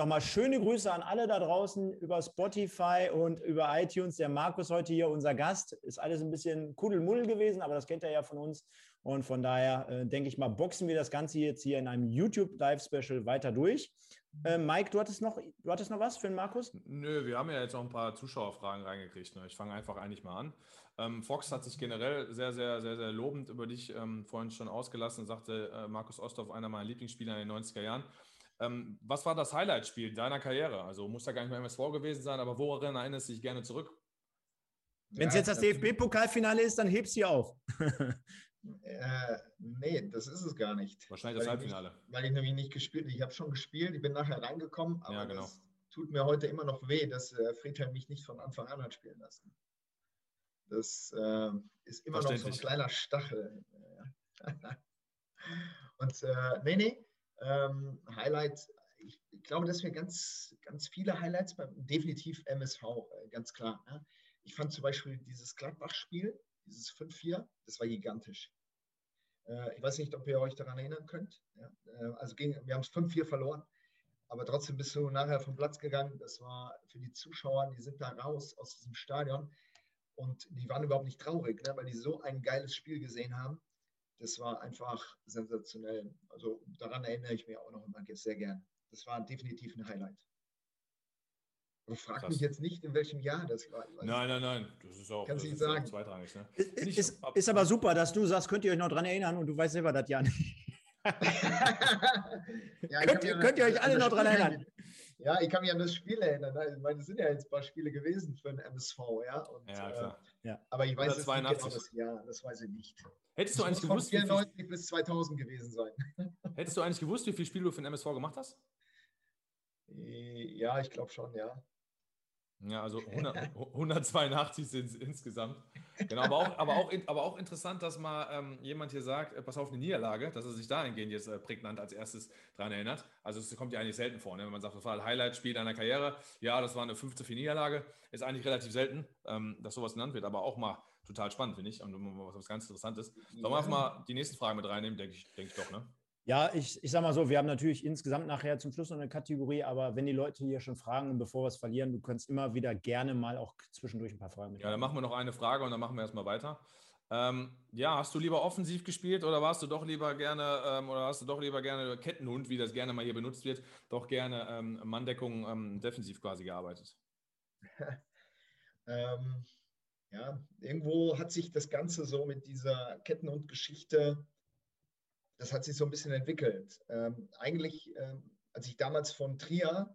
Nochmal schöne Grüße an alle da draußen über Spotify und über iTunes. Der Markus heute hier, unser Gast. Ist alles ein bisschen Kuddelmuddel gewesen, aber das kennt er ja von uns. Und von daher äh, denke ich mal, boxen wir das Ganze jetzt hier in einem YouTube Live Special weiter durch. Äh, Mike, du hattest, noch, du hattest noch was für den Markus? Nö, wir haben ja jetzt auch ein paar Zuschauerfragen reingekriegt. Ne? Ich fange einfach eigentlich mal an. Ähm, Fox hat sich generell sehr, sehr, sehr, sehr lobend über dich ähm, vorhin schon ausgelassen, sagte äh, Markus Osthoff, einer meiner Lieblingsspieler in den 90er Jahren. Ähm, was war das Highlight-Spiel deiner Karriere? Also muss ja gar nicht mehr MSV gewesen sein, aber woran erinnerst du dich gerne zurück? Wenn es ja, jetzt das DFB-Pokalfinale ist, dann hebst du auf. äh, nee, das ist es gar nicht. Wahrscheinlich das weil Halbfinale. Ich weil ich nämlich nicht gespielt habe. Ich habe schon gespielt, ich bin nachher reingekommen, aber ja, genau. das tut mir heute immer noch weh, dass äh, Friedhelm mich nicht von Anfang an hat spielen lassen. Das äh, ist immer noch so ein kleiner Stachel. Und äh, nee, nee, ähm, Highlight, ich, glaube, dass wir ganz, ganz viele Highlights, beim, definitiv MSV, äh, ganz klar. Ne? Ich fand zum Beispiel dieses Gladbach-Spiel, dieses 5-4, das war gigantisch. Äh, ich weiß nicht, ob ihr euch daran erinnern könnt. Ja? Äh, also gegen, wir haben es 5-4 verloren, aber trotzdem bist du nachher vom Platz gegangen. Das war für die Zuschauer, die sind da raus aus diesem Stadion und die waren überhaupt nicht traurig, ne? weil die so ein geiles Spiel gesehen haben das war einfach sensationell. Also daran erinnere ich mich auch noch immer sehr gern. Das war definitiv ein Highlight. Aber frag Krass. mich jetzt nicht, in welchem Jahr das war. Nein, nein, nein. Das ist auch, Kannst das ist sagen. zweitrangig. Ne? Ist, ist, ist, aber super, dass du sagst, könnt ihr euch noch daran erinnern und du weißt selber das ja nicht. ja, könnt, ihr, könnt ihr euch alle noch daran erinnern? Ja, ich kann mich an das Spiel erinnern. Ne? Ich meine, es sind ja jetzt ein paar Spiele gewesen für den MSV, ja. Und, ja, klar. Äh, ja. Aber ich weiß es nicht genau das Jahr, das weiß ich nicht. Hättest du eigentlich gewusst, von 94 viel... bis 2000 gewesen sein. Hättest du eigentlich gewusst, wie viele Spiele du für den MSV gemacht hast? Ja, ich glaube schon, ja. Ja, also 100, 182 sind es insgesamt. Genau, aber auch, aber, auch, aber auch interessant, dass mal ähm, jemand hier sagt, äh, pass auf eine Niederlage, dass er sich dahingehend jetzt äh, prägnant als erstes daran erinnert. Also es kommt ja eigentlich selten vor, ne? wenn man sagt, das war ein Highlight-Spiel deiner Karriere. Ja, das war eine 5 4 Niederlage. Ist eigentlich relativ selten, ähm, dass sowas genannt wird, aber auch mal total spannend, finde ich. Und was, was ganz Interessantes. Sollen wir einfach mal die nächsten Fragen mit reinnehmen, denke ich, denk ich doch, ne? Ja, ich, ich sag mal so, wir haben natürlich insgesamt nachher zum Schluss noch eine Kategorie, aber wenn die Leute hier schon fragen und bevor wir es verlieren, du kannst immer wieder gerne mal auch zwischendurch ein paar Fragen mit. Ja, dann machen wir noch eine Frage und dann machen wir erstmal weiter. Ähm, ja, hast du lieber offensiv gespielt oder warst du doch lieber gerne ähm, oder hast du doch lieber gerne Kettenhund, wie das gerne mal hier benutzt wird, doch gerne ähm, Manndeckung ähm, defensiv quasi gearbeitet? Ähm, ja, irgendwo hat sich das Ganze so mit dieser Kettenhund-Geschichte das hat sich so ein bisschen entwickelt. Ähm, eigentlich, ähm, als ich damals von Trier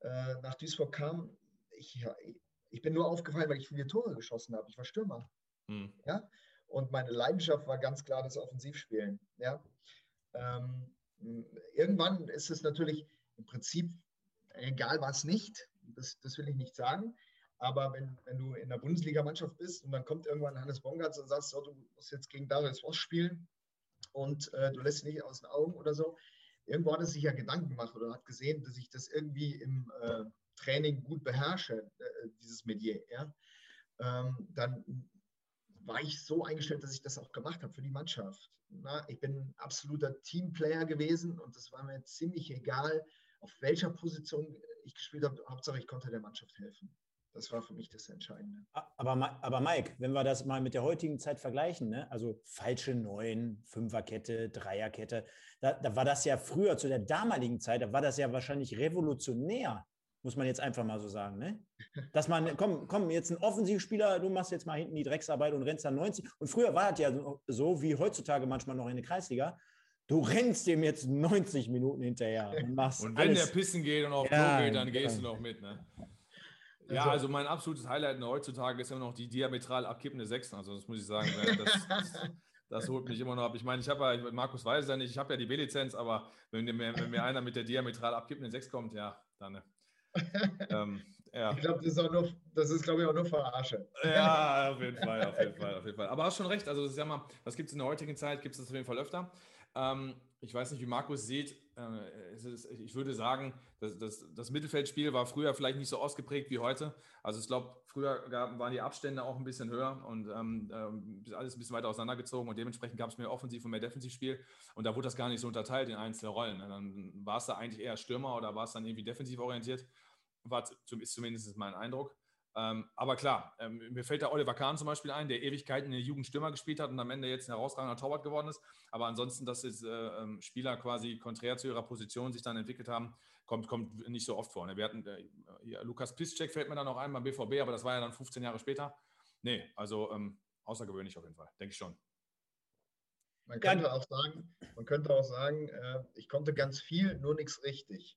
äh, nach Duisburg kam, ich, ich bin nur aufgefallen, weil ich viele Tore geschossen habe. Ich war Stürmer. Hm. Ja? Und meine Leidenschaft war ganz klar das Offensivspielen. Ja? Ähm, irgendwann ist es natürlich im Prinzip egal, was nicht. Das, das will ich nicht sagen. Aber wenn, wenn du in der Bundesligamannschaft bist und dann kommt irgendwann Hannes Bongartz und sagst, so, du musst jetzt gegen Darius Voss spielen, und äh, du lässt nicht aus den Augen oder so. Irgendwo hat er sich ja Gedanken gemacht oder hat gesehen, dass ich das irgendwie im äh, Training gut beherrsche, äh, dieses Medier. Ja? Ähm, dann war ich so eingestellt, dass ich das auch gemacht habe für die Mannschaft. Na, ich bin ein absoluter Teamplayer gewesen und das war mir ziemlich egal, auf welcher Position ich gespielt habe. Hauptsache, ich konnte der Mannschaft helfen. Das war für mich das Entscheidende. Aber, aber Mike, wenn wir das mal mit der heutigen Zeit vergleichen, ne? also falsche Neun, Fünferkette, Dreierkette, da, da war das ja früher zu der damaligen Zeit, da war das ja wahrscheinlich revolutionär, muss man jetzt einfach mal so sagen. Ne? Dass man, komm, komm, jetzt ein Offensivspieler, du machst jetzt mal hinten die Drecksarbeit und rennst dann 90. Und früher war das ja so, wie heutzutage manchmal noch in der Kreisliga. Du rennst dem jetzt 90 Minuten hinterher und machst Und wenn alles. der Pissen geht und auf ja, Klo geht, dann gehst ja. du noch mit. Ne? Ja, also, also mein absolutes Highlight heutzutage ist immer noch die diametral abkippende Sechsen. Also das muss ich sagen, das, das, das holt mich immer noch ab. Ich meine, ich habe ja, Markus weiß ja nicht, ich habe ja die B-Lizenz, aber wenn mir, wenn mir einer mit der diametral abkippenden Sechs kommt, ja, dann. ähm, Ja. Ich glaube, das ist, das ist glaube ich, auch nur Verarsche. Ja, auf jeden Fall, auf jeden Fall, auf jeden Fall. Aber hast schon recht, also das ist ja mal, das gibt es in der heutigen Zeit, gibt es das auf jeden Fall öfter. Ähm, ich weiß nicht, wie Markus sieht. Äh, ich würde sagen, das, das, das, Mittelfeldspiel war früher vielleicht nicht so ausgeprägt wie heute. Also ich glaube, früher gab, waren die Abstände auch ein bisschen höher und ähm, äh, alles ein bisschen weiter auseinandergezogen und dementsprechend gab es mehr Offensiv- und mehr Defensivspiel und da wurde das gar nicht so unterteilt in einzelne Rollen. Ne? Dann war es da eigentlich eher Stürmer oder war es dann irgendwie defensiv orientiert. War, ist zumindest mein Eindruck. Ähm, aber klar, ähm, mir fällt der Oliver Kahn zum Beispiel ein, der Ewigkeiten in der Jugend Stürmer gespielt hat und am Ende jetzt ein herausragender Torwart geworden ist. Aber ansonsten, dass jetzt, äh, ähm, Spieler quasi konträr zu ihrer Position sich dann entwickelt haben, kommt, kommt nicht so oft vor. Ne? Wir hatten, äh, hier, Lukas Piszczek fällt mir dann noch ein beim BVB, aber das war ja dann 15 Jahre später. Nee, also ähm, außergewöhnlich auf jeden Fall, denke ich schon. Man könnte auch sagen, man könnte auch sagen, äh, ich konnte ganz viel, nur nichts richtig.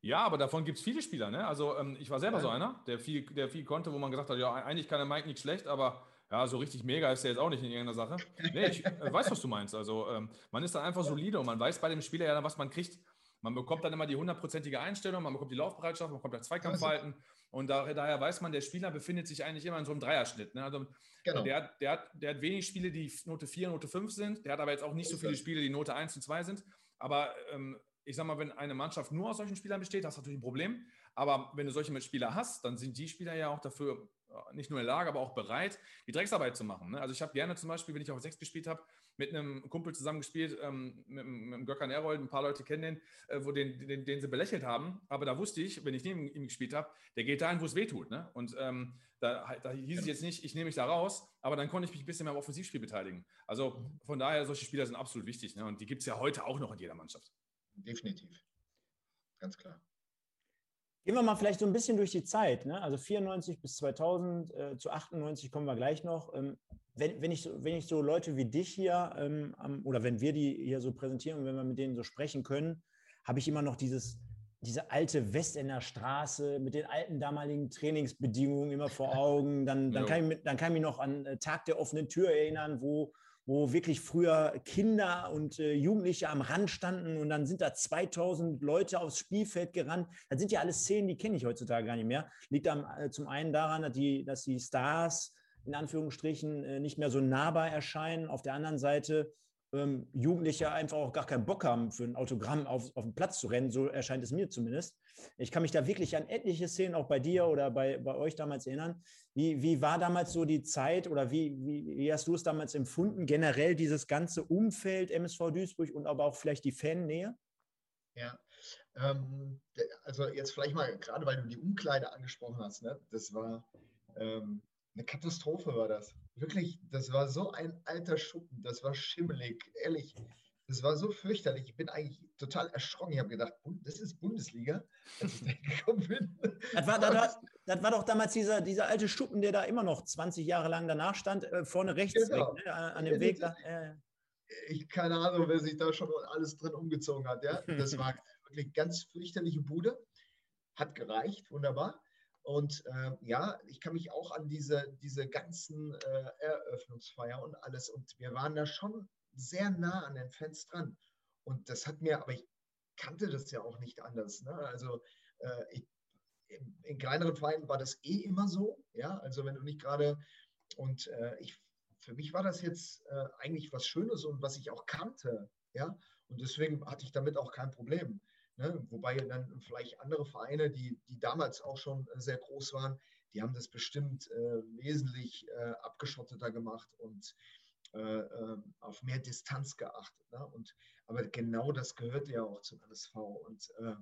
Ja, aber davon gibt es viele Spieler. Ne? Also ähm, ich war selber ja. so einer, der viel, der viel konnte, wo man gesagt hat, ja, eigentlich kann der Mike nicht schlecht, aber ja, so richtig mega ist er jetzt auch nicht in irgendeiner Sache. Nee, ich äh, weiß, was du meinst. Also ähm, man ist dann einfach solide und man weiß bei dem Spieler ja, was man kriegt. Man bekommt dann immer die hundertprozentige Einstellung, man bekommt die Laufbereitschaft, man bekommt das Zweikampfverhalten. Und da, daher weiß man, der Spieler befindet sich eigentlich immer in so einem Dreierschnitt. Ne? Also, genau. der, der, hat, der hat wenig Spiele, die Note 4, Note 5 sind. Der hat aber jetzt auch nicht so viele Spiele, die Note 1 und 2 sind. Aber ähm, ich sag mal, wenn eine Mannschaft nur aus solchen Spielern besteht, hast du natürlich ein Problem. Aber wenn du solche Spieler hast, dann sind die Spieler ja auch dafür äh, nicht nur in der Lage, aber auch bereit, die Drecksarbeit zu machen. Ne? Also ich habe gerne zum Beispiel, wenn ich auf sechs gespielt habe, mit einem Kumpel zusammen gespielt, ähm, mit, mit dem Gökhan Erold, ein paar Leute kennen den, äh, wo den, den, den, sie belächelt haben. Aber da wusste ich, wenn ich neben ihm gespielt habe, der geht dahin, wo es weh tut. Ne? Und ähm, da, da, hieß es jetzt nicht, ich nehme mich da raus, aber dann konnte ich mich ein bisschen mehr am Offensivspiel beteiligen. Also von daher, solche Spieler sind absolut wichtig. Ne? Und die gibt es ja heute auch noch in jeder Mannschaft. Definitiv. Ganz klar. Gehen wir mal vielleicht so ein bisschen durch die Zeit. Ne? Also 94 bis 2000, äh, zu 98 kommen wir gleich noch. Ähm, wenn, wenn, ich so, wenn ich so Leute wie dich hier ähm, oder wenn wir die hier so präsentieren und wenn wir mit denen so sprechen können, habe ich immer noch dieses, diese alte Westender Straße mit den alten damaligen Trainingsbedingungen immer vor Augen. Dann, dann, kann, ich, dann kann ich mich noch an äh, Tag der offenen Tür erinnern, wo wo wirklich früher Kinder und äh, Jugendliche am Rand standen und dann sind da 2000 Leute aufs Spielfeld gerannt. Das sind ja alles Szenen, die kenne ich heutzutage gar nicht mehr. Liegt am, äh, zum einen daran, dass die, dass die Stars in Anführungsstrichen äh, nicht mehr so nahbar erscheinen. Auf der anderen Seite ähm, Jugendliche einfach auch gar keinen Bock haben, für ein Autogramm auf, auf den Platz zu rennen. So erscheint es mir zumindest. Ich kann mich da wirklich an etliche Szenen auch bei dir oder bei, bei euch damals erinnern. Wie, wie war damals so die Zeit oder wie, wie, wie hast du es damals empfunden, generell dieses ganze Umfeld MSV Duisburg und aber auch vielleicht die Fannähe? Ja, ähm, also jetzt vielleicht mal, gerade weil du die Umkleide angesprochen hast, ne? das war ähm, eine Katastrophe war das. Wirklich, das war so ein alter Schuppen, das war schimmelig, ehrlich. Das war so fürchterlich. Ich bin eigentlich total erschrocken. Ich habe gedacht, das ist Bundesliga, als ich da gekommen bin. Das war, das, das war, doch damals dieser, dieser alte Schuppen, der da immer noch 20 Jahre lang danach stand, äh, vorne rechts genau. weg, ne, an dem Weg. Da, äh. Ich keine Ahnung, wer sich da schon alles drin umgezogen hat. Ja? Das war wirklich ganz fürchterliche Bude. Hat gereicht, wunderbar. Und äh, ja, ich kann mich auch an diese, diese ganzen äh, Eröffnungsfeier und alles. Und wir waren da schon sehr nah an den Fans dran. Und das hat mir, aber ich kannte das ja auch nicht anders. Ne? Also äh, ich, in, in, kleineren Vereinen war das eh immer so. Ja, also wenn du nicht gerade und äh, ich, für mich war das jetzt äh, eigentlich was Schönes und was ich auch kannte. Ja, und deswegen hatte ich damit auch kein Problem. Ne? Wobei dann vielleicht andere Vereine, die, die damals auch schon sehr groß waren, die haben das bestimmt äh, wesentlich äh, abgeschotteter gemacht und äh, ähm, auf mehr Distanz geachtet. Ne? Und, aber genau das gehörte ja auch zum MSV und äh,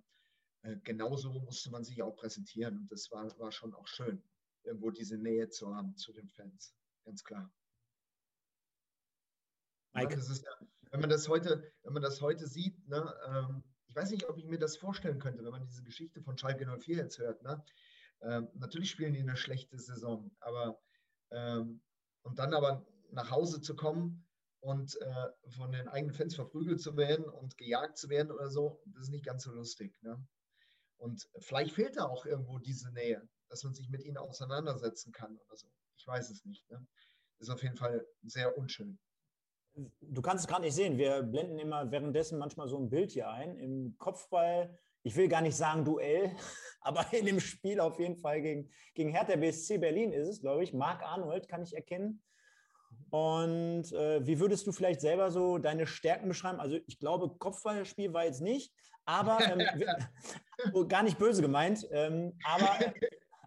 äh, genauso musste man sich auch präsentieren und das war, war schon auch schön, irgendwo diese Nähe zu haben zu den Fans, ganz klar. Mike. Ja, ist, wenn man das heute, wenn man das heute sieht, ne, ähm, ich weiß nicht, ob ich mir das vorstellen könnte, wenn man diese Geschichte von Schalke 04 jetzt hört. Ne? Ähm, natürlich spielen die eine schlechte Saison, aber ähm, und dann aber nach Hause zu kommen und äh, von den eigenen Fans verprügelt zu werden und gejagt zu werden oder so, das ist nicht ganz so lustig. Ne? Und vielleicht fehlt da auch irgendwo diese Nähe, dass man sich mit ihnen auseinandersetzen kann oder so. Ich weiß es nicht. Ne? Ist auf jeden Fall sehr unschön du kannst es gerade nicht sehen. Wir blenden immer währenddessen manchmal so ein Bild hier ein. Im Kopfball ich will gar nicht sagen Duell, aber in dem Spiel auf jeden Fall gegen, gegen Hertha BSC Berlin ist es, glaube ich. Marc Arnold kann ich erkennen. Und äh, wie würdest du vielleicht selber so deine Stärken beschreiben? Also ich glaube, Kopfballspiel war jetzt nicht, aber ähm, gar nicht böse gemeint, ähm, aber,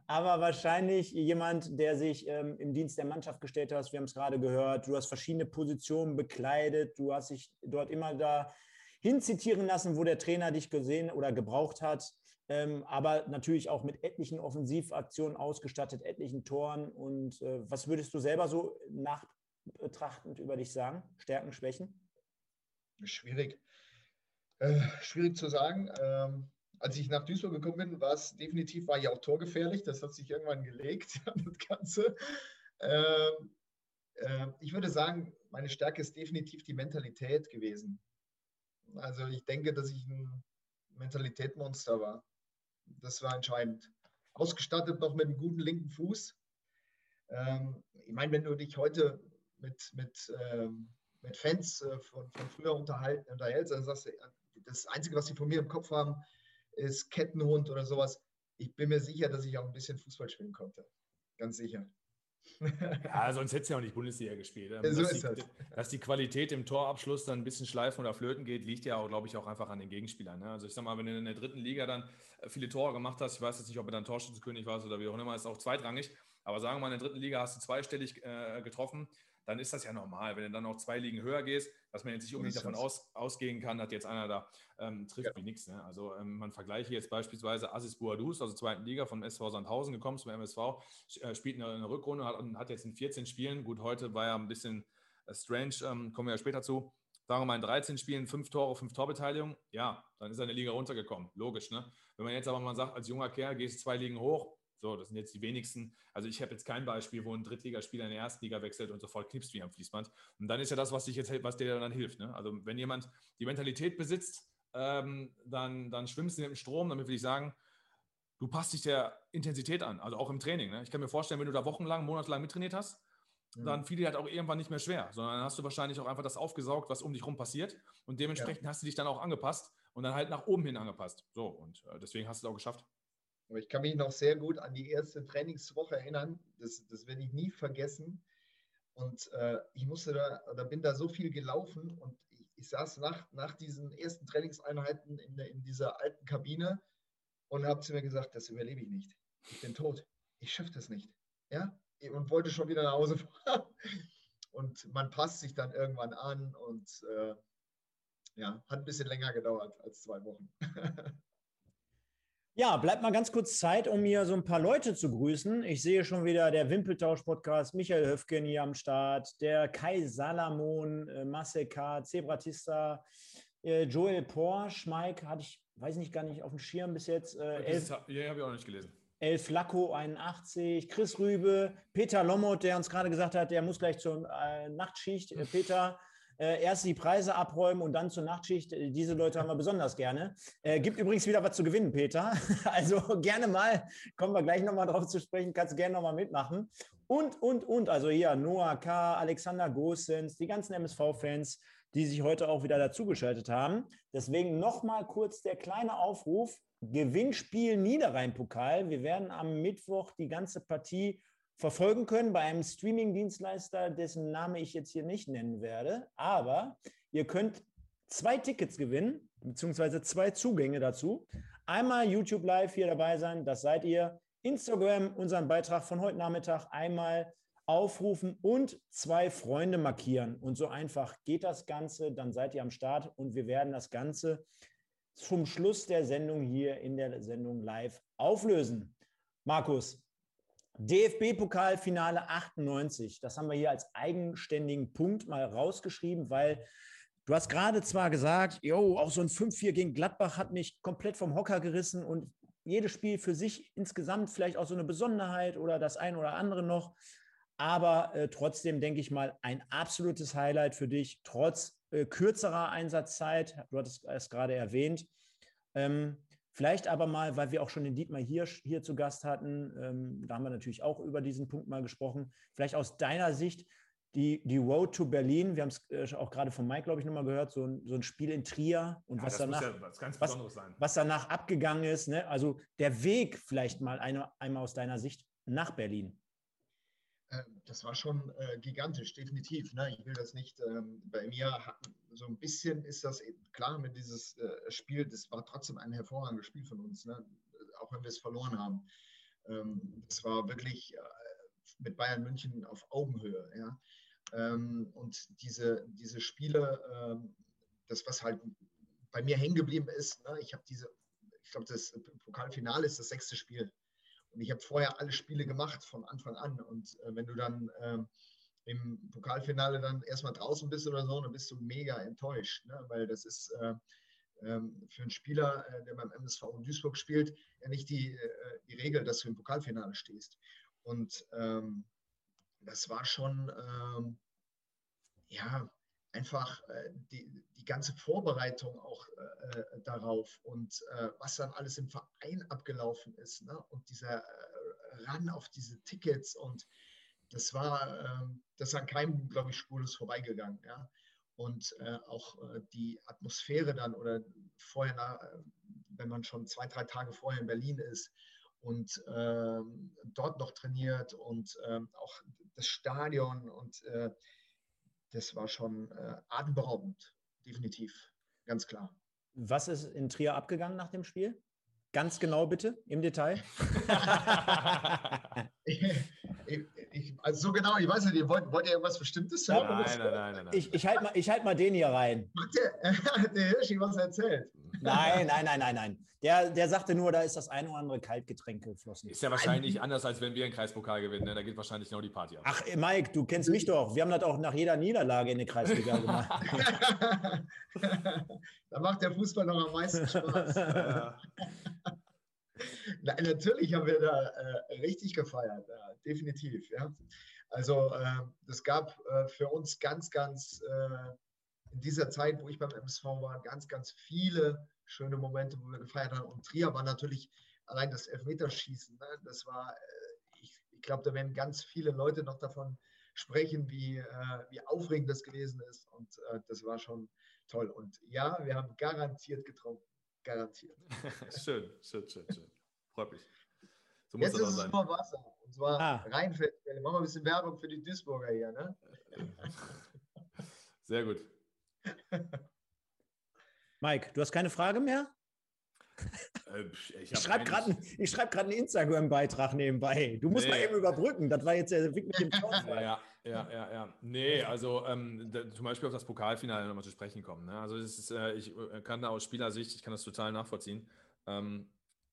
aber wahrscheinlich jemand, der sich ähm, im Dienst der Mannschaft gestellt hat. Wir haben es gerade gehört. Du hast verschiedene Positionen bekleidet. Du hast dich dort immer da hinzitieren lassen, wo der Trainer dich gesehen oder gebraucht hat. Ähm, aber natürlich auch mit etlichen Offensivaktionen ausgestattet, etlichen Toren. Und äh, was würdest du selber so nachbetrachtend über dich sagen? Stärken, Schwächen? Schwierig. Äh, schwierig zu sagen. Ähm, als ich nach Duisburg gekommen bin, war es definitiv, war ich auch torgefährlich. Das hat sich irgendwann gelegt, das Ganze. Ähm, äh, ich würde sagen, meine Stärke ist definitiv die Mentalität gewesen. Also ich denke, dass ich ein Mentalitätmonster war. Das war entscheidend. Ausgestattet noch mit einem guten linken Fuß. Ähm, ich meine, wenn du dich heute mit, mit, ähm, mit Fans äh, von, von früher unterhalten, unterhältst, dann sagst du, das Einzige, was sie von mir im Kopf haben, ist Kettenhund oder sowas. Ich bin mir sicher, dass ich auch ein bisschen Fußball spielen konnte. Ganz sicher. Ja, sonst hättest du ja auch nicht Bundesliga gespielt. So dass, die, dass, die, Qualität im Torabschluss dann ein bisschen schleifen oder flöten geht, liegt ja auch, glaube ich, auch einfach an den Gegenspielern. Ne? Also ich sag mal, wenn du in der dritten Liga dann äh, viele Tore gemacht hast, ich weiß jetzt nicht, ob du dann Torschützenkönig warst oder wie auch immer, ist auch zweitrangig, aber sagen wir mal, in der dritten Liga hast du zweistellig äh, getroffen, dann ist das ja normal. Wenn du dann auch zwei Ligen höher gehst, dass man jetzt nicht unbedingt davon aus, ausgehen kann, dass jetzt einer da ähm, trifft ja. wie nichts. Ne? Also ähm, man vergleiche jetzt beispielsweise Asis Boadus aus der zweiten Liga vom SV Sandhausen gekommen zum MSV, äh, spielt eine, eine Rückrunde hat, und hat jetzt in 14 Spielen, gut, heute war ja ein bisschen äh, strange, ähm, kommen wir ja später zu, sagen wir mal in 13 Spielen fünf Tore, fünf Torbeteiligung, ja, dann ist er in der Liga runtergekommen. Logisch, ne? Wenn man jetzt aber mal sagt, als junger Kerl gehst zwei Ligen hoch, so, das sind jetzt die wenigsten. Also ich habe jetzt kein Beispiel, wo ein Drittligaspieler in der ersten Liga wechselt und sofort knipst wie am Fließband. Und dann ist ja das, was dich jetzt, was dir dann hilft. Ne? Also wenn jemand die Mentalität besitzt, ähm, dann, dann schwimmst du mit dem Strom. Damit will ich sagen, du passt dich der Intensität an, also auch im Training. Ne? Ich kann mir vorstellen, wenn du da wochenlang, monatelang mittrainiert hast, mhm. dann fiel dir halt auch irgendwann nicht mehr schwer, sondern dann hast du wahrscheinlich auch einfach das aufgesaugt, was um dich rum passiert. Und dementsprechend ja. hast du dich dann auch angepasst und dann halt nach oben hin angepasst. So, und äh, deswegen hast du es auch geschafft. Aber ich kann mich noch sehr gut an die erste Trainingswoche erinnern. Das, das werde ich nie vergessen. Und äh, ich musste da, oder bin da so viel gelaufen und ich, ich saß nach, nach diesen ersten Trainingseinheiten in, in dieser alten Kabine und habe zu mir gesagt, das überlebe ich nicht. Ich bin tot. Ich schaffe das nicht. Ja? Und wollte schon wieder nach Hause fahren. Und man passt sich dann irgendwann an und äh, ja, hat ein bisschen länger gedauert als zwei Wochen. Ja, bleibt mal ganz kurz Zeit, um mir so ein paar Leute zu grüßen. Ich sehe schon wieder der Wimpeltausch-Podcast, Michael Höfgen hier am Start, der Kai Salamon, äh, Maseka, Zebratista, äh, Joel Porsche, Mike, hatte ich, weiß nicht, gar nicht auf dem Schirm bis jetzt. Äh, Elf, ja, habe ich auch nicht gelesen. El Flacco 81, Chris Rübe, Peter Lommert, der uns gerade gesagt hat, der muss gleich zur äh, Nachtschicht. Äh, Peter, äh, erst die Preise abräumen und dann zur Nachtschicht. Äh, diese Leute haben wir besonders gerne. Äh, gibt übrigens wieder was zu gewinnen, Peter. Also gerne mal, kommen wir gleich nochmal drauf zu sprechen, kannst gerne nochmal mitmachen. Und, und, und, also hier Noah K., Alexander Gosens, die ganzen MSV-Fans, die sich heute auch wieder dazugeschaltet haben. Deswegen nochmal kurz der kleine Aufruf. Gewinnspiel Niederrhein-Pokal. Wir werden am Mittwoch die ganze Partie verfolgen können bei einem Streaming-Dienstleister, dessen Name ich jetzt hier nicht nennen werde. Aber ihr könnt zwei Tickets gewinnen, beziehungsweise zwei Zugänge dazu. Einmal YouTube Live hier dabei sein, das seid ihr. Instagram, unseren Beitrag von heute Nachmittag einmal aufrufen und zwei Freunde markieren. Und so einfach geht das Ganze. Dann seid ihr am Start und wir werden das Ganze zum Schluss der Sendung hier in der Sendung live auflösen. Markus, DFB-Pokalfinale 98, das haben wir hier als eigenständigen Punkt mal rausgeschrieben, weil du hast gerade zwar gesagt, jo, auch so ein 5-4 gegen Gladbach hat mich komplett vom Hocker gerissen und jedes Spiel für sich insgesamt vielleicht auch so eine Besonderheit oder das ein oder andere noch. Aber äh, trotzdem denke ich mal, ein absolutes Highlight für dich, trotz äh, kürzerer Einsatzzeit. Du hattest es gerade erwähnt. Ähm, Vielleicht aber mal, weil wir auch schon den Dietmar hier, hier zu Gast hatten, ähm, da haben wir natürlich auch über diesen Punkt mal gesprochen, vielleicht aus deiner Sicht, die, die Road to Berlin, wir haben es äh, auch gerade von Mike, glaube ich, nochmal gehört, so ein, so ein Spiel in Trier und ja, was, danach, ja was, was, was, danach abgegangen ist. Ne? Also der Weg vielleicht mal eine, einmal aus deiner Sicht nach Berlin. Ähm, das war schon äh, gigantisch, definitiv. Ne? Ich will das nicht. Ähm, bei mir so ein bisschen ist das klar mit dieses äh, Spiel. Das war trotzdem ein hervorragendes Spiel von uns, ne? auch wenn wir es verloren haben. Ähm, das war wirklich äh, mit Bayern München auf Augenhöhe. Ja? Ähm, und diese, diese Spiele, ähm, das, was halt bei mir hängen geblieben ist, ne? ich habe diese, ich glaube, das Pokalfinale ist das sechste Spiel. Und ich habe vorher alle Spiele gemacht von Anfang an. Und äh, wenn du dann ähm, im Pokalfinale dann erstmal draußen bist oder so, dann bist du mega enttäuscht, ne? weil das ist äh, ähm, für einen Spieler, äh, der beim MSV in Duisburg spielt, ja nicht die, äh, die Regel, dass du im Pokalfinale stehst. Und ähm, das war schon, ähm, ja, einfach äh, die, die ganze Vorbereitung auch äh, äh, darauf und äh, was dann alles im Verein abgelaufen ist ne? und dieser äh, Ran auf diese Tickets und das war, ähm, das an keinem, glaube ich, spurlos vorbeigegangen. Ja? Und äh, auch die Atmosphäre dann oder vorher, nach, wenn man schon zwei, drei Tage vorher in Berlin ist und ähm, dort noch trainiert und ähm, auch das Stadion und das war schon äh, atemberaubend, definitiv, ganz klar. Was ist in Trier abgegangen nach dem Spiel? Ganz genau bitte, im Detail. ich, also so genau, ich weiß nicht, wollt, wollt ihr irgendwas Bestimmtes hören? Nein, nein, nein, nein, Ich, ich halte mal, halt mal den hier rein. Hat der Hirschi was erzählt? Nein, nein, nein, nein, nein. Der, der sagte nur, da ist das ein oder andere Kaltgetränk geflossen. Ist ja wahrscheinlich anders, als wenn wir einen Kreispokal gewinnen. Ne? Da geht wahrscheinlich genau die Party ab. Ach, Mike, du kennst mich doch. Wir haben das auch nach jeder Niederlage in der Kreisliga gemacht. da macht der Fußball noch am meisten Spaß. Na, natürlich haben wir da äh, richtig gefeiert, ja, definitiv. Ja. Also es äh, gab äh, für uns ganz, ganz äh, in dieser Zeit, wo ich beim MSV war, ganz, ganz viele schöne Momente, wo wir gefeiert haben. Und Trier war natürlich allein das Elfmeterschießen. Ne? Das war, äh, ich, ich glaube, da werden ganz viele Leute noch davon sprechen, wie, äh, wie aufregend das gewesen ist. Und äh, das war schon toll. Und ja, wir haben garantiert getrunken. Garantiert. schön, schön, schön, schön. Freut mich. So Jetzt ist es sein. nur Wasser. Und zwar ah. Rheinfeldquelle. Machen wir ein bisschen Werbung für die Duisburger hier. Ne? Sehr gut. Mike, du hast keine Frage mehr? Äh, ich, ich schreibe gerade schreib einen Instagram-Beitrag nebenbei. Du musst nee. mal eben überbrücken. Das war jetzt der Weg mit dem ja, ja, ja, ja, ja. Nee, also ähm, da, zum Beispiel auf das Pokalfinale nochmal zu sprechen kommen. Ne? Also ist, äh, ich äh, kann da aus Spielersicht, ich kann das total nachvollziehen. Ähm,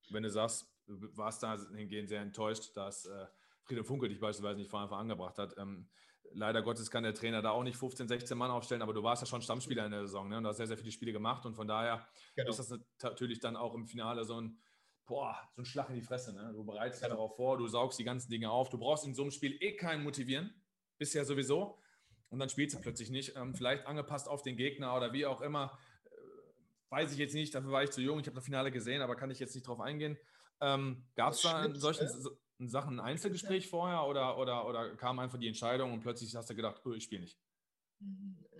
wenn du sagst, du warst da hingehend sehr enttäuscht, dass äh, Friedrich Funke dich beispielsweise nicht vor Anfang angebracht hat. Ähm, leider Gottes kann der Trainer da auch nicht 15, 16 Mann aufstellen, aber du warst ja schon Stammspieler in der Saison ne? und hast sehr, sehr viele Spiele gemacht und von daher genau. ist das natürlich dann auch im Finale so ein, boah, so ein Schlag in die Fresse. Ne? Du bereitest genau. darauf vor, du saugst die ganzen Dinge auf, du brauchst in so einem Spiel eh keinen motivieren, bisher sowieso und dann spielst du plötzlich nicht, ähm, vielleicht angepasst auf den Gegner oder wie auch immer. Äh, weiß ich jetzt nicht, dafür war ich zu jung, ich habe das Finale gesehen, aber kann ich jetzt nicht drauf eingehen. Ähm, Gab es da in solchen, Sachen ein Einzelgespräch vorher oder, oder, oder kam einfach die Entscheidung und plötzlich hast du gedacht, oh, ich spiele nicht?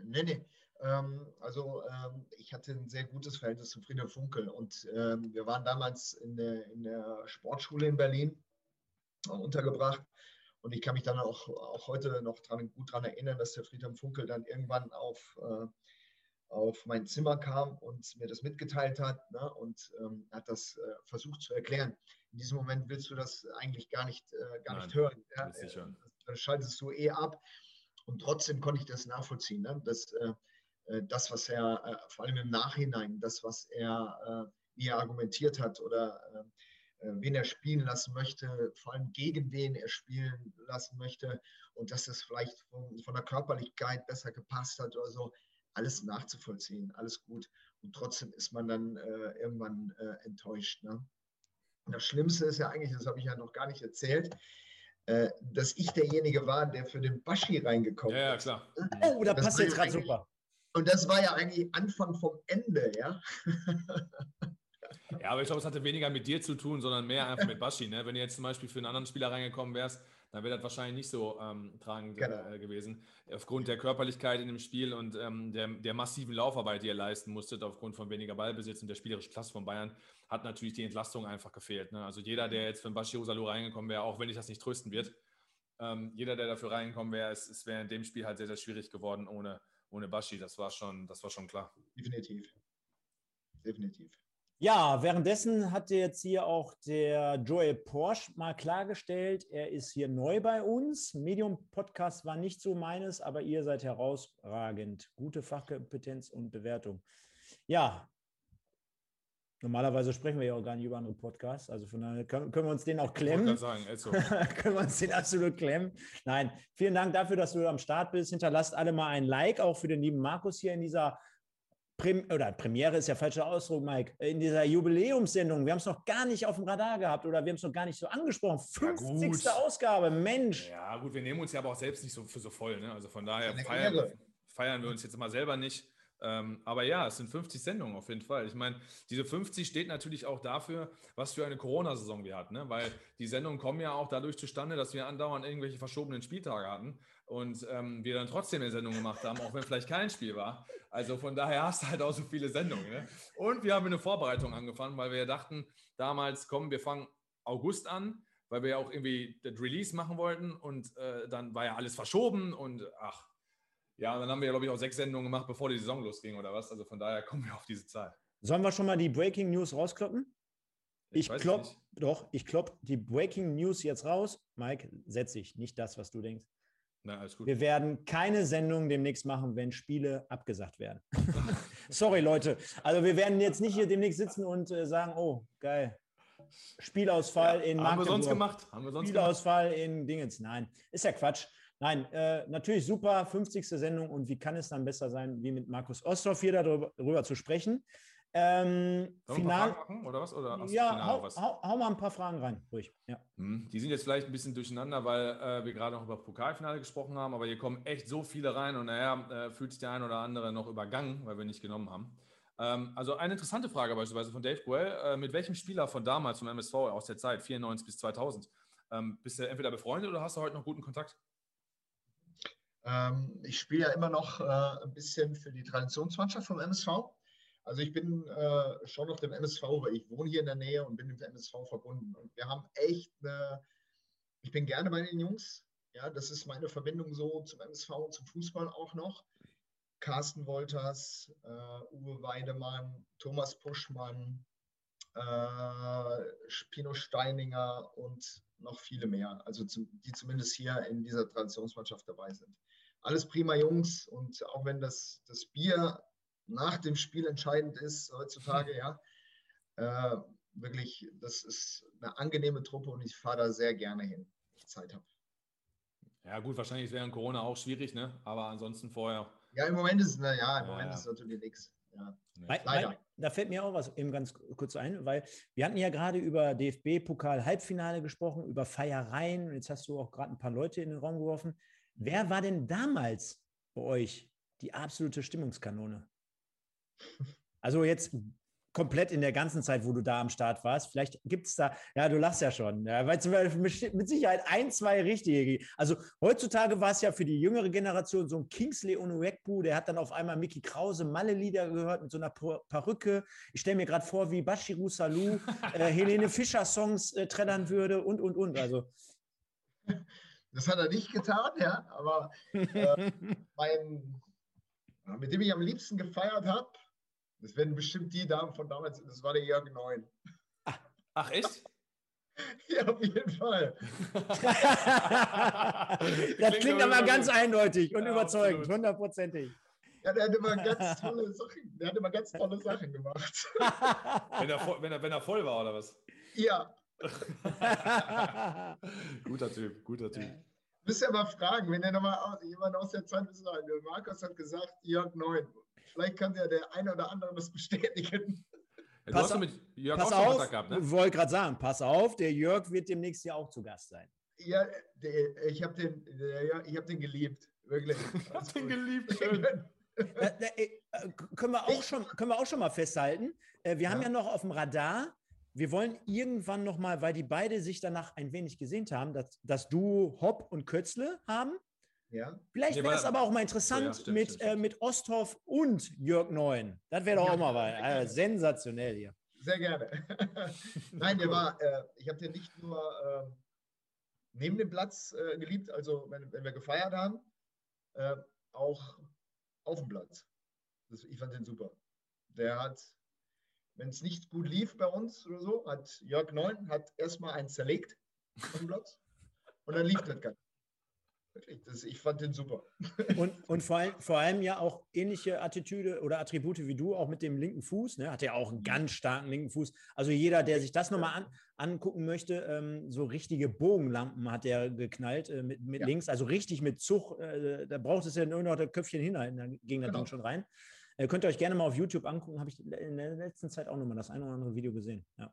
Nee, nee. Ähm, also ähm, ich hatte ein sehr gutes Verhältnis zu Friedhelm Funkel und ähm, wir waren damals in der, in der Sportschule in Berlin äh, untergebracht und ich kann mich dann auch, auch heute noch dran, gut daran erinnern, dass der Friedhelm Funkel dann irgendwann auf, äh, auf mein Zimmer kam und mir das mitgeteilt hat ne, und ähm, hat das äh, versucht zu erklären in diesem Moment willst du das eigentlich gar nicht, äh, gar Nein, nicht hören. Ja? Äh, dann schaltest du eh ab. Und trotzdem konnte ich das nachvollziehen. Ne? Das, äh, äh das, was er, äh, vor allem im Nachhinein, das, was er, äh, wie er argumentiert hat oder wen er spielen lassen möchte, vor allem gegen wen er spielen lassen möchte und dass das vielleicht von, von der Körperlichkeit besser gepasst hat oder so, alles nachzuvollziehen, alles gut. Und trotzdem ist man dann äh, irgendwann äh, enttäuscht. Ne? das Schlimmste ist ja eigentlich, das habe ich ja noch gar nicht erzählt, äh, dass ich derjenige war, der für den Baschi reingekommen ist. Ja, ja, klar. Oh, da passt jetzt gerade super. Und das war ja eigentlich Anfang vom Ende, ja. Ja, aber ich glaube, es hatte weniger mit dir zu tun, sondern mehr einfach mit Baschi. Ne? Wenn du jetzt zum Beispiel für einen anderen Spieler reingekommen wärst, dann wäre das wahrscheinlich nicht so ähm, tragend Genau. äh, gewesen. Aufgrund der Körperlichkeit in dem Spiel und ähm, der, der massiven Laufarbeit, die ihr leisten musstet, aufgrund von weniger Ballbesitz und der spielerischen Klasse von Bayern, hat natürlich die Entlastung einfach gefehlt. Ne? Also jeder, der jetzt für den Bashir Salou reingekommen wäre, auch wenn ich das nicht trösten wird, ähm, jeder, der dafür reingekommen wäre, es, es wäre in dem Spiel halt sehr, sehr schwierig geworden ohne, ohne Bashi. Das war schon, das war schon klar. Definitiv. Definitiv. Ja, währenddessen hat jetzt hier auch der Joel Porsche mal klargestellt, er ist hier neu bei uns. Medium-Podcast war nicht so meines, aber ihr seid herausragend. Gute Fachkompetenz und Bewertung. Ja, normalerweise sprechen wir ja auch gar nicht über andere Podcasts, also von daher können, können wir uns den auch Ich klemmen. gerade sagen, also, können wir uns den absolut klemmen. Nein, vielen Dank dafür, dass du am Start bist. Hinterlasst alle mal ein Like, auch für den lieben Markus hier in dieser Prem oder Premiere ist ja falscher Ausdruck, Mike, in dieser Jubiläumssendung. Wir haben es noch gar nicht auf dem Radar gehabt oder wir haben es noch gar nicht so angesprochen. Ja, 50. gut. Ausgabe, Mensch. ja, gut, wir nehmen uns ja aber auch selbst nicht so für so voll. Ne? Also von daher feiern, feiern wir uns jetzt mal selber nicht. Ähm, aber ja, es sind 50 Sendungen auf jeden Fall. Ich meine, diese 50 steht natürlich auch dafür, was für eine Corona-Saison wir hatten. Ne? Weil die Sendungen kommen ja auch dadurch zustande, dass wir andauernd irgendwelche verschobenen Spieltage hatten und ähm, wir dann trotzdem eine Sendung gemacht haben, auch wenn vielleicht kein Spiel war. Also von daher hast du halt auch so viele Sendungen. Ne? Und wir haben eine Vorbereitung angefangen, weil wir ja dachten, damals, komm, wir fangen August an, weil wir ja auch irgendwie das Release machen wollten und äh, dann war ja alles verschoben und ach. Ja, dann haben wir, glaube ich, auch sechs Sendungen gemacht, bevor die Saison losging oder was. Also von daher kommen wir auf diese Zahl. Sollen wir schon mal die Breaking News rauskloppen? Ich, es klopp, nicht. doch, ich klopp die Breaking News jetzt raus. Mike, setz dich, nicht das, was du denkst. Na, alles gut. Wir werden keine Sendung demnächst machen, wenn Spiele abgesagt werden. Sorry, Leute. Also wir werden jetzt nicht hier demnächst sitzen und äh, sagen, oh, geil. Spielausfall in haben wir sonst Magdeburg. gemacht. Haben wir sonst gemacht. Spielausfall in Dingens. Nein, ist ja Quatsch. Nein, äh, natürlich super, 50. Sendung und wie kann es dann besser sein, wie mit Markus Osthoff hier darüber, darüber zu sprechen. Ähm, Final, paar Fragen machen oder was? Oder ja, hau, was? hau, hau mal ein paar Fragen rein, ruhig. Ja. Hm, Die sind jetzt vielleicht ein bisschen durcheinander, weil äh, wir gerade noch über Pokalfinale gesprochen haben, aber hier kommen echt so viele rein und naja, äh, fühlt sich der ein oder andere noch übergangen, weil wir nicht genommen haben. Ähm, also eine interessante Frage beispielsweise von Dave Guell. Äh, mit welchem Spieler von damals vom MSV aus der Zeit, 94 bis 2000, ähm, bist du entweder befreundet oder hast du heute noch guten Kontakt? Ähm, ich spiele ja immer noch äh, ein bisschen für die Traditionsmannschaft vom MSV. Also ich bin äh, schon noch dem MSV, weil ich wohne hier in der Nähe und bin dem MSV verbunden. Und wir haben echt eine, ich bin gerne bei den Jungs. Ja, das ist meine Verbindung so zum MSV und zum Fußball auch noch. Carsten Wolters, äh, Uwe Weidemann, Thomas Puschmann, äh, Spino Steininger und noch viele mehr, also zum, die zumindest hier in dieser Traditionsmannschaft dabei sind. Alles prima Jungs und auch wenn das, das Bier nach dem Spiel entscheidend ist heutzutage, ja, äh, wirklich, das ist eine angenehme Truppe und ich fahre da sehr gerne hin, wenn ich Zeit habe. Ja, gut, wahrscheinlich während Corona auch schwierig, ne? Aber ansonsten vorher. Ja, im Moment ist, na ja, im Ja, Moment ja. ist natürlich nichts. Ja. Weil, Leider. weil, da fällt mir auch was eben ganz kurz ein, weil wir hatten ja gerade über DFB-Pokal-Halbfinale gesprochen, über Feiereien. Und jetzt hast du auch gerade ein paar Leute in den Raum geworfen. Wer war denn damals bei euch die absolute Stimmungskanone? Also jetzt komplett in der ganzen Zeit, wo du da am Start warst. Vielleicht gibt es da, ja, du lachst ja schon, ja, weil es mit mit Sicherheit ein, zwei richtige. Also heutzutage war es ja für die jüngere Generation so ein Kingsley Onuekbu, der hat dann auf einmal Mickey Krause Malle-Lieder gehört mit so einer Per- Perücke. Ich stelle mir gerade vor, wie Bashiru Salou äh, Helene Fischer Songs äh, trällern würde und, und, und. Also Das hat er nicht getan, ja, aber äh, mein, mit dem ich am liebsten gefeiert habe, das werden bestimmt die Damen von damals, das war der Jörg Neun. Ach, echt? Ja, auf jeden Fall. das klingt aber ganz eindeutig und Ja, überzeugend, hundertprozentig. Ja, der hat immer ganz tolle Sachen, der hat immer ganz tolle Sachen gemacht. Wenn er, voll, wenn, er, wenn er voll war oder was? Ja, guter Typ, guter Typ. müsst ihr mal fragen, wenn ihr nochmal jemand aus der Zeit wissen Markus hat gesagt, Jörg Neun. Vielleicht kann ja der eine oder andere das bestätigen. Ja, du Pass hast doch auf- mit Jörg Pass auch schon auf, gehabt, ne? wollte gerade sagen, pass auf, der Jörg wird demnächst ja auch zu Gast sein. Ja, der, ich habe den, der, ja, ich hab den geliebt. Wirklich. Ich hab den geliebt, schön. Äh, äh, äh, können, wir auch schon, können wir auch schon mal festhalten. Äh, wir haben Ja. ja noch auf dem Radar wir wollen irgendwann nochmal, weil die beide sich danach ein wenig gesehnt haben, dass, dass du Hopp und Kötzle haben. Ja. Vielleicht Nee, wäre es aber auch mal interessant Ja, stimmt, mit, stimmt, äh, mit Osthoff und Jörg Neuen. Das wäre doch Ja, auch mal was. Äh, sensationell hier. Sehr gerne. Nein, der war, äh, ich habe den nicht nur ähm, neben dem Platz äh, geliebt, also wenn, wenn wir gefeiert haben, äh, auch auf dem Platz. Das, ich fand den super. Der hat, wenn es nicht gut lief bei uns oder so, hat Jörg Neun hat erstmal einen zerlegt auf dem Platz und dann lief das Ganze. Wirklich, das, ich fand den super. Und, und vor, allem, vor allem ja auch ähnliche Attitüde oder Attribute wie du, auch mit dem linken Fuß. Ne? Hat ja auch einen ganz starken linken Fuß. Also jeder, der sich das nochmal an, angucken möchte, ähm, so richtige Bogenlampen hat er geknallt äh, mit, mit Ja. links, also richtig mit Zug. Äh, da braucht es ja nur noch das Köpfchen hinhalten, dann ging das Genau. Ding schon rein. Äh, könnt ihr euch gerne mal auf YouTube angucken. Habe ich in der letzten Zeit auch nochmal das eine oder andere Video gesehen. Ja.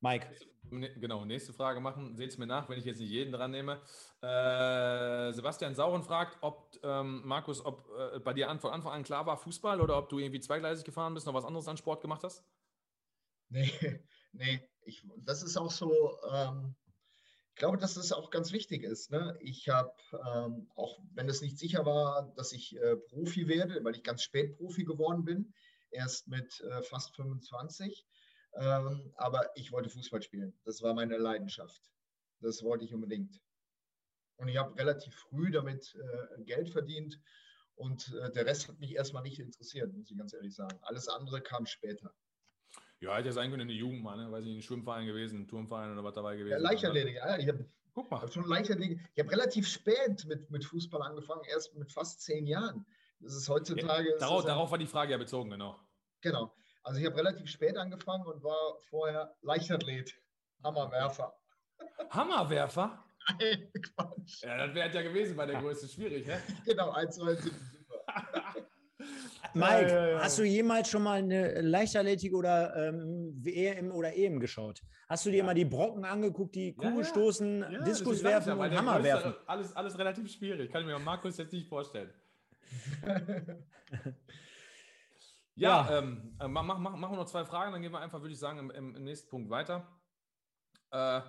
Mike. Ne- Genau, nächste Frage machen. Seht es mir nach, wenn ich jetzt nicht jeden dran nehme. Äh, Sebastian Sauren fragt, ob, ähm, Markus, ob äh, bei dir an, von Anfang an klar war Fußball oder ob du irgendwie zweigleisig gefahren bist, noch was anderes an Sport gemacht hast? Nee, nee, ich, das ist auch so, ähm, ich glaube, dass das auch ganz wichtig ist. Ne? Ich habe, ähm, auch wenn es nicht sicher war, dass ich äh, Profi werde, weil ich ganz spät Profi geworden bin, erst mit äh, fast 25, ähm, aber ich wollte Fußball spielen. Das war meine Leidenschaft. Das wollte ich unbedingt. Und ich habe relativ früh damit äh, Geld verdient und äh, der Rest hat mich erstmal nicht interessiert, muss ich ganz ehrlich sagen. Alles andere kam später. Ja, hätte ja sein können in der Jugend mal, ne? weiß ich, ein Schwimmverein gewesen, ein Turmverein oder was dabei gewesen. Ja, Leichtathletik, ja, ich habe hab schon Leichtathletik. Ich habe relativ spät mit, mit Fußball angefangen, erst mit fast zehn Jahren. Das ist heutzutage. ist Darauf, ja- darauf war die Frage ja bezogen, genau. Genau. Also ich habe relativ spät angefangen und war vorher Leichtathlet, Hammerwerfer. Hammerwerfer? Nein, Quatsch. Ja, das wäre ja gewesen bei der Größe schwierig, ne? Genau, 1 zu 1 super. Mike, ja, ja. hast du jemals schon mal eine Leichtathletik oder ähm, EM oder EM geschaut? Hast du dir Ja. mal die Brocken angeguckt, die Ja, Kugel ja. stoßen, Ja, Diskus werfen und Hammer werfen? Alles, alles relativ schwierig. Kann ich mir Markus jetzt nicht vorstellen. Ja, Ja. Ähm, äh, mach, mach, machen wir noch zwei Fragen, dann gehen wir einfach, würde ich sagen, im, im, nächsten Punkt weiter. Äh,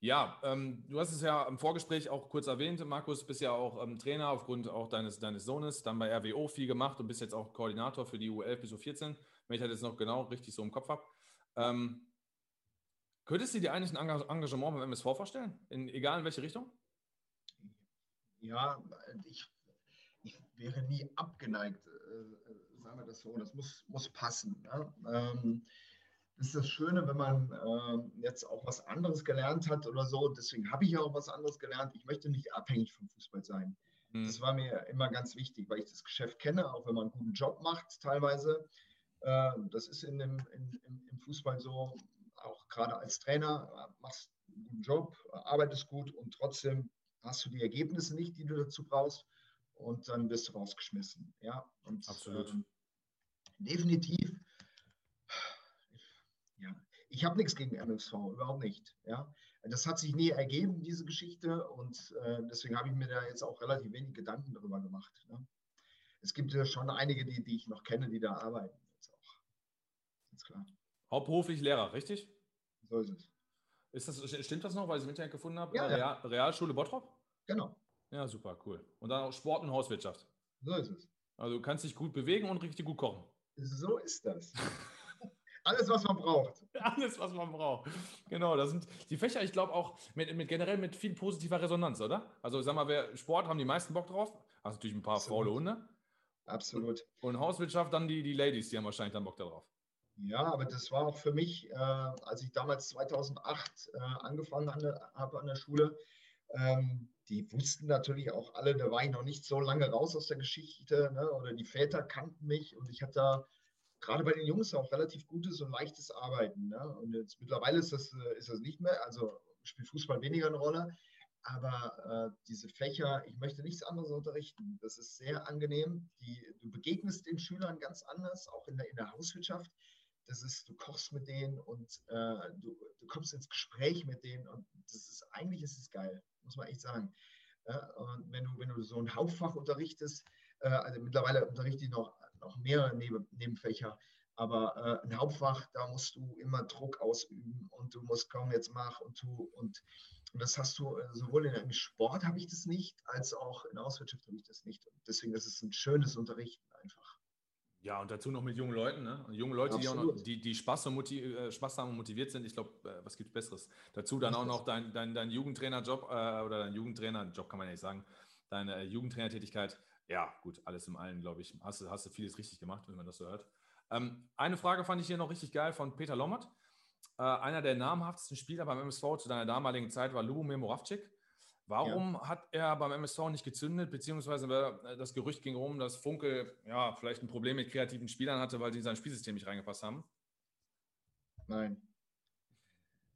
ja, ähm, du hast es ja im Vorgespräch auch kurz erwähnt, Markus, bist ja auch ähm, Trainer aufgrund auch deines, deines Sohnes, dann bei RWO viel gemacht und bist jetzt auch Koordinator für die U11 bis U14, wenn ich das jetzt noch genau richtig so im Kopf habe. Ähm, könntest du dir eigentlich ein Enga- Engagement beim MSV vorstellen? In, egal in welche Richtung? Ja, ich, ich wäre nie abgeneigt, äh, sagen wir das so. Das muss, muss passen. Ne? Ähm, das ist das Schöne, wenn man ähm, jetzt auch was anderes gelernt hat oder so. Deswegen habe ich ja auch was anderes gelernt. Ich möchte nicht abhängig vom Fußball sein. Hm. Das war mir immer ganz wichtig, weil ich das Geschäft kenne, auch wenn man einen guten Job macht teilweise. Äh, das ist in dem, in, im, im Fußball so, auch gerade als Trainer, äh, machst einen guten Job, arbeitest gut und trotzdem hast du die Ergebnisse nicht, die du dazu brauchst und dann wirst du rausgeschmissen. Ja, und Absolut. ähm, definitiv. Ja, ich habe nichts gegen MSV, überhaupt nicht. Ja, das hat sich nie ergeben, diese Geschichte, und äh, deswegen habe ich mir da jetzt auch relativ wenig Gedanken darüber gemacht. Ne? Es gibt ja schon einige, die, die ich noch kenne, die da arbeiten. Jetzt auch. Ganz klar. Hauptberuflich Lehrer, richtig? So ist es. Ist das, stimmt das noch, weil ich es im Internet gefunden habe? Ja, Äh, ja. Real, Realschule Bottrop? Genau, Ja, super, cool. Und dann auch Sport und Hauswirtschaft. so ist es. Also du kannst dich gut bewegen und richtig gut kochen. So ist das. Alles, was man braucht. Alles, was man braucht. Genau, das sind die Fächer, ich glaube auch mit, mit generell mit viel positiver Resonanz, oder? Also sag mal, wer Sport haben die meisten Bock drauf? Hast natürlich ein paar Absolut. faule Hunde. Absolut. Und Hauswirtschaft dann die, die Ladies, die haben wahrscheinlich dann Bock darauf. Ja, aber das war auch für mich, äh, als ich damals 2008 äh, angefangen habe an der Schule, ähm, die wussten natürlich auch alle, da war ich noch nicht so lange raus aus der Geschichte, ne? oder die Väter kannten mich und ich hatte da gerade bei den Jungs auch relativ gutes und leichtes Arbeiten. Ne? Und jetzt mittlerweile ist das, äh, ist das nicht mehr, also spielt Fußball weniger eine Rolle. Aber äh, diese Fächer, ich möchte nichts anderes unterrichten. Das ist sehr angenehm. Die, du begegnest den Schülern ganz anders, auch in der, in der Hauswirtschaft. Das ist, du kochst mit denen und äh, du, du kommst ins Gespräch mit denen und das ist eigentlich ist es geil, muss man echt sagen. Ja, und wenn du, wenn du so ein Hauptfach unterrichtest, äh, also mittlerweile unterrichte ich noch, noch mehr Neben, Nebenfächer, Aber äh, ein Hauptfach, da musst du immer Druck ausüben und du musst kaum jetzt mach und tu und, und das hast du äh, sowohl in Sport habe ich das nicht, als auch in Auswirtschaft habe ich das nicht. Und deswegen ist es ein schönes Unterrichten einfach. Ja, und dazu noch mit jungen Leuten, ne? junge Leute, die, auch noch, die, die Spaß, und äh, Spaß haben und motiviert sind. Ich glaube, äh, was gibt Besseres? Dazu dann auch noch dein, dein, dein Jugendtrainerjob äh, oder dein Jugendtrainerjob, kann man ja nicht sagen, deine Jugendtrainertätigkeit. Ja, gut, alles im Allen, glaube ich. Hast, hast du vieles richtig gemacht, wenn man das so hört. Ähm, eine Frage fand ich hier noch richtig geil von Peter Lommert. Äh, einer der namhaftesten Spieler beim MSV zu deiner damaligen Zeit war Lubomir Moravcik. Warum ja. hat er beim MSV nicht gezündet, beziehungsweise äh, das Gerücht ging rum, dass Funke ja vielleicht ein Problem mit kreativen Spielern hatte, weil sie in sein Spielsystem nicht reingepasst haben? Nein.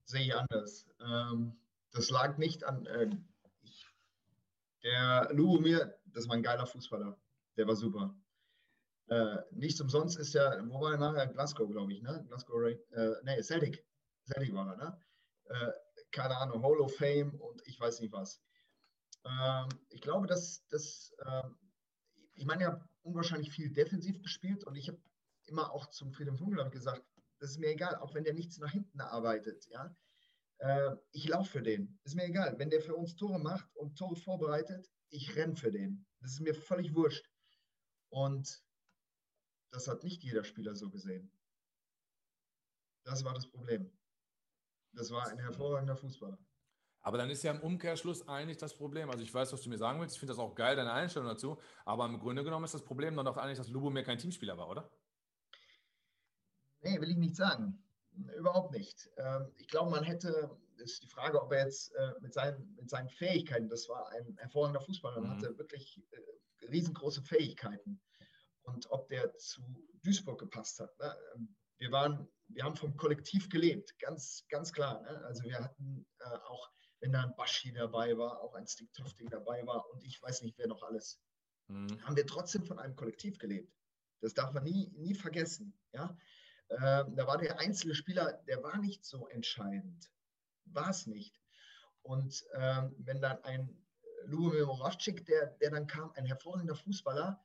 Sehe ich anders. Ähm, das lag nicht an. Äh, ich, der Lubomir, das war ein geiler Fußballer. Der war super. Äh, nichts umsonst ist er, wo war er nachher? Glasgow, glaube ich, ne? Glasgow, äh, nee, Celtic. Celtic war er, ne? Äh, keine Ahnung, Hall of Fame und ich weiß nicht was. Ähm, ich glaube, dass das, ähm, ich meine, ich habe unwahrscheinlich viel defensiv gespielt und ich habe immer auch zum Friedhelm Funkel gesagt, das ist mir egal, auch wenn der nichts nach hinten arbeitet, ja. Äh, ich laufe für den, ist mir egal. Wenn der für uns Tore macht und Tore vorbereitet, ich renne für den. Das ist mir völlig wurscht. Und das hat nicht jeder Spieler so gesehen. Das war das Problem. Das war ein hervorragender Fußballer. Aber dann ist ja im Umkehrschluss eigentlich das Problem. Also ich weiß, was du mir sagen willst. Ich finde das auch geil, deine Einstellung dazu. Aber im Grunde genommen ist das Problem dann doch eigentlich, dass Lubomir kein Teamspieler war, oder? Nee, will ich nicht sagen. Überhaupt nicht. Ähm, ich glaube, man hätte, ist die Frage, ob er jetzt äh, mit seinen, mit seinen Fähigkeiten, das war ein hervorragender Fußballer, mhm. hatte wirklich äh, riesengroße Fähigkeiten. Und ob der zu Duisburg gepasst hat. Ne? Wir waren wir haben vom Kollektiv gelebt, ganz, ganz klar. Ne? Also wir hatten äh, auch, wenn da ein Baschi dabei war, auch ein Stick Tofting dabei war und ich weiß nicht, wer noch alles, mhm. haben wir trotzdem von einem Kollektiv gelebt. Das darf man nie, nie vergessen. Ja? Ähm, da war der einzelne Spieler, der war nicht so entscheidend. War es nicht. Und ähm, wenn dann ein Lubomir Moravcik, der, der dann kam, ein hervorragender Fußballer,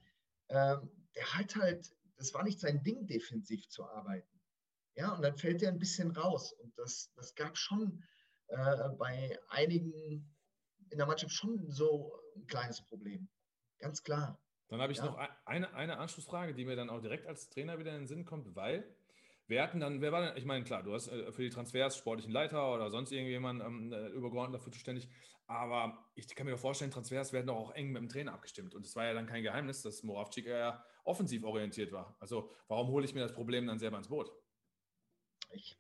ähm, der hat halt, das war nicht sein Ding, defensiv zu arbeiten. Ja, und dann fällt er ein bisschen raus. Und das, das gab schon äh, bei einigen in der Mannschaft schon so ein kleines Problem. Ganz klar. Dann habe ich ja. noch eine, eine Anschlussfrage, die mir dann auch direkt als Trainer wieder in den Sinn kommt, weil wir hatten dann, wer war denn, ich meine, klar, du hast äh, für die Transfers sportlichen Leiter oder sonst irgendjemand ähm, äh, übergeordnet dafür zuständig, aber ich kann mir doch vorstellen, Transfers werden doch auch eng mit dem Trainer abgestimmt. Und es war ja dann kein Geheimnis, dass Moravcik eher offensiv orientiert war. Also warum hole ich mir das Problem dann selber ins Boot? Ich,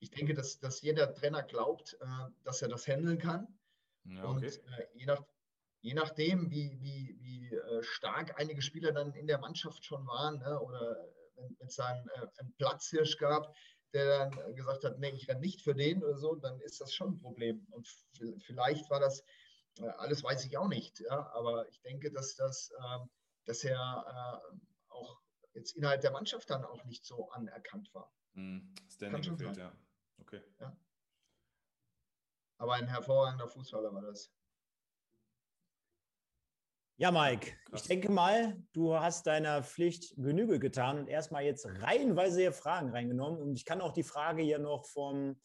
ich denke, dass, dass jeder Trainer glaubt, äh, dass er das handeln kann. Ja, okay. Und äh, je, nach, je nachdem, wie, wie, wie äh, stark einige Spieler dann in der Mannschaft schon waren, ne, oder wenn es dann einen Platzhirsch gab, der dann gesagt hat, nee, ich renne nicht für den oder so, dann ist das schon ein Problem. Und vielleicht war das, alles weiß ich auch nicht, ja, aber ich denke, dass das, ähm, dass er äh, auch jetzt innerhalb der Mannschaft dann auch nicht so anerkannt war. Mm, Standing gefehlt, ja. Okay. Ja. Aber ein hervorragender Fußballer war das. Ja, Mike, Krass. ich denke mal, du hast deiner Pflicht Genüge getan und erstmal jetzt reihenweise hier Fragen reingenommen. Und ich kann auch die Frage hier noch vom,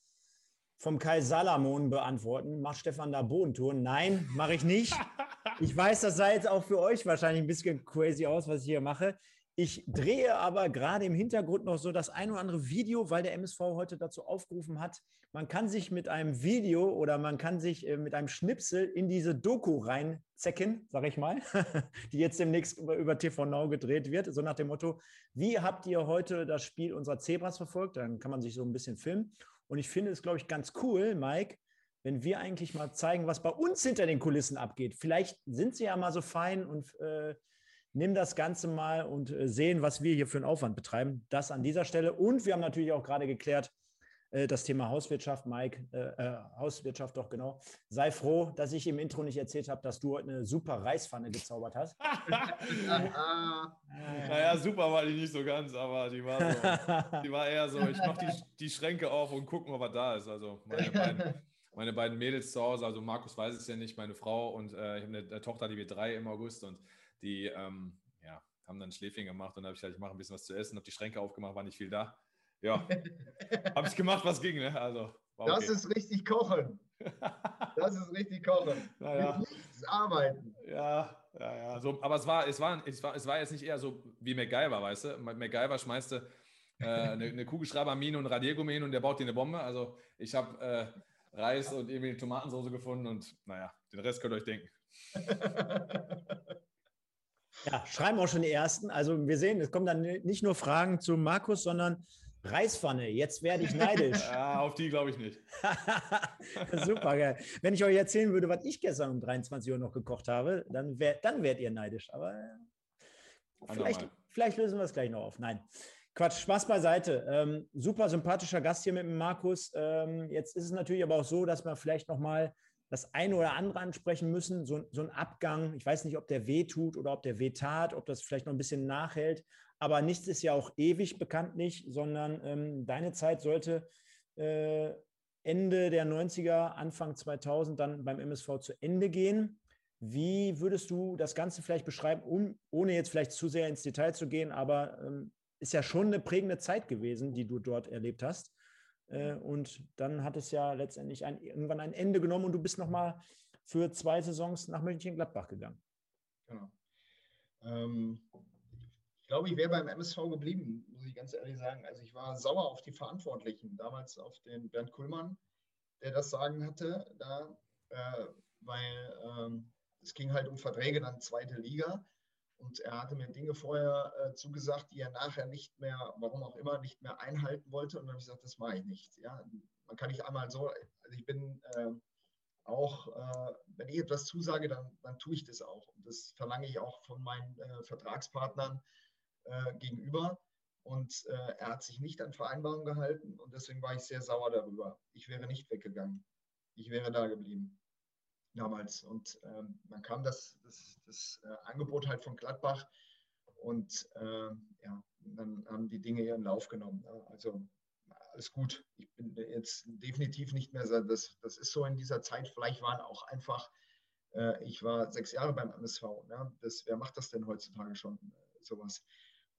vom Kai Salamon beantworten. Macht Stefan da Bodentouren? Nein, mache ich nicht. Ich weiß, das sah jetzt auch für euch wahrscheinlich ein bisschen crazy aus, was ich hier mache. Ich drehe aber gerade im Hintergrund noch so das ein oder andere Video, weil der MSV heute dazu aufgerufen hat, man kann sich mit einem Video oder man kann sich äh, mit einem Schnipsel in diese Doku reinzecken, sage ich mal, die jetzt demnächst über, über TV Now gedreht wird. So nach dem Motto, wie habt ihr heute das Spiel unserer Zebras verfolgt? Dann kann man sich so ein bisschen filmen. Und ich finde es, glaube ich, ganz cool, Mike, wenn wir eigentlich mal zeigen, was bei uns hinter den Kulissen abgeht. Vielleicht sind sie ja mal so fein und äh, nimm das Ganze mal und äh, sehen, was wir hier für einen Aufwand betreiben. Das an dieser Stelle. Und wir haben natürlich auch gerade geklärt, äh, das Thema Hauswirtschaft, Mike, äh, äh, Hauswirtschaft doch genau. Sei froh, dass ich im Intro nicht erzählt habe, dass du heute eine super Reispfanne gezaubert hast. naja, super war die nicht so ganz, aber die war, so, die war eher so, ich mache die, die Schränke auf und gucke mal, was da ist. Also meine beiden, meine beiden Mädels zu Hause, also Markus weiß es ja nicht, meine Frau und äh, ich habe eine, Tochter, die wird drei im August und die, ähm, ja, haben dann Schläfchen gemacht und dann habe ich gesagt, ich mache ein bisschen was zu essen, habe die Schränke aufgemacht, war nicht viel da. Ja, habe ich gemacht, was ging. Ne? Also, okay. Das ist richtig kochen. Das ist richtig kochen. Naja. Mit nichts arbeiten. Ja, ja, ja. So, aber es war, es, war, es, war, es war jetzt nicht eher so wie MacGyver, weißt du? MacGyver schmeißt äh, eine, eine Kugelschreibermine und Radiergummi hin und der baut dir eine Bombe. Also ich habe äh, Reis und irgendwie Tomatensauce gefunden und naja, den Rest könnt ihr euch denken. Ja, schreiben auch schon die ersten. Also wir sehen, es kommen dann nicht nur Fragen zu Markus, sondern Reispfanne, jetzt werde ich neidisch. ja, auf die glaube ich nicht. Super geil. Wenn ich euch erzählen würde, was ich gestern um 23 Uhr noch gekocht habe, dann, wär, dann wärt ihr neidisch. Aber vielleicht, vielleicht lösen wir es gleich noch auf. Nein. Quatsch, Spaß beiseite. Ähm, super sympathischer Gast hier mit dem Markus. Ähm, jetzt ist es natürlich aber auch so, dass wir vielleicht nochmal das eine oder andere ansprechen müssen. So, so ein Abgang, ich weiß nicht, ob der weh tut oder ob der weh tat, ob das vielleicht noch ein bisschen nachhält. Aber nichts ist ja auch ewig bekannt nicht, sondern ähm, deine Zeit sollte äh, Ende der 90er, Anfang 2000 dann beim MSV zu Ende gehen. Wie würdest du das Ganze vielleicht beschreiben, um, ohne jetzt vielleicht zu sehr ins Detail zu gehen, aber ähm, ist ja schon eine prägende Zeit gewesen, die du dort erlebt hast. Äh, und dann hat es ja letztendlich ein, irgendwann ein Ende genommen und du bist nochmal für zwei Saisons nach Mönchengladbach gegangen. Genau. Ähm, ich glaube, ich wäre beim MSV geblieben, muss ich ganz ehrlich sagen. Also ich war sauer auf die Verantwortlichen, damals auf den Bernd Kuhlmann, der das Sagen hatte, da, äh, weil ähm, es ging halt um Verträge, dann zweite Liga. Und er hatte mir Dinge vorher äh, zugesagt, die er nachher nicht mehr, warum auch immer, nicht mehr einhalten wollte. Und dann habe ich gesagt, das mache ich nicht. Ja, man kann nicht einmal so, also ich bin äh, auch, äh, wenn ich etwas zusage, dann, dann tue ich das auch. Und das verlange ich auch von meinen äh, Vertragspartnern äh, gegenüber. Und äh, er hat sich nicht an Vereinbarungen gehalten und deswegen war ich sehr sauer darüber. Ich wäre nicht weggegangen. Ich wäre da geblieben damals. Und ähm, dann kam das, das, das äh, Angebot halt von Gladbach und äh, ja, dann haben die Dinge ihren Lauf genommen. Ja. Also alles gut. Ich bin jetzt definitiv nicht mehr, das, das ist so in dieser Zeit. Vielleicht waren auch einfach, äh, ich war sechs Jahre beim MSV. Ne? Das, wer macht das denn heutzutage schon, äh, sowas?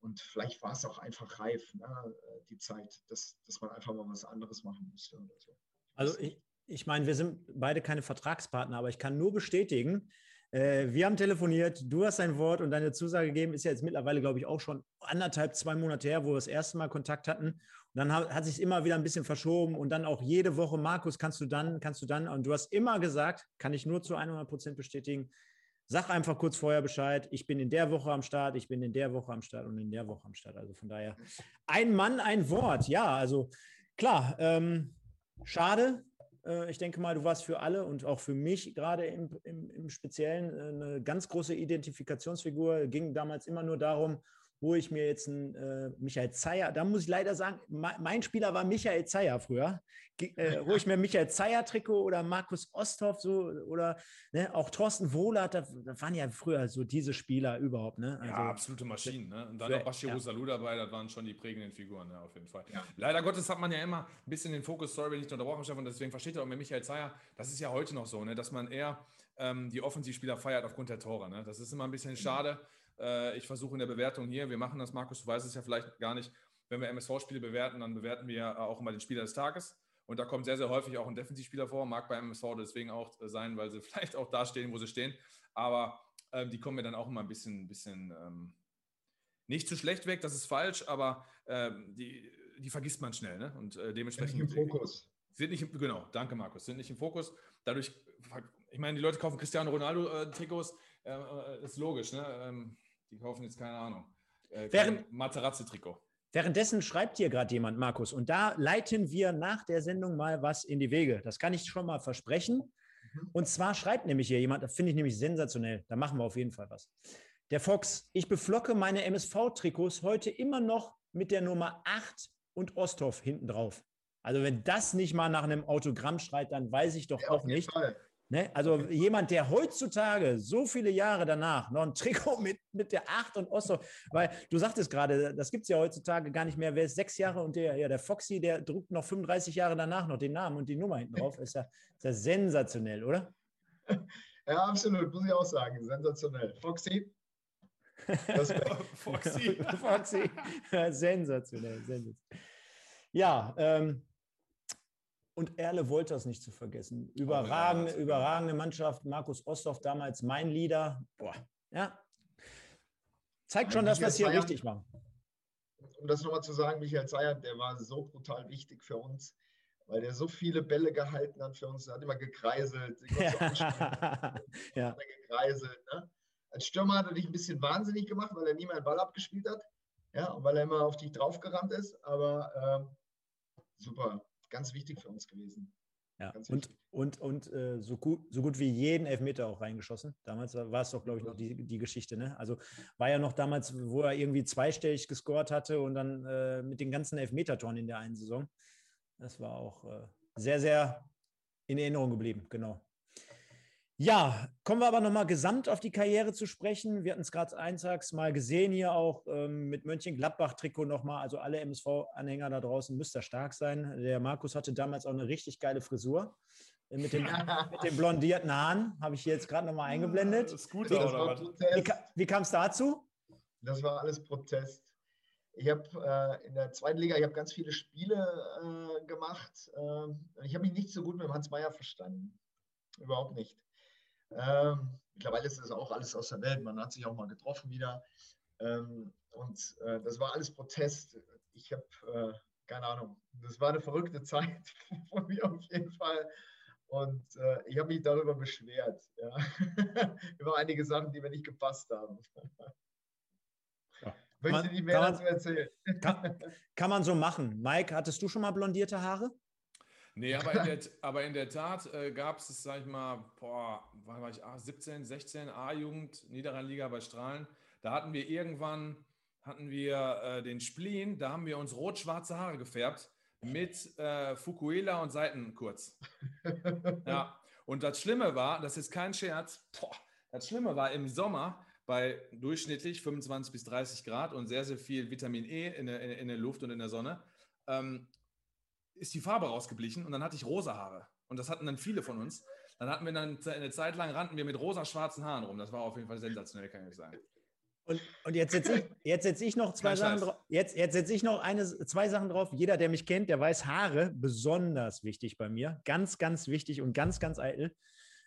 Und vielleicht war es auch einfach reif, ne, die Zeit, dass, dass man einfach mal was anderes machen musste oder so. Also ich, ich meine, wir sind beide keine Vertragspartner, aber ich kann nur bestätigen, äh, wir haben telefoniert, du hast dein Wort und deine Zusage gegeben, ist ja jetzt mittlerweile, glaube ich, auch schon anderthalb, zwei Monate her, wo wir das erste Mal Kontakt hatten. Und dann hat, hat sich immer wieder ein bisschen verschoben und dann auch jede Woche, Markus, kannst du dann, kannst du dann. Und du hast immer gesagt, kann ich nur zu 100 Prozent bestätigen, Sag einfach kurz vorher Bescheid, ich bin in der Woche am Start, ich bin in der Woche am Start und in der Woche am Start. Also von daher, ein Mann, ein Wort. Ja, also klar, ähm, schade. Äh, ich denke mal, du warst für alle und auch für mich gerade im, im, im Speziellen äh, eine ganz große Identifikationsfigur. Ging damals immer nur darum, wo ich mir jetzt einen äh, Michael Zeyer, da muss ich leider sagen, mein Spieler war Michael Zeyer früher, äh, wo ich mir Michael Zeyer Trikot oder Markus Osthoff so oder ne, auch Thorsten Wohlert, da, da, waren ja früher so diese Spieler überhaupt. Ne? Also, ja, absolute Maschinen. Ne? Und dann noch Bashir ja. Salou dabei, das waren schon die prägenden Figuren, ne, auf jeden Fall. Ja. Leider Gottes hat man ja immer ein bisschen den Fokus, sorry, wenn ich unterbrochen habe, und deswegen versteht ihr auch mit Michael Zeyer, das ist ja heute noch so, ne, dass man eher ähm, die Offensivspieler feiert aufgrund der Tore. Ne? Das ist immer ein bisschen mhm. Äh, ich versuche in der Bewertung hier, wir machen das, Markus, du weißt es ja vielleicht gar nicht, wenn wir MSV-Spiele bewerten, dann bewerten wir auch immer den Spieler des Tages. Und da kommt sehr, sehr häufig auch ein Defensivspieler vor, mag bei MSV deswegen auch äh, sein, weil sie vielleicht auch da stehen, wo sie stehen. Aber ähm, die kommen mir dann auch immer ein bisschen, bisschen ähm, nicht zu schlecht weg, das ist falsch, aber ähm, die, die vergisst man schnell. Ne? Und äh, dementsprechend. Sind nicht im Fokus. Sind nicht, genau, danke Markus, sind nicht im Fokus. Dadurch, ich meine, die Leute kaufen Cristiano Ronaldo-Trikots, äh, äh, ist logisch, ne? Die kaufen jetzt keine Ahnung. Äh, Während, Materazzi-Trikot. Währenddessen schreibt hier gerade jemand, Markus, und da leiten wir nach der Sendung mal was in die Wege. Das kann ich schon mal versprechen. Mhm. Und zwar schreibt nämlich hier jemand, das finde ich nämlich sensationell, da machen wir auf jeden Fall was. Der Fox, ich beflocke meine MSV-Trikots heute immer noch mit der Nummer 8 und Osthoff hinten drauf. Also wenn das nicht mal nach einem Autogramm schreit, dann weiß ich doch ja, auch nicht. Fall. Ne? Also jemand, der heutzutage so viele Jahre danach noch ein Trikot mit, mit der 8 und Osto, weil du sagtest gerade, das gibt es ja heutzutage gar nicht mehr. Wer ist sechs Jahre und der, ja, der Foxy, der druckt noch 35 Jahre danach noch den Namen und die Nummer hinten drauf. Ist ja, ist ja sensationell, oder? Ja, absolut, muss ich auch sagen. Sensationell. Foxy, Foxy. Foxy. sensationell, sensationell. Ja, ähm, und Erle Wolters nicht zu vergessen. Überragende, oh, ja, überragende Mannschaft. Markus Osthoff damals mein Leader. Boah, ja. Zeigt schon, dass wir es hier richtig machen. Um das nochmal zu sagen, Michael Zayert, der war so brutal wichtig für uns, weil der so viele Bälle gehalten hat für uns. Er hat immer gekreiselt. ja. Hat gekreiselt ne? Als Stürmer hat er dich ein bisschen wahnsinnig gemacht, weil er nie mehr einen Ball abgespielt hat. Ja, und weil er immer auf dich draufgerannt ist. Aber ähm, super ganz wichtig für uns gewesen. Ja, und, und, und äh, so, gut, so gut wie jeden Elfmeter auch reingeschossen. Damals war es doch, glaube ich, noch die, die Geschichte. Ne? Also war ja noch damals, wo er irgendwie zweistellig gescored hatte und dann äh, mit den ganzen Elfmetertoren in der einen Saison. Das war auch äh, sehr, sehr in Erinnerung geblieben, genau. Ja, kommen wir aber nochmal gesamt auf die Karriere zu sprechen. Wir hatten es gerade eintags mal gesehen hier auch ähm, mit Mönchengladbach-Trikot nochmal. Also alle MSV-Anhänger da draußen müsst ihr stark sein. Der Markus hatte damals auch eine richtig geile Frisur. Äh, mit den, mit den blondierten Haaren habe ich hier jetzt gerade nochmal eingeblendet. Das ist gut, das oder Wie, wie kam es dazu? Das war alles Protest. Ich habe äh, in der zweiten Liga, ich habe ganz viele Spiele äh, gemacht. Äh, ich habe mich nicht so gut mit Hans Meyer verstanden. Überhaupt nicht. Ähm, mittlerweile ist das auch alles aus der Welt. Man hat sich auch mal getroffen wieder. Ähm, und äh, das war alles Protest. Ich habe äh, keine Ahnung. Das war eine verrückte Zeit von mir auf jeden Fall. Und äh, ich habe mich darüber beschwert. Ja. Über einige Sachen, die mir nicht gepasst haben. Ja. Möchte nicht mehr dazu erzählen. Kann, kann man so machen. Mike, hattest du schon mal blondierte Haare? Nee, aber in der, aber in der Tat äh, gab es, sag ich mal, boah, wann war ich, ah, 17, 16, A-Jugend, Niederrhein-Liga bei Strahlen. Da hatten wir irgendwann, hatten wir äh, den Spleen, da haben wir uns rot-schwarze Haare gefärbt mit äh, Fukuela und Seiten kurz. ja, und das Schlimme war, das ist kein Scherz, boah, das Schlimme war im Sommer bei durchschnittlich 25 bis 30 Grad und sehr, sehr viel Vitamin E in der, in der Luft und in der Sonne. Ähm, ist die Farbe rausgeblichen und dann hatte ich rosa Haare. Und das hatten dann viele von uns. Dann hatten wir dann eine Zeit lang rannten wir mit rosa-schwarzen Haaren rum. Das war auf jeden Fall sensationell, kann ich sagen. Und, und jetzt setze ich, jetzt setz ich noch zwei Sachen drauf. Jetzt, jetzt setze ich noch eine, zwei Sachen drauf. Jeder, der mich kennt, der weiß, Haare besonders wichtig bei mir. Ganz, ganz wichtig und ganz, ganz eitel.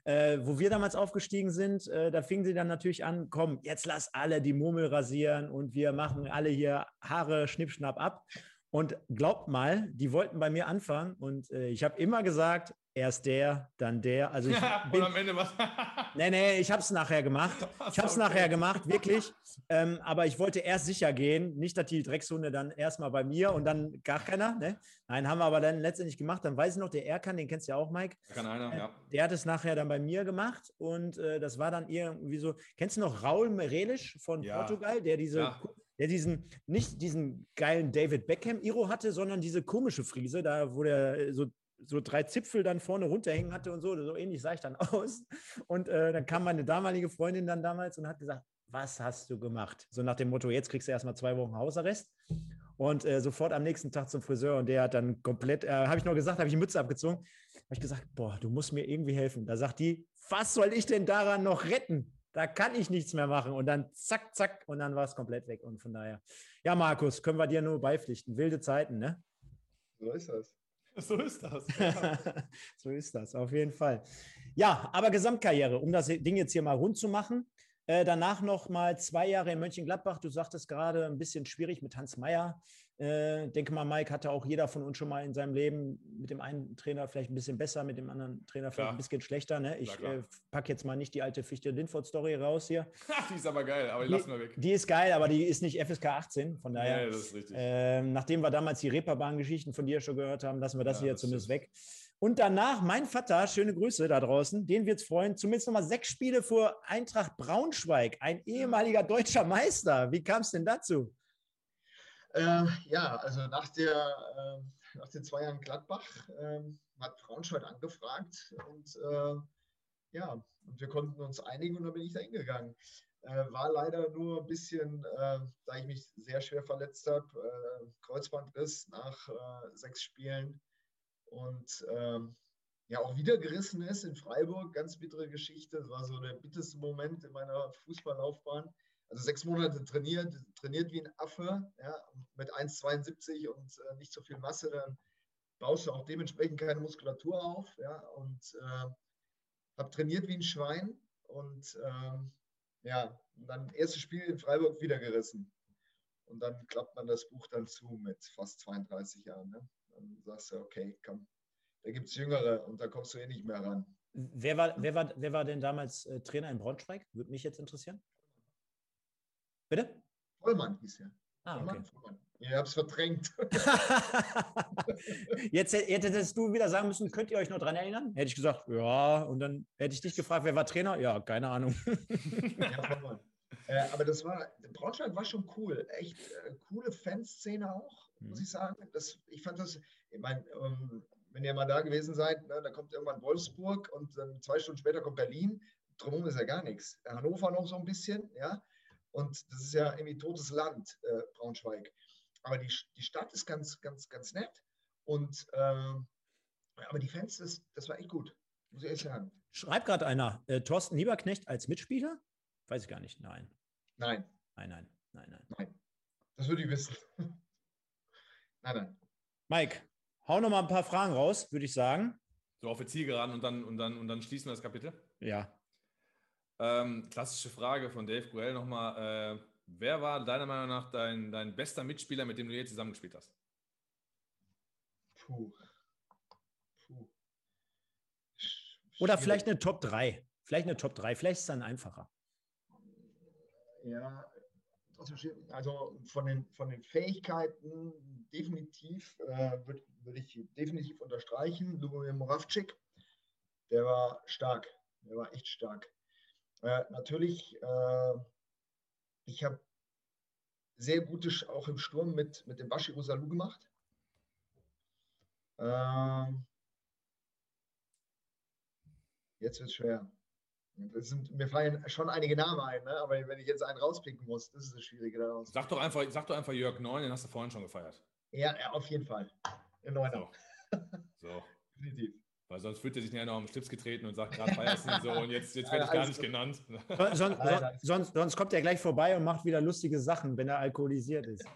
Äh, wo wir damals aufgestiegen sind, äh, da fingen sie dann natürlich an, komm, jetzt lass alle die Murmel rasieren und wir machen alle hier Haare schnippschnapp ab. Und glaubt mal, die wollten bei mir anfangen und äh, ich habe immer gesagt, erst der, dann der. Also ich ja, bin, und am Ende was? nee, nee, ich habe es nachher gemacht. Ich habe es okay. nachher gemacht, wirklich. Ähm, aber ich wollte erst sicher gehen, nicht, dass die Dreckshunde dann erstmal bei mir und dann gar keiner. Ne? Nein, haben wir aber dann letztendlich gemacht. Dann weiß ich noch, der Erkan, den kennst du ja auch, Mike. Kann einer, äh, ja. Der hat es nachher dann bei mir gemacht und äh, das war dann irgendwie so. Kennst du noch Raul Merelisch von ja. Portugal, der diese ja der diesen, nicht diesen geilen David Beckham-Iro hatte, sondern diese komische Frise, da wo der äh, so, so drei Zipfel dann vorne runterhängen hatte und so, so ähnlich sah ich dann aus. Und äh, dann kam meine damalige Freundin dann damals und hat gesagt, was hast du gemacht? So nach dem Motto, jetzt kriegst du erstmal zwei Wochen Hausarrest. Und äh, sofort am nächsten Tag zum Friseur und der hat dann komplett, äh, habe ich noch gesagt, habe ich die Mütze abgezogen. Habe ich gesagt, boah, du musst mir irgendwie helfen. Da sagt die, was soll ich denn daran noch retten? Da kann ich nichts mehr machen. Und dann zack, zack, und dann war es komplett weg. Und von daher, ja, Markus, können wir dir nur beipflichten. Wilde Zeiten, ne? So ist das. So ist das. Ja. so ist das, auf jeden Fall. Ja, aber Gesamtkarriere, um das Ding jetzt hier mal rund zu machen. Äh, danach noch mal zwei Jahre in Mönchengladbach. Du sagtest gerade ein bisschen schwierig mit Hans Meyer. Äh, denke mal, Mike hatte auch jeder von uns schon mal in seinem Leben mit dem einen Trainer vielleicht ein bisschen besser, mit dem anderen Trainer vielleicht klar. ein bisschen schlechter. Ne? Ich äh, packe jetzt mal nicht die alte Fichte-Lindford-Story raus hier. die ist aber geil, aber die, lassen wir weg. Die ist geil, aber die ist nicht FSK 18. Von daher, ja, das ist richtig. Äh, nachdem wir damals die Reeperbahn-Geschichten von dir schon gehört haben, lassen wir das ja, hier das zumindest stimmt. weg. Und danach mein Vater, schöne Grüße da draußen, den wird es freuen, zumindest nochmal sechs Spiele vor Eintracht Braunschweig, ein ehemaliger deutscher Meister. Wie kam es denn dazu? Äh, ja, also nach, der, äh, nach den zwei Jahren Gladbach äh, hat Braunschweig angefragt und äh, ja, und wir konnten uns einigen und dann bin ich da hingegangen. Äh, war leider nur ein bisschen, äh, da ich mich sehr schwer verletzt habe, Kreuzbandriss nach sechs Spielen und ähm, ja auch wieder gerissen ist in Freiburg. Ganz bittere Geschichte. Das war so der bitterste Moment in meiner Fußballlaufbahn Also sechs Monate trainiert, trainiert wie ein Affe, ja, mit 1,72 und äh, nicht so viel Masse, dann baust du auch dementsprechend keine Muskulatur auf. Ja, und äh, habe trainiert wie ein Schwein und ähm, ja, dann erstes Spiel in Freiburg wieder gerissen. Und dann klappt man das Buch dann zu mit fast 32 Jahren. Ne? Dann sagst du, okay, komm, da gibt es Jüngere und da kommst du eh nicht mehr ran. Wer war, wer war, wer war denn damals äh, Trainer in Braunschweig? Würde mich jetzt interessieren. Bitte? Vollmann hieß er. Ah, okay. Vollmann. Ich habe es verdrängt. Jetzt hättest du wieder sagen müssen, könnt ihr euch noch dran erinnern? Hätte ich gesagt, ja. Und dann hätte ich dich gefragt, wer war Trainer? Ja, keine Ahnung. ja, Vollmann. Äh, aber das war, Braunschweig war schon cool. Echt äh, coole Fanszene auch, Mhm. muss ich sagen. Das, ich fand das, ich meine, ähm, wenn ihr mal da gewesen seid, ne, da kommt irgendwann Wolfsburg und dann zwei Stunden später kommt Berlin. Drumherum ist ja gar nichts. Hannover noch so ein bisschen, ja. Und das ist ja irgendwie totes Land, äh, Braunschweig. Aber die, die Stadt ist ganz, ganz, ganz nett. Und ähm, aber die Fans, das, das war echt gut, muss ich ehrlich sagen. Schreibt gerade einer, äh, Thorsten Lieberknecht als Mitspieler? Weiß ich gar nicht. Nein. Nein, Nein, nein, nein, nein. nein. Das würde ich wissen. nein, nein. Mike, hau noch mal ein paar Fragen raus, würde ich sagen. So auf die Zielgeraden und dann, und, dann, und dann schließen wir das Kapitel. Ja. Ähm, klassische Frage von Dave Groell nochmal. Äh, wer war deiner Meinung nach dein, dein bester Mitspieler, mit dem du je zusammengespielt hast? Puh. Puh. Oder vielleicht eine Top 3. Vielleicht eine Top 3. Vielleicht ist es dann einfacher. Ja, also von den, von den Fähigkeiten definitiv, äh, würde würd ich definitiv unterstreichen. Lubomir Moravcik, der war stark. Der war echt stark. Äh, natürlich, äh, ich habe sehr gute, Sch- auch im Sturm mit, mit dem Bashi Rosalou gemacht. Ähm, jetzt wird es schwer. Sind, mir fallen schon einige Namen ein, ne? aber wenn ich jetzt einen rauspicken muss, das ist das Schwierige daraus. Sag doch einfach, sag doch einfach Jörg Neun, den hast du vorhin schon gefeiert. Ja, auf jeden Fall. In Neunau. So. Definitiv. Weil sonst fühlt er sich nachher noch am Schlips getreten und sagt, gerade feierst du ihn so und jetzt, jetzt werde ich gar nicht genannt. Son- son- Nein, nein. sonst, sonst kommt er gleich vorbei und macht wieder lustige Sachen, wenn er alkoholisiert ist.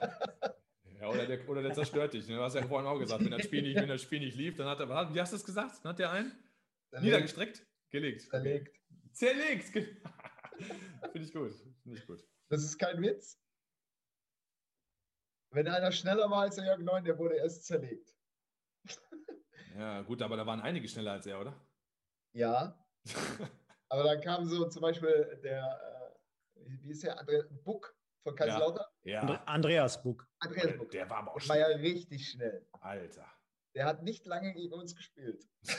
Ja, oder, der, oder der zerstört dich. ne? Du hast ja vorhin auch gesagt, wenn das Spiel nicht, wenn das Spiel nicht lief, dann hat er, was hat- wie hast du es gesagt? Dann hat der einen niedergestreckt? Gelegt. Zerlegt. Zerlegt. Finde ich gut. Finde ich gut. Das ist kein Witz. Wenn einer schneller war als der Jörg Neun, der wurde erst zerlegt. Ja, gut, aber da waren einige schneller als er, oder? Ja, aber dann kam so zum Beispiel der, äh, wie ist der, Andre Buck von Kaiserslautern? Andre Ja. Andreas Buck. Andreas Der, Buck. der war aber auch Der war ja schnell. richtig schnell. Alter. Der hat nicht lange gegen uns gespielt.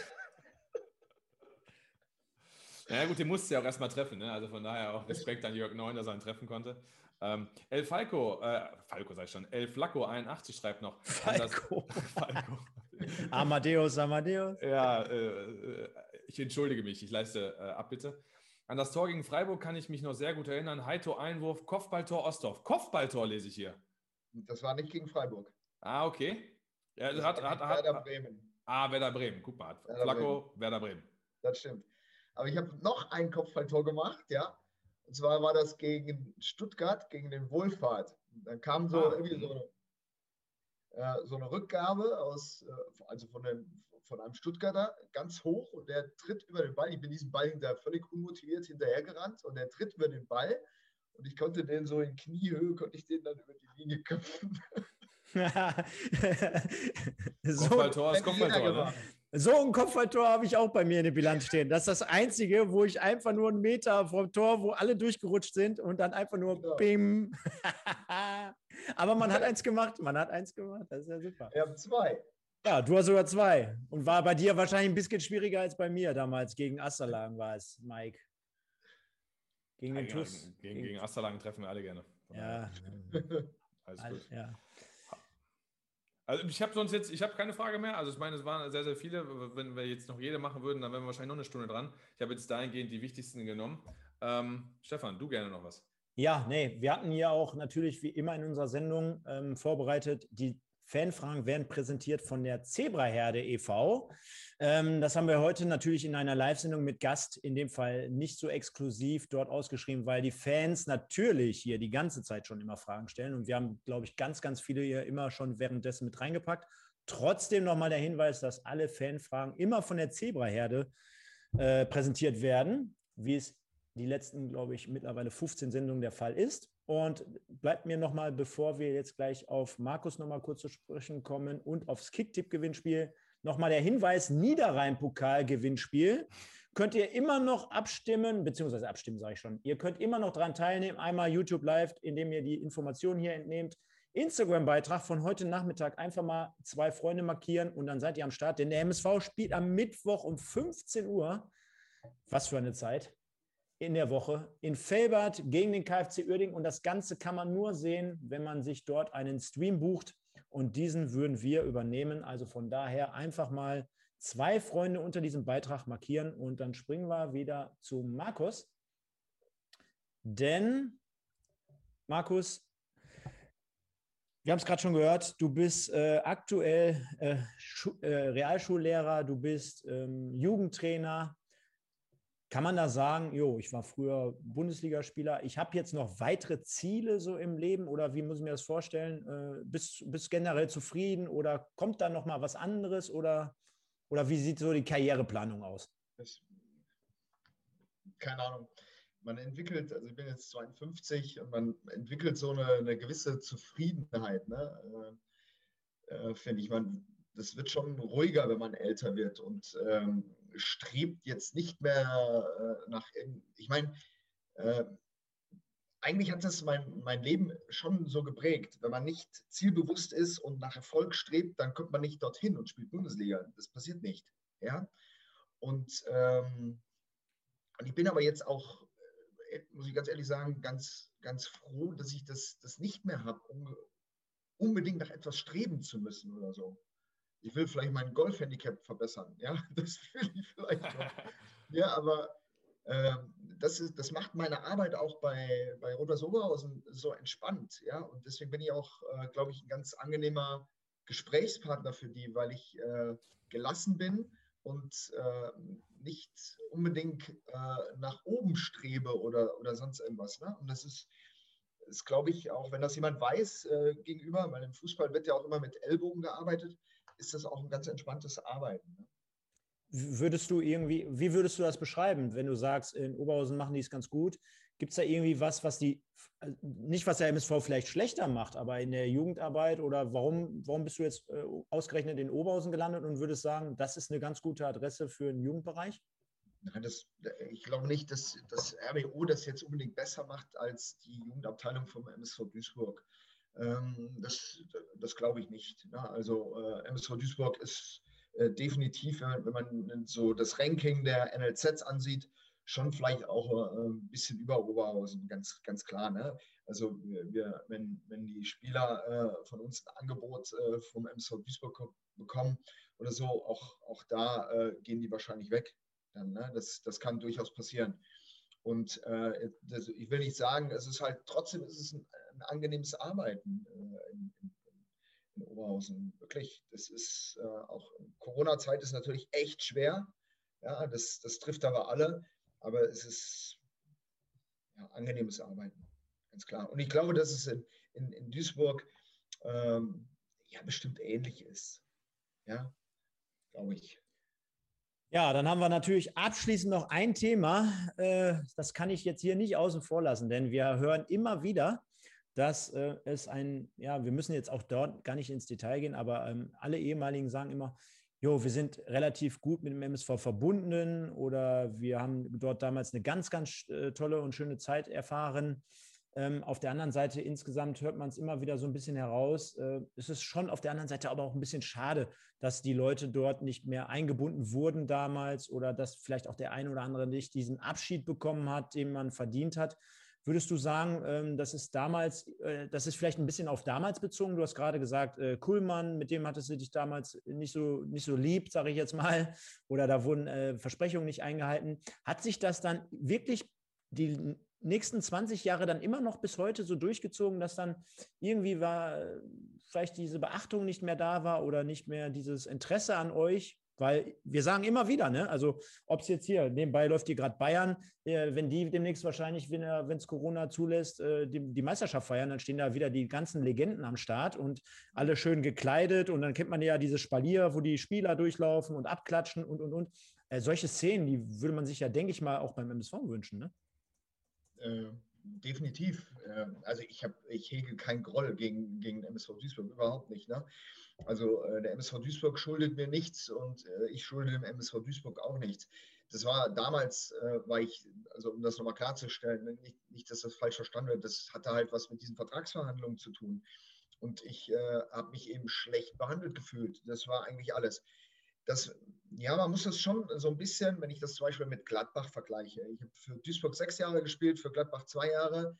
Ja gut, den musste ja auch erstmal treffen. Ne? Also von daher auch Respekt an Jörg Neun, dass er ihn treffen konnte. Ähm, El Falco, äh, Falco sag ich schon, El Flacco 81 schreibt noch. Falco. Falco. Amadeus, Amadeus. Ja, äh, äh, ich entschuldige mich, ich leiste äh, Abbitte. An das Tor gegen Freiburg kann ich mich noch sehr gut erinnern. Heito Einwurf, Kopfballtor Ostdorf. Kopfballtor lese ich hier. Das war nicht gegen Freiburg. Ah, okay. Ja, Das hat, hat, hat, Werder Bremen. ah, Werder Bremen. Guck mal, hat Werder Flacco, Werder Bremen. Das stimmt. Aber ich habe noch ein Kopfballtor gemacht, ja. Und zwar war das gegen Stuttgart, gegen den Wohlfahrt. Dann kam so Ah, irgendwie so eine, äh, so eine Rückgabe aus, äh, also von, dem, von einem Stuttgarter ganz hoch und der tritt über den Ball. Ich bin diesem Ball hinterher völlig unmotiviert hinterhergerannt und der tritt über den Ball und ich konnte den so in Kniehöhe, konnte ich den dann über die Linie köpfen. so, Kopfballtor ist Kopfballtor. Ne? so ein Kopfballtor habe ich auch bei mir in der Bilanz stehen. Das ist das Einzige, wo ich einfach nur einen Meter vom Tor, wo alle durchgerutscht sind und dann einfach nur Genau. bim. Aber man hat eins gemacht, man hat eins gemacht. Das ist ja super. Wir haben zwei. Ja, du hast sogar zwei. Und war bei dir wahrscheinlich ein bisschen schwieriger als bei mir damals. Gegen Asterlagen war es, Mike. Gegen den Ja, TUS. gegen, gegen Asterlagen treffen wir alle gerne. Ja, Alles all- gut. ja. Also ich habe sonst jetzt, ich habe keine Frage mehr. Also ich meine, es waren sehr, sehr viele. Wenn wir jetzt noch jede machen würden, dann wären wir wahrscheinlich noch eine Stunde dran. Ich habe jetzt dahingehend die wichtigsten genommen. Ähm, Stefan, du gerne noch was. Ja, nee, wir hatten ja auch natürlich wie immer in unserer Sendung ähm, vorbereitet die Fanfragen werden präsentiert von der Zebraherde e.V. Ähm, das haben wir heute natürlich in einer Live-Sendung mit Gast, in dem Fall nicht so exklusiv dort ausgeschrieben, weil die Fans natürlich hier die ganze Zeit schon immer Fragen stellen. Und wir haben, glaube ich, ganz, ganz viele hier immer schon währenddessen mit reingepackt. Trotzdem nochmal der Hinweis, dass alle Fanfragen immer von der Zebraherde äh, präsentiert werden, wie es die letzten, glaube ich, mittlerweile 15 Sendungen der Fall ist. Und bleibt mir nochmal, bevor wir jetzt gleich auf Markus nochmal kurz zu sprechen kommen und aufs Kicktipp-Gewinnspiel, nochmal der Hinweis: Niederrhein-Pokal-Gewinnspiel. Könnt ihr immer noch abstimmen, beziehungsweise abstimmen, sage ich schon. Ihr könnt immer noch daran teilnehmen. Einmal YouTube Live, indem ihr die Informationen hier entnehmt. Instagram-Beitrag von heute Nachmittag einfach mal zwei Freunde markieren und dann seid ihr am Start. Denn der MSV spielt am Mittwoch um 15 Uhr. Was für eine Zeit in der Woche in Felbert gegen den KfC Uerding. Und das Ganze kann man nur sehen, wenn man sich dort einen Stream bucht. Und diesen würden wir übernehmen. Also von daher einfach mal zwei Freunde unter diesem Beitrag markieren. Und dann springen wir wieder zu Markus. Denn, Markus, wir haben es gerade schon gehört, du bist äh, aktuell äh, äh, Realschullehrer, du bist ähm, Jugendtrainer, kann man da sagen, jo, ich war früher Bundesligaspieler, ich habe jetzt noch weitere Ziele so im Leben oder wie muss ich mir das vorstellen? Äh, bist, bist generell zufrieden oder kommt da noch mal was anderes oder, oder wie sieht so die Karriereplanung aus? Das, keine Ahnung. Man entwickelt, also ich bin jetzt 52 und man entwickelt so eine, eine gewisse Zufriedenheit, ne? Äh, äh, finde ich. Man, das wird schon ruhiger, wenn man älter wird und ähm, strebt jetzt nicht mehr äh, nach, ich meine, äh, eigentlich hat das mein, mein Leben schon so geprägt. Wenn man nicht zielbewusst ist und nach Erfolg strebt, dann kommt man nicht dorthin und spielt Bundesliga. Das passiert nicht. Ja? Und, ähm, und ich bin aber jetzt auch, äh, muss ich ganz ehrlich sagen, ganz, ganz froh, dass ich das, das nicht mehr habe, um unbedingt nach etwas streben zu müssen oder so ich will vielleicht mein Golfhandicap verbessern. Ja, das will ich vielleicht noch. ja, aber äh, das, ist, das macht meine Arbeit auch bei, bei Roter Oberhausen so entspannt. Ja, und deswegen bin ich auch, äh, glaube ich, ein ganz angenehmer Gesprächspartner für die, weil ich äh, gelassen bin und äh, nicht unbedingt äh, nach oben strebe oder, oder sonst irgendwas. Ne? Und das ist, ist glaube ich, auch wenn das jemand weiß äh, gegenüber, weil im Fußball wird ja auch immer mit Ellbogen gearbeitet, ist das auch ein ganz entspanntes Arbeiten. Ne? Würdest du irgendwie, wie würdest du das beschreiben, wenn du sagst, in Oberhausen machen die es ganz gut? Gibt es da irgendwie was, was die, äh, nicht was der MSV vielleicht schlechter macht, aber in der Jugendarbeit oder warum, warum bist du jetzt äh, ausgerechnet in Oberhausen gelandet und würdest sagen, das ist eine ganz gute Adresse für den Jugendbereich? Nein, das, ich glaube nicht, dass das RWO das jetzt unbedingt besser macht als die Jugendabteilung vom MSV Duisburg. Ähm, das, das glaube ich nicht. Ne? Also äh, MSV Duisburg ist äh, definitiv, wenn man, so das Ranking der NLZs ansieht, schon vielleicht auch äh, ein bisschen über Oberhausen, ganz, ganz klar. Ne? Also wir, wenn, wenn die Spieler von uns ein Angebot vom MSV Duisburg bekommen oder so, auch, auch da gehen die wahrscheinlich weg. Dann, ne? das, das kann durchaus passieren. Und äh, das, ich will nicht sagen, es ist halt trotzdem ist es ein, ein angenehmes Arbeiten äh, in, in, in, Oberhausen. Wirklich, das ist äh, auch Corona-Zeit ist natürlich echt schwer. Ja, das, das trifft aber alle. Aber es ist ja, angenehmes Arbeiten, ganz klar. Und ich glaube, dass es in, in, in Duisburg ähm, ja bestimmt ähnlich ist. Ja, glaube ich. Ja, dann haben wir natürlich abschließend noch ein Thema. Äh, das kann ich jetzt hier nicht außen vor lassen, denn wir hören immer wieder, dass äh, es ein, ja, wir müssen jetzt auch dort gar nicht ins Detail gehen, aber ähm, alle ehemaligen sagen immer, jo, wir sind relativ gut mit dem MSV verbunden oder wir haben dort damals eine ganz, ganz äh, tolle und schöne Zeit erfahren. Ähm, auf der anderen Seite insgesamt hört man es immer wieder so ein bisschen heraus. Äh, es ist schon auf der anderen Seite aber auch ein bisschen schade, dass die Leute dort nicht mehr eingebunden wurden damals oder dass vielleicht auch der eine oder andere nicht diesen Abschied bekommen hat, den man verdient hat. Würdest du sagen, ähm, das ist damals, äh, das ist vielleicht ein bisschen auf damals bezogen? Du hast gerade gesagt, äh, Kuhlmann, mit dem hattest du dich damals nicht so, nicht so lieb, sage ich jetzt mal, oder da wurden äh, Versprechungen nicht eingehalten. Hat sich das dann wirklich die nächsten 20 Jahre dann immer noch bis heute so durchgezogen, dass dann irgendwie war, vielleicht diese Beachtung nicht mehr da war oder nicht mehr dieses Interesse an euch? Weil wir sagen immer wieder, ne? also ob es jetzt hier, nebenbei läuft hier gerade Bayern, äh, wenn die demnächst wahrscheinlich, wenn es Corona zulässt, äh, die, die, Meisterschaft feiern, dann stehen da wieder die ganzen Legenden am Start und alle schön gekleidet und dann kennt man ja diese Spalier, wo die Spieler durchlaufen und abklatschen und, und, und. Äh, solche Szenen, die würde man sich ja, denke ich mal, auch beim MSV wünschen, ne? Definitiv. Äh, also ich habe, ich hege keinen Groll gegen, gegen MSV Duisburg, überhaupt nicht. Ne? Also äh, der MSV Duisburg schuldet mir nichts und äh, ich schulde dem MSV Duisburg auch nichts. Das war damals, äh, war ich, also um das nochmal klarzustellen, ne, nicht, nicht, dass das falsch verstanden wird, das hatte halt was mit diesen Vertragsverhandlungen zu tun. Und ich äh, habe mich eben schlecht behandelt gefühlt. Das war eigentlich alles das, ja, man muss das schon so ein bisschen, wenn ich das zum Beispiel mit Gladbach vergleiche. Ich habe für Duisburg sechs Jahre gespielt, für Gladbach zwei Jahre.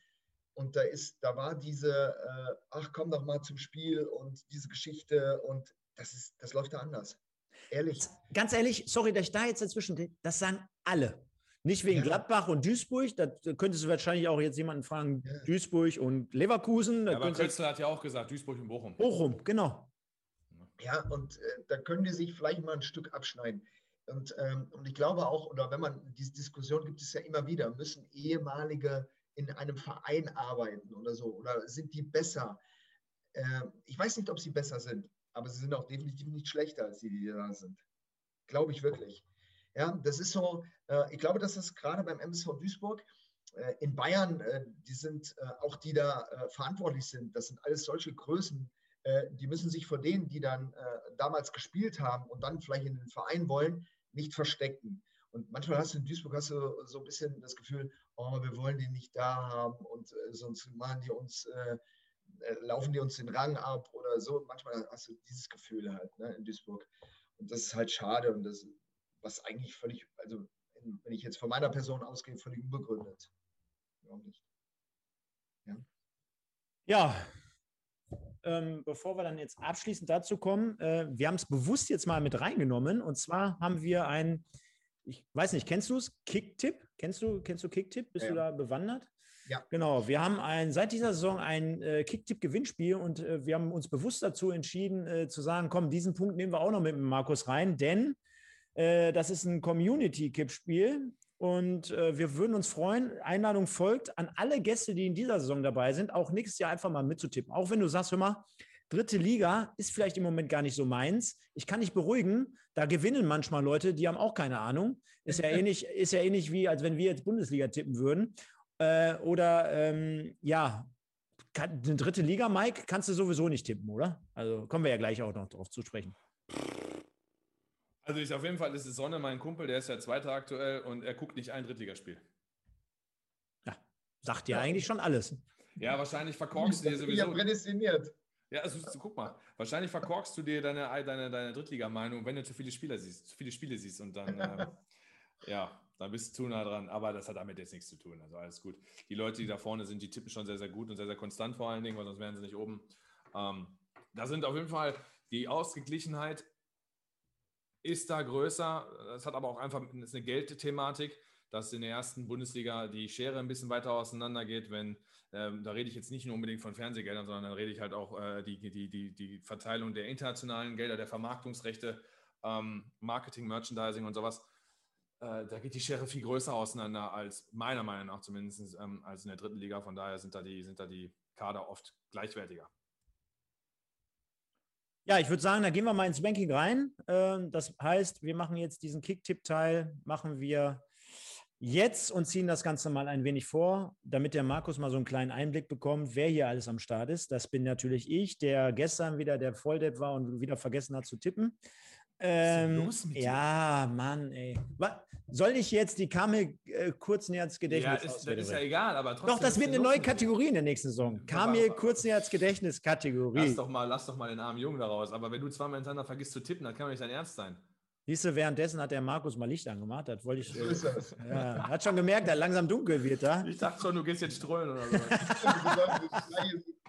Und da ist, da war diese, äh, ach komm doch mal zum Spiel und diese Geschichte und das ist, das läuft da anders. Ehrlich. Ganz ehrlich, sorry, dass ich da jetzt dazwischen, das sagen alle. Nicht wegen ja. Gladbach und Duisburg, da könntest du wahrscheinlich auch jetzt jemanden fragen, ja. Duisburg und Leverkusen. Ja, aber Kürzel hat ja auch gesagt, Duisburg und Bochum. Bochum, genau. Ja, und äh, da können die sich vielleicht mal ein Stück abschneiden. Und, ähm, und ich glaube auch, oder wenn man diese Diskussion gibt es ja immer wieder, müssen ehemalige in einem Verein arbeiten oder so? Oder sind die besser? Äh, ich weiß nicht, ob sie besser sind, aber sie sind auch definitiv nicht schlechter als die, die da sind. Glaube ich wirklich. Ja, das ist so, äh, ich glaube, dass das gerade beim MSV Duisburg, äh, in Bayern, äh, die sind äh, auch die da verantwortlich sind, das sind alles solche Größen, äh, die müssen sich vor denen, die dann äh, damals gespielt haben und dann vielleicht in den Verein wollen, nicht verstecken. Und manchmal hast du in Duisburg hast du so ein bisschen das Gefühl, oh, wir wollen die nicht da haben und äh, sonst machen die uns, äh, äh, laufen die uns den Rang ab oder so. Manchmal hast du dieses Gefühl halt ne, in Duisburg. Und das ist halt schade und das, was eigentlich völlig, also wenn ich jetzt von meiner Person ausgehe, völlig unbegründet. Warum nicht? Ja. Ja, ähm, bevor wir dann jetzt abschließend dazu kommen, äh, wir haben es bewusst jetzt mal mit reingenommen. Und zwar haben wir ein, ich weiß nicht, kennst du es? Kicktipp? Kennst du, kennst du Kicktipp? Bist ja. du da bewandert? Ja. Genau, wir haben ein, seit dieser Saison ein äh, Kicktipp-Gewinnspiel und äh, wir haben uns bewusst dazu entschieden, äh, zu sagen, komm, diesen Punkt nehmen wir auch noch mit Markus rein, denn äh, das ist ein Community-Kipp-Spiel und äh, wir würden uns freuen, Einladung folgt an alle Gäste, die in dieser Saison dabei sind, auch nächstes Jahr einfach mal mitzutippen. Auch wenn du sagst, hör mal, dritte Liga ist vielleicht im Moment gar nicht so meins. Ich kann dich beruhigen, da gewinnen manchmal Leute, die haben auch keine Ahnung. Ist ja ähnlich, ist ja ähnlich wie, als wenn wir jetzt Bundesliga tippen würden. Äh, oder ähm, ja, kann, eine dritte Liga, Mike, kannst du sowieso nicht tippen, oder? Also kommen wir ja gleich auch noch drauf zu sprechen. Also ich auf jeden Fall ist es Sonne, mein Kumpel, der ist ja Zweiter aktuell und er guckt nicht ein Drittligaspiel. Ja, sagt ja eigentlich schon alles. Ja, wahrscheinlich verkorkst du dir sowieso. Ja, prädestiniert. Ja, also guck mal, wahrscheinlich verkorkst du dir deine, deine, deine Drittligameinung, wenn du zu viele Spieler siehst, zu viele Spiele siehst und dann, äh, ja, dann bist du zu nah dran. Aber das hat damit jetzt nichts zu tun. Also alles gut. Die Leute, die da vorne sind, die tippen schon sehr, sehr gut und sehr, sehr konstant vor allen Dingen, weil sonst wären sie nicht oben. Ähm, da sind auf jeden Fall die Ausgeglichenheit ist da größer. Es hat aber auch einfach eine Geldthematik, dass in der ersten Bundesliga die Schere ein bisschen weiter auseinander geht, wenn, ähm, da rede ich jetzt nicht nur unbedingt von Fernsehgeldern, sondern dann rede ich halt auch äh, die, die, die, die Verteilung der internationalen Gelder, der Vermarktungsrechte, ähm, Marketing, Merchandising und sowas. Äh, da geht die Schere viel größer auseinander als meiner Meinung nach zumindest ähm, als in der dritten Liga. Von daher sind da die, sind da die Kader oft gleichwertiger. Ja, ich würde sagen, da gehen wir mal ins Banking rein. Ähm, das heißt, wir machen jetzt diesen Kick-Tipp-Teil, machen wir jetzt und ziehen das Ganze mal ein wenig vor, damit der Markus mal so einen kleinen Einblick bekommt, wer hier alles am Start ist. Das bin natürlich ich, der gestern wieder der Volldepp war und wieder vergessen hat zu tippen. Ähm, ja, Mann, ey. Soll ich jetzt die Kamel äh, Kurznäherz-Gedächtnis Ja, ist, das ist ja egal, aber trotzdem. Doch, das wird eine neue Kategorie in der nächsten Saison. Kamel Kurznäherz-Gedächtnis-Kategorie. Lass doch, mal, lass doch mal den armen Jungen daraus. Aber wenn du zweimal hintereinander vergisst zu tippen, dann kann doch nicht dein Ernst sein. Siehst du, währenddessen hat der Markus mal Licht angemacht. Das wollte ich. Äh, ja, hat schon gemerkt, dass langsam dunkel wird da. Ich dachte schon, du gehst jetzt strollen oder so.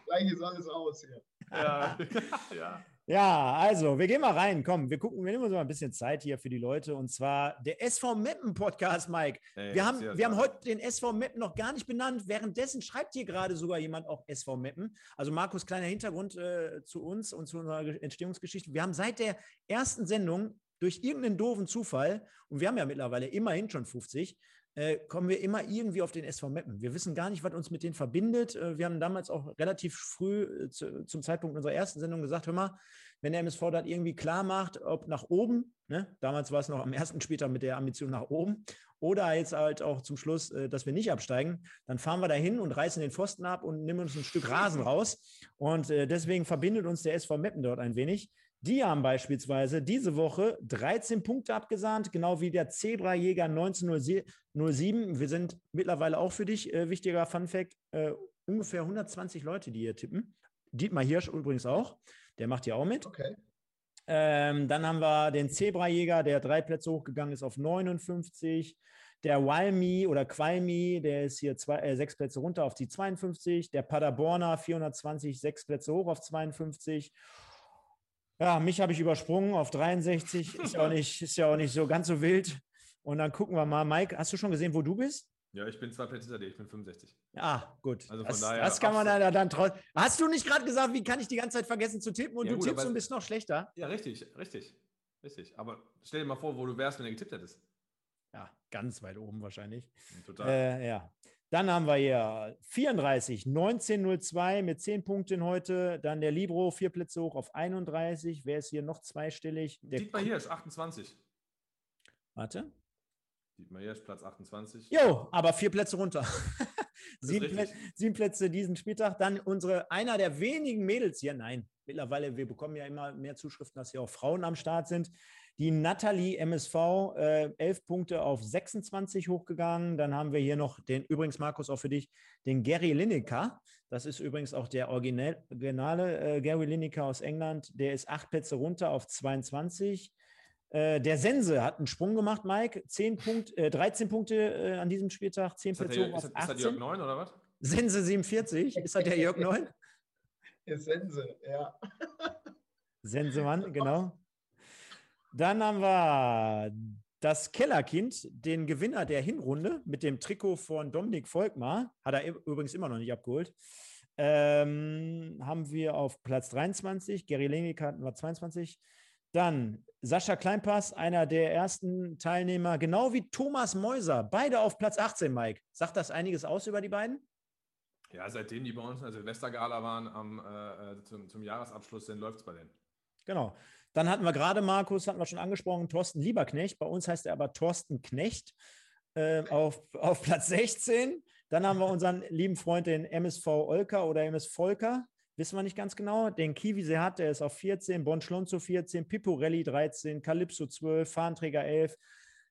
Gleich ist alles aus hier. Ja, ja. Ja, also, wir gehen mal rein. Komm, wir gucken, wir nehmen uns mal ein bisschen Zeit hier für die Leute. Und zwar der SV Meppen Podcast, Mike. Ey, wir haben, wir haben heute den SV Meppen noch gar nicht benannt. Währenddessen schreibt hier gerade sogar jemand auch SV Meppen. Also, Markus, kleiner Hintergrund äh, zu uns und zu unserer Ge- Entstehungsgeschichte. Wir haben seit der ersten Sendung durch irgendeinen doofen Zufall, und wir haben ja mittlerweile immerhin schon 50, äh, kommen wir immer irgendwie auf den SV Meppen. Wir wissen gar nicht, was uns mit denen verbindet. Äh, wir haben damals auch relativ früh äh, zu, zum Zeitpunkt unserer ersten Sendung gesagt, hör mal, wenn der MSV das irgendwie klar macht, ob nach oben, ne? damals war es noch am ersten Spieltag mit der Ambition nach oben, oder jetzt halt auch zum Schluss, äh, dass wir nicht absteigen, dann fahren wir dahin und reißen den Pfosten ab und nehmen uns ein Stück Rasen raus. Und äh, deswegen verbindet uns der SV Meppen dort ein wenig. Die haben beispielsweise diese Woche 13 Punkte abgesahnt, genau wie der Zebra-Jäger 1907. Wir sind mittlerweile auch für dich, äh, wichtiger Fun Fact, äh, ungefähr 120 Leute, die hier tippen. Dietmar Hirsch übrigens auch, der macht hier auch mit. Okay. Ähm, dann haben wir den Zebrajäger, der drei Plätze hochgegangen ist auf 59. Der Walmi oder Qualmi, der ist hier zwei, äh, sechs Plätze runter auf die 52. Der Paderborner 420, sechs Plätze hoch auf 52. Ja, mich habe ich übersprungen auf 63. Ist ja, auch nicht, ist ja auch nicht so ganz so wild. Und dann gucken wir mal. Mike, hast du schon gesehen, wo du bist? Ja, ich bin zwei Plätze hinter dir, ich bin 65. Ah, gut. Also von das, daher das kann man absolut. dann, dann trotzdem. Hast du nicht gerade gesagt, wie kann ich die ganze Zeit vergessen zu tippen und Ja, du gut, tippst und bist noch schlechter? Ja, richtig, richtig. Richtig. Aber stell dir mal vor, wo du wärst, wenn du getippt hättest. Ja, ganz weit oben wahrscheinlich. Total. Äh, ja. Dann haben wir hier 34, 1902 mit 10 Punkten heute. Dann der Libro, vier Plätze hoch auf 31. Wer ist hier noch zweistellig? Der Dietmar Hirsch, 28. Warte. Dietmar Hirsch, Platz 28. Jo, aber vier Plätze runter. ist sieben Plätze diesen Spieltag. Dann unsere, einer der wenigen Mädels hier. Nein, mittlerweile, wir bekommen ja immer mehr Zuschriften, dass hier auch Frauen am Start sind. Die Nathalie MSV, äh, 11 Punkte auf 26 hochgegangen. Dann haben wir hier noch den, übrigens Markus auch für dich, den Gary Lineker. Das ist übrigens auch der originale äh, Gary Lineker aus England. Der ist acht Plätze runter auf 22. Äh, der Sense hat einen Sprung gemacht, Mike. 10 Punkt, äh, 13 Punkte äh, an diesem Spieltag, 10 Ist Plätze der, hoch ist, auf das, ist das Jörg 18. 9 oder was? Sense 47. Ist das der Jörg Neun? Essense, ja. Sensemann, genau. Dann haben wir das Kellerkind, den Gewinner der Hinrunde mit dem Trikot von Dominik Volkmar. Hat er übrigens immer noch nicht abgeholt. Ähm, haben wir auf Platz 23. Gary Lenik hatten wir 22. Dann Sascha Kleinpass, einer der ersten Teilnehmer, genau wie Thomas Meuser, beide auf Platz 18, Mike. Sagt das einiges aus über die beiden? Ja, seitdem die bei uns in der Silvestergala waren am, äh, äh, zum, zum Jahresabschluss, dann läuft es bei denen. Genau. Dann hatten wir gerade Markus, hatten wir schon angesprochen, Thorsten Lieberknecht. Bei uns heißt er aber Thorsten Knecht äh, auf, auf Platz 16. Dann haben wir unseren lieben Freund, den MSV Olker oder MS Volker. Wissen wir nicht ganz genau. Den Kiwi Sehat, der ist auf 14, Bon Schlonzo 14, Pippo Rally 13, Calypso 12, Fahnenträger 11.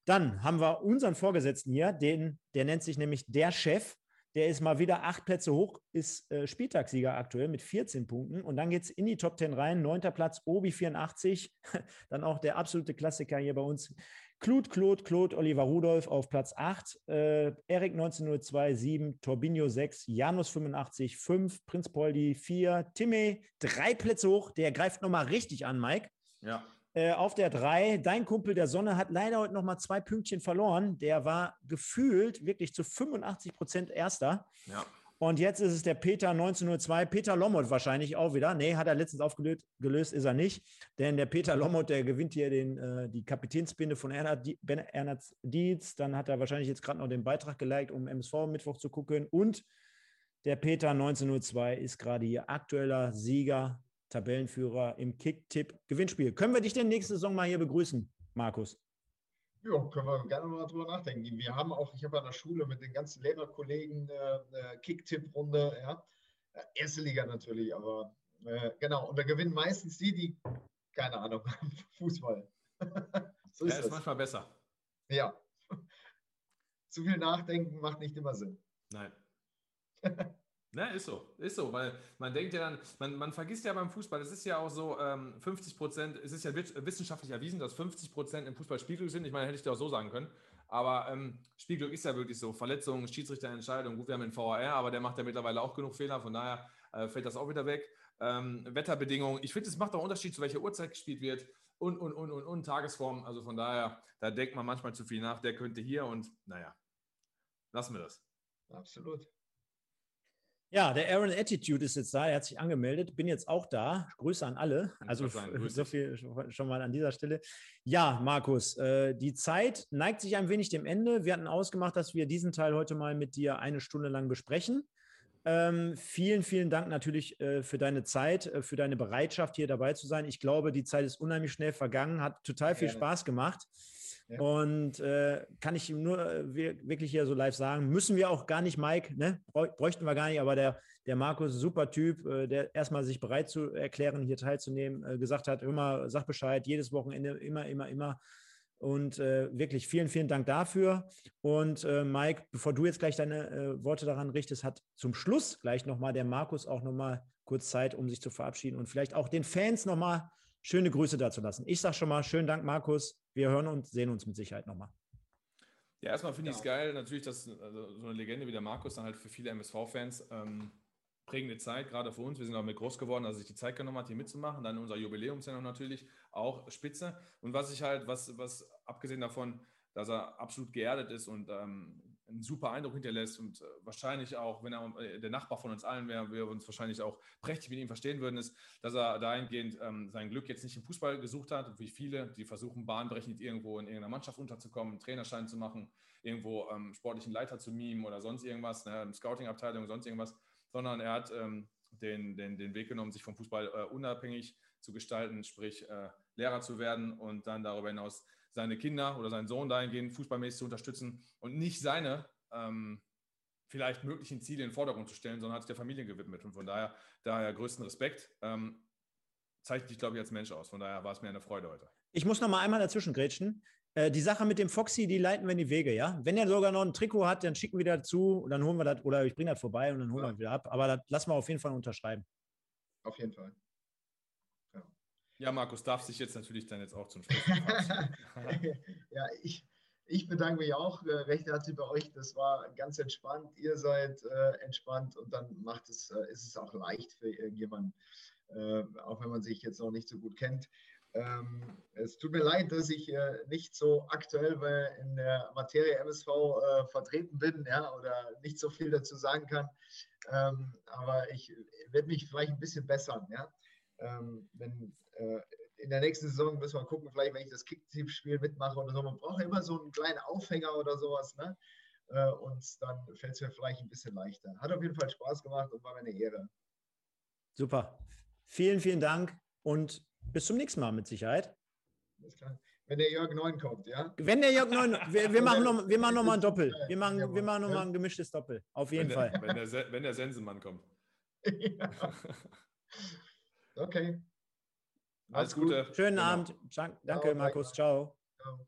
Dann haben wir unseren Vorgesetzten hier, den, der nennt sich nämlich der Chef. Der ist mal wieder acht Plätze hoch, ist äh, Spieltagssieger aktuell mit 14 Punkten. Und dann geht es in die Top 10 rein. Neunter Platz, Obi 84. dann auch der absolute Klassiker hier bei uns. Claude, Claude, Claude, Oliver Rudolph auf Platz 8. Äh, Erik 1902, 7. Torbinho 6. Janus 85, 5. Prinz Poldi 4. Timme drei Plätze hoch. Der greift nochmal richtig an, Mike. Ja. Äh, auf der 3, dein Kumpel der Sonne hat leider heute nochmal zwei Pünktchen verloren. Der war gefühlt wirklich zu 85 Prozent Erster. Ja. Und jetzt ist es der Peter 1902, Peter Lommert wahrscheinlich auch wieder. Nee, hat er letztens aufgelöst, gelöst, ist er nicht. Denn der Peter Lommert, der gewinnt hier den, äh, die Kapitänsbinde von Ernhard, Die- Ben- Ernhard Dietz. Dann hat er wahrscheinlich jetzt gerade noch den Beitrag geliked, um MSV Mittwoch zu gucken. Und der Peter 1902 ist gerade hier aktueller Sieger, Tabellenführer im Kick-Tipp-Gewinnspiel. Können wir dich denn nächste Saison mal hier begrüßen, Markus? Ja, können wir gerne mal drüber nachdenken. Wir haben auch, ich habe an der Schule mit den ganzen Lehrerkollegen äh, eine Kick-Tipp-Runde, ja. Äh, Erste Liga natürlich, aber äh, genau. Und da gewinnen meistens die, die keine Ahnung haben, Fußball. so ja, ist ist das. manchmal besser. Ja. Zu viel nachdenken macht nicht immer Sinn. Nein. Ne, ist so, ist so, weil man denkt ja dann, man, man vergisst ja beim Fußball, es ist ja auch so, ähm, 50 Prozent, es ist ja wissenschaftlich erwiesen, dass 50 Prozent im Fußball Spielglück sind. Ich meine, hätte ich dir auch so sagen können. Aber ähm, Spielglück ist ja wirklich so. Verletzungen, Schiedsrichterentscheidungen. Gut, wir haben den VAR, aber der macht ja mittlerweile auch genug Fehler. Von daher äh, fällt das auch wieder weg. Ähm, Wetterbedingungen. Ich finde, es macht auch Unterschied, zu welcher Uhrzeit gespielt wird. Und, und, und, und, und Tagesform. Also von daher, da denkt man manchmal zu viel nach. Der könnte hier und naja, lassen wir das. Absolut. Ja, der Aaron Attitude ist jetzt da, er hat sich angemeldet, bin jetzt auch da. Grüße an alle. Also so viel schon mal an dieser Stelle. Ja, Markus, äh, die Zeit neigt sich ein wenig dem Ende. Wir hatten ausgemacht, dass wir diesen Teil heute mal mit dir eine Stunde lang besprechen. Ähm, vielen, vielen Dank natürlich äh, für deine Zeit, äh, für deine Bereitschaft, hier dabei zu sein. Ich glaube, die Zeit ist unheimlich schnell vergangen, hat total viel. Spaß gemacht. Und äh, kann ich nur äh, wirklich hier so live sagen, müssen wir auch gar nicht, Mike, ne? bräuchten wir gar nicht, aber der, der Markus, super Typ, äh, der erstmal sich bereit zu erklären, hier teilzunehmen, äh, gesagt hat, immer, sag Bescheid, jedes Wochenende, immer, immer, immer. Und äh, wirklich vielen, vielen Dank dafür. Und äh, Mike, bevor du jetzt gleich deine Worte daran richtest, hat zum Schluss gleich nochmal der Markus auch nochmal kurz Zeit, um sich zu verabschieden und vielleicht auch den Fans nochmal schöne Grüße dazu lassen. Ich sage schon mal, schönen Dank, Markus. Wir hören und sehen uns mit Sicherheit nochmal. Ja, erstmal finde ich es geil, natürlich, dass also so eine Legende wie der Markus dann halt für viele MSV-Fans ähm, prägende Zeit, gerade für uns. Wir sind auch mit groß geworden, dass sich die Zeit genommen hat, hier mitzumachen. Dann unser Jubiläumssendung natürlich auch spitze. Und was ich halt, was, was abgesehen davon, dass er absolut geerdet ist und ähm, einen super Eindruck hinterlässt und äh, wahrscheinlich auch, wenn er äh, der Nachbar von uns allen wäre, wir uns wahrscheinlich auch prächtig mit ihm verstehen würden, ist, dass er dahingehend ähm, sein Glück jetzt nicht im Fußball gesucht hat, wie viele, die versuchen bahnbrechend irgendwo in irgendeiner Mannschaft unterzukommen, einen Trainerschein zu machen, irgendwo ähm, sportlichen Leiter zu mimen oder sonst irgendwas, ne, Scouting-Abteilung, sonst irgendwas, sondern er hat ähm, den, den, den Weg genommen, sich vom Fußball äh, unabhängig zu gestalten, sprich äh, Lehrer zu werden und dann darüber hinaus seine Kinder oder seinen Sohn dahingehend fußballmäßig zu unterstützen und nicht seine ähm, vielleicht möglichen Ziele in den Vordergrund zu stellen, sondern hat sich der Familie gewidmet. Und von daher, daher größten Respekt. Ähm, zeichnet dich, glaube ich, als Mensch aus. Von daher war es mir eine Freude heute. Ich muss noch mal einmal dazwischen grätschen. Äh, die Sache mit dem Foxy, die leiten wir in die Wege, ja? Wenn er sogar noch ein Trikot hat, dann schicken wir dazu und dann holen wir das, oder ich bringe das vorbei und dann holen ja. wir wieder ab. Aber das lassen wir auf jeden Fall unterschreiben. Auf jeden Fall. Ja, Markus, darf sich jetzt natürlich dann jetzt auch zum Schluss Ja, ich, ich bedanke mich auch äh, recht herzlich bei euch. Das war ganz entspannt. Ihr seid äh, entspannt und dann macht es, äh, ist es auch leicht für irgendjemanden, äh, auch wenn man sich jetzt noch nicht so gut kennt. Ähm, es tut mir leid, dass ich äh, nicht so aktuell in der Materie MSV äh, vertreten bin ja, oder nicht so viel dazu sagen kann. Ähm, aber ich werde mich vielleicht ein bisschen bessern. Ja? Ähm, wenn, äh, in der nächsten Saison müssen wir gucken, vielleicht wenn ich das Kickteam-Spiel mitmache oder so. Man braucht immer so einen kleinen Aufhänger oder sowas. Ne? Äh, und dann fällt es mir vielleicht ein bisschen leichter. Hat auf jeden Fall Spaß gemacht und war mir eine Ehre. Super. Vielen, vielen Dank und bis zum nächsten Mal mit Sicherheit. Wenn der Jörg Neun kommt, ja? Wenn der Jörg Neun, wir, wir machen noch, wir machen noch mal ein Doppel. Wir machen, wir machen noch mal ein gemischtes Doppel. Auf jeden wenn Fall. Der, wenn, der, wenn der Sensenmann kommt. ja. Okay. Alles Gute. Schönen genau. Abend. Danke, Ciao, Markus. Ciao. Ciao.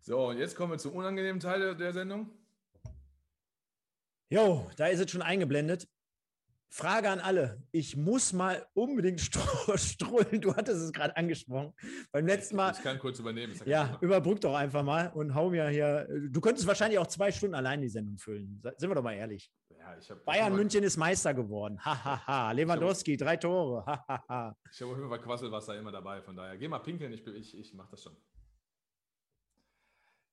So, und jetzt kommen wir zum unangenehmen Teil der Sendung. Jo, da ist es schon eingeblendet. Frage an alle. Ich muss mal unbedingt strullen. Du hattest es gerade angesprochen. Beim letzten Mal. Ich kann kurz übernehmen. Ja, überbrück doch einfach mal und hau mir hier. Du könntest wahrscheinlich auch zwei Stunden allein die Sendung füllen. Sind wir doch mal ehrlich. Ja, Bayern München ist Meister geworden. Hahaha. Ha, ha. Lewandowski, drei Tore. Hahaha. Ha, ich habe auf jeden Fall Quasselwasser immer dabei. Von daher, geh mal pinkeln. Ich, ich, ich mache das schon.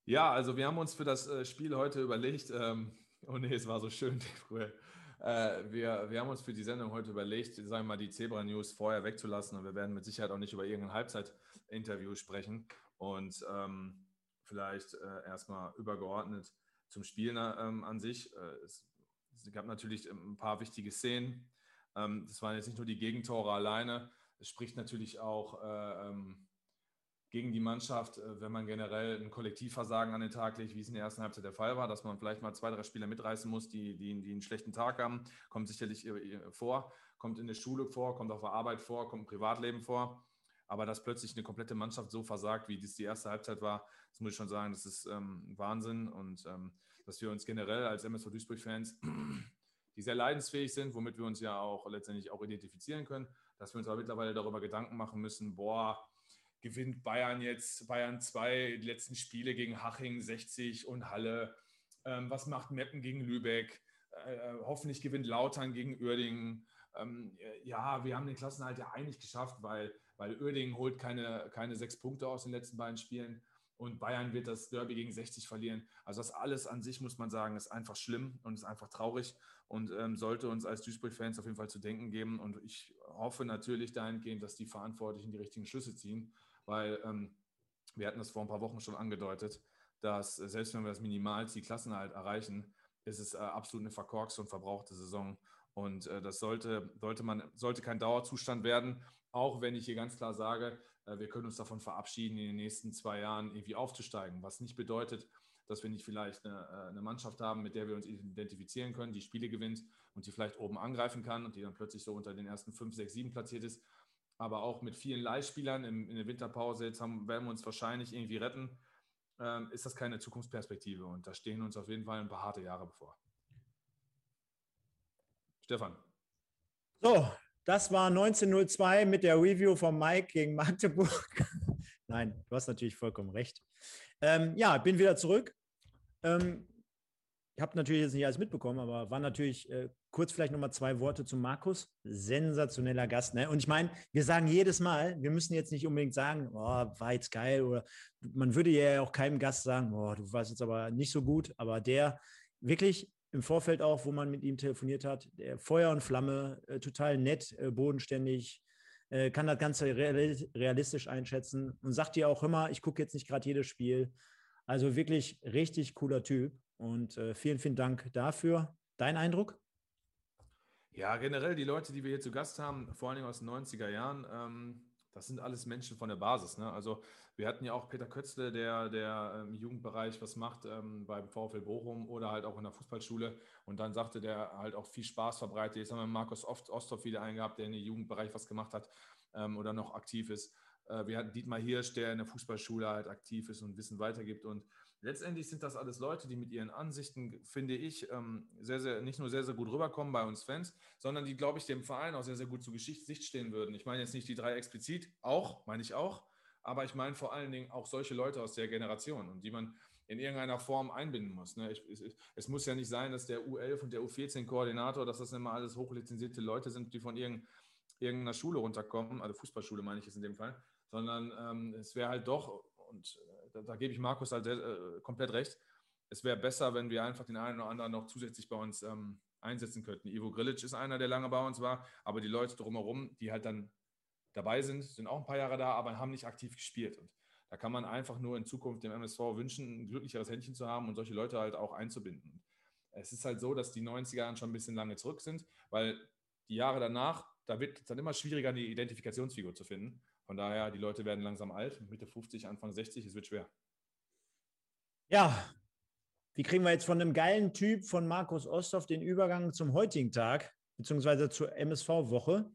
Ja, also wir haben uns für das äh, Spiel heute überlegt. Ähm, oh nee, es war so schön früher. Äh, wir, wir haben uns für die Sendung heute überlegt, sagen wir mal, die Zebra-News vorher wegzulassen. Und wir werden mit Sicherheit auch nicht über irgendein Halbzeit-Interview sprechen. Und ähm, vielleicht äh, erstmal übergeordnet zum Spiel ähm, an sich. Äh, es es gab natürlich ähm, ein paar wichtige Szenen. Ähm, das waren jetzt nicht nur die Gegentore alleine. Es spricht natürlich auch äh, ähm, gegen die Mannschaft, äh, wenn man generell ein Kollektivversagen an den Tag legt, wie es in der ersten Halbzeit der Fall war, dass man vielleicht mal zwei, drei Spieler mitreißen muss, die, die, die einen schlechten Tag haben, kommt sicherlich vor, kommt in der Schule vor, kommt auf der Arbeit vor, kommt im Privatleben vor. Aber dass plötzlich eine komplette Mannschaft so versagt, wie dies die erste Halbzeit war, das muss ich schon sagen, das ist ähm, Wahnsinn. Und ähm, dass wir uns generell als MSV Duisburg-Fans, die sehr leidensfähig sind, womit wir uns ja auch letztendlich auch identifizieren können, dass wir uns aber mittlerweile darüber Gedanken machen müssen, boah, gewinnt Bayern jetzt, Bayern 2, die letzten Spiele gegen Haching 60 und Halle. Ähm, was macht Meppen gegen Lübeck? Äh, äh, hoffentlich gewinnt Lautern gegen Uerdingen. Ähm, ja, wir haben den Klassenhalt ja eigentlich geschafft, weil, weil Uerdingen holt keine, keine sechs Punkte aus den letzten beiden Spielen und Bayern wird das Derby gegen 60 verlieren. Also das alles an sich, muss man sagen, ist einfach schlimm und ist einfach traurig und ähm, sollte uns als Duisburg-Fans auf jeden Fall zu denken geben. Und ich hoffe natürlich dahingehend, dass die Verantwortlichen die richtigen Schlüsse ziehen, weil ähm, wir hatten das vor ein paar Wochen schon angedeutet, dass äh, selbst wenn wir das Minimalziel Klassenhalt erreichen, ist es äh, absolut eine verkorkste und verbrauchte Saison. Und äh, das sollte, sollte, man, sollte kein Dauerzustand werden, auch wenn ich hier ganz klar sage, wir können uns davon verabschieden, in den nächsten zwei Jahren irgendwie aufzusteigen, was nicht bedeutet, dass wir nicht vielleicht eine, äh, eine, Mannschaft haben, mit der wir uns identifizieren können, die Spiele gewinnt und die vielleicht oben angreifen kann und die dann plötzlich so unter den ersten fünf, sechs, sieben platziert ist. Aber auch mit vielen Leihspielern in, in der Winterpause, jetzt haben, werden wir uns wahrscheinlich irgendwie retten, ähm, ist das keine Zukunftsperspektive. Und da stehen uns auf jeden Fall ein paar harte Jahre bevor. Stefan. So, das war 1902 mit der Review von Mike gegen Magdeburg. Nein, du hast natürlich vollkommen recht. Ähm, ja, bin wieder zurück. Ähm, ich habe natürlich jetzt nicht alles mitbekommen, aber war natürlich äh, kurz vielleicht nochmal zwei Worte zu Markus. Sensationeller Gast. Ne? Und ich meine, wir sagen jedes Mal, wir müssen jetzt nicht unbedingt sagen, oh, war jetzt geil oder man würde ja auch keinem Gast sagen, oh, du warst jetzt aber nicht so gut, aber der wirklich im Vorfeld auch, wo man mit ihm telefoniert hat, Feuer und Flamme, äh, total nett, äh, bodenständig, äh, kann das Ganze realistisch einschätzen und sagt dir auch immer, ich gucke jetzt nicht gerade jedes Spiel. Also wirklich richtig cooler Typ und äh, vielen, vielen Dank dafür. Dein Eindruck? Ja, generell die Leute, die wir hier zu Gast haben, vor allen Dingen aus den 90er Jahren, ähm, das sind alles Menschen von der Basis. Ne? Also wir hatten ja auch Peter Kötzle, der, der im Jugendbereich was macht ähm, beim VfL Bochum oder halt auch in der Fußballschule. Und dann sagte der halt auch viel Spaß verbreitet. Jetzt haben wir Markus Osthoff wieder eingehabt, der in den Jugendbereich was gemacht hat ähm, oder noch aktiv ist. Äh, wir hatten Dietmar Hirsch, der in der Fußballschule halt aktiv ist und Wissen weitergibt. Und letztendlich sind das alles Leute, die mit ihren Ansichten, finde ich, ähm, sehr, sehr, nicht nur sehr, sehr gut rüberkommen bei uns Fans, sondern die, glaube ich, dem Verein auch sehr, sehr gut zu Geschichtssicht stehen würden. Ich meine jetzt nicht die drei explizit, auch, meine ich auch, aber ich meine vor allen Dingen auch solche Leute aus der Generation und die man in irgendeiner Form einbinden muss. Ne? Ich, ich, es muss ja nicht sein, dass der U11 und der U14-Koordinator, dass das immer alles hochlizenzierte Leute sind, die von irgendeiner Schule runterkommen, also Fußballschule meine ich es in dem Fall, sondern ähm, es wäre halt doch, und äh, da, da, gebe ich Markus halt äh, komplett recht, es wäre besser, wenn wir einfach den einen oder anderen noch zusätzlich bei uns ähm, einsetzen könnten. Ivo Grilic ist einer, der lange bei uns war, aber die Leute drumherum, die halt dann dabei sind, sind auch ein paar Jahre da, aber haben nicht aktiv gespielt. Und da kann man einfach nur in Zukunft dem MSV wünschen, ein glücklicheres Händchen zu haben und solche Leute halt auch einzubinden. Es ist halt so, dass die 90er schon ein bisschen lange zurück sind, weil die Jahre danach, da wird es dann immer schwieriger, eine Identifikationsfigur zu finden. Von daher, die Leute werden langsam alt, Mitte 50, Anfang 60, es wird schwer. Ja, wie kriegen wir jetzt von einem geilen Typ von Markus Osthoff den Übergang zum heutigen Tag, beziehungsweise zur MSV-Woche?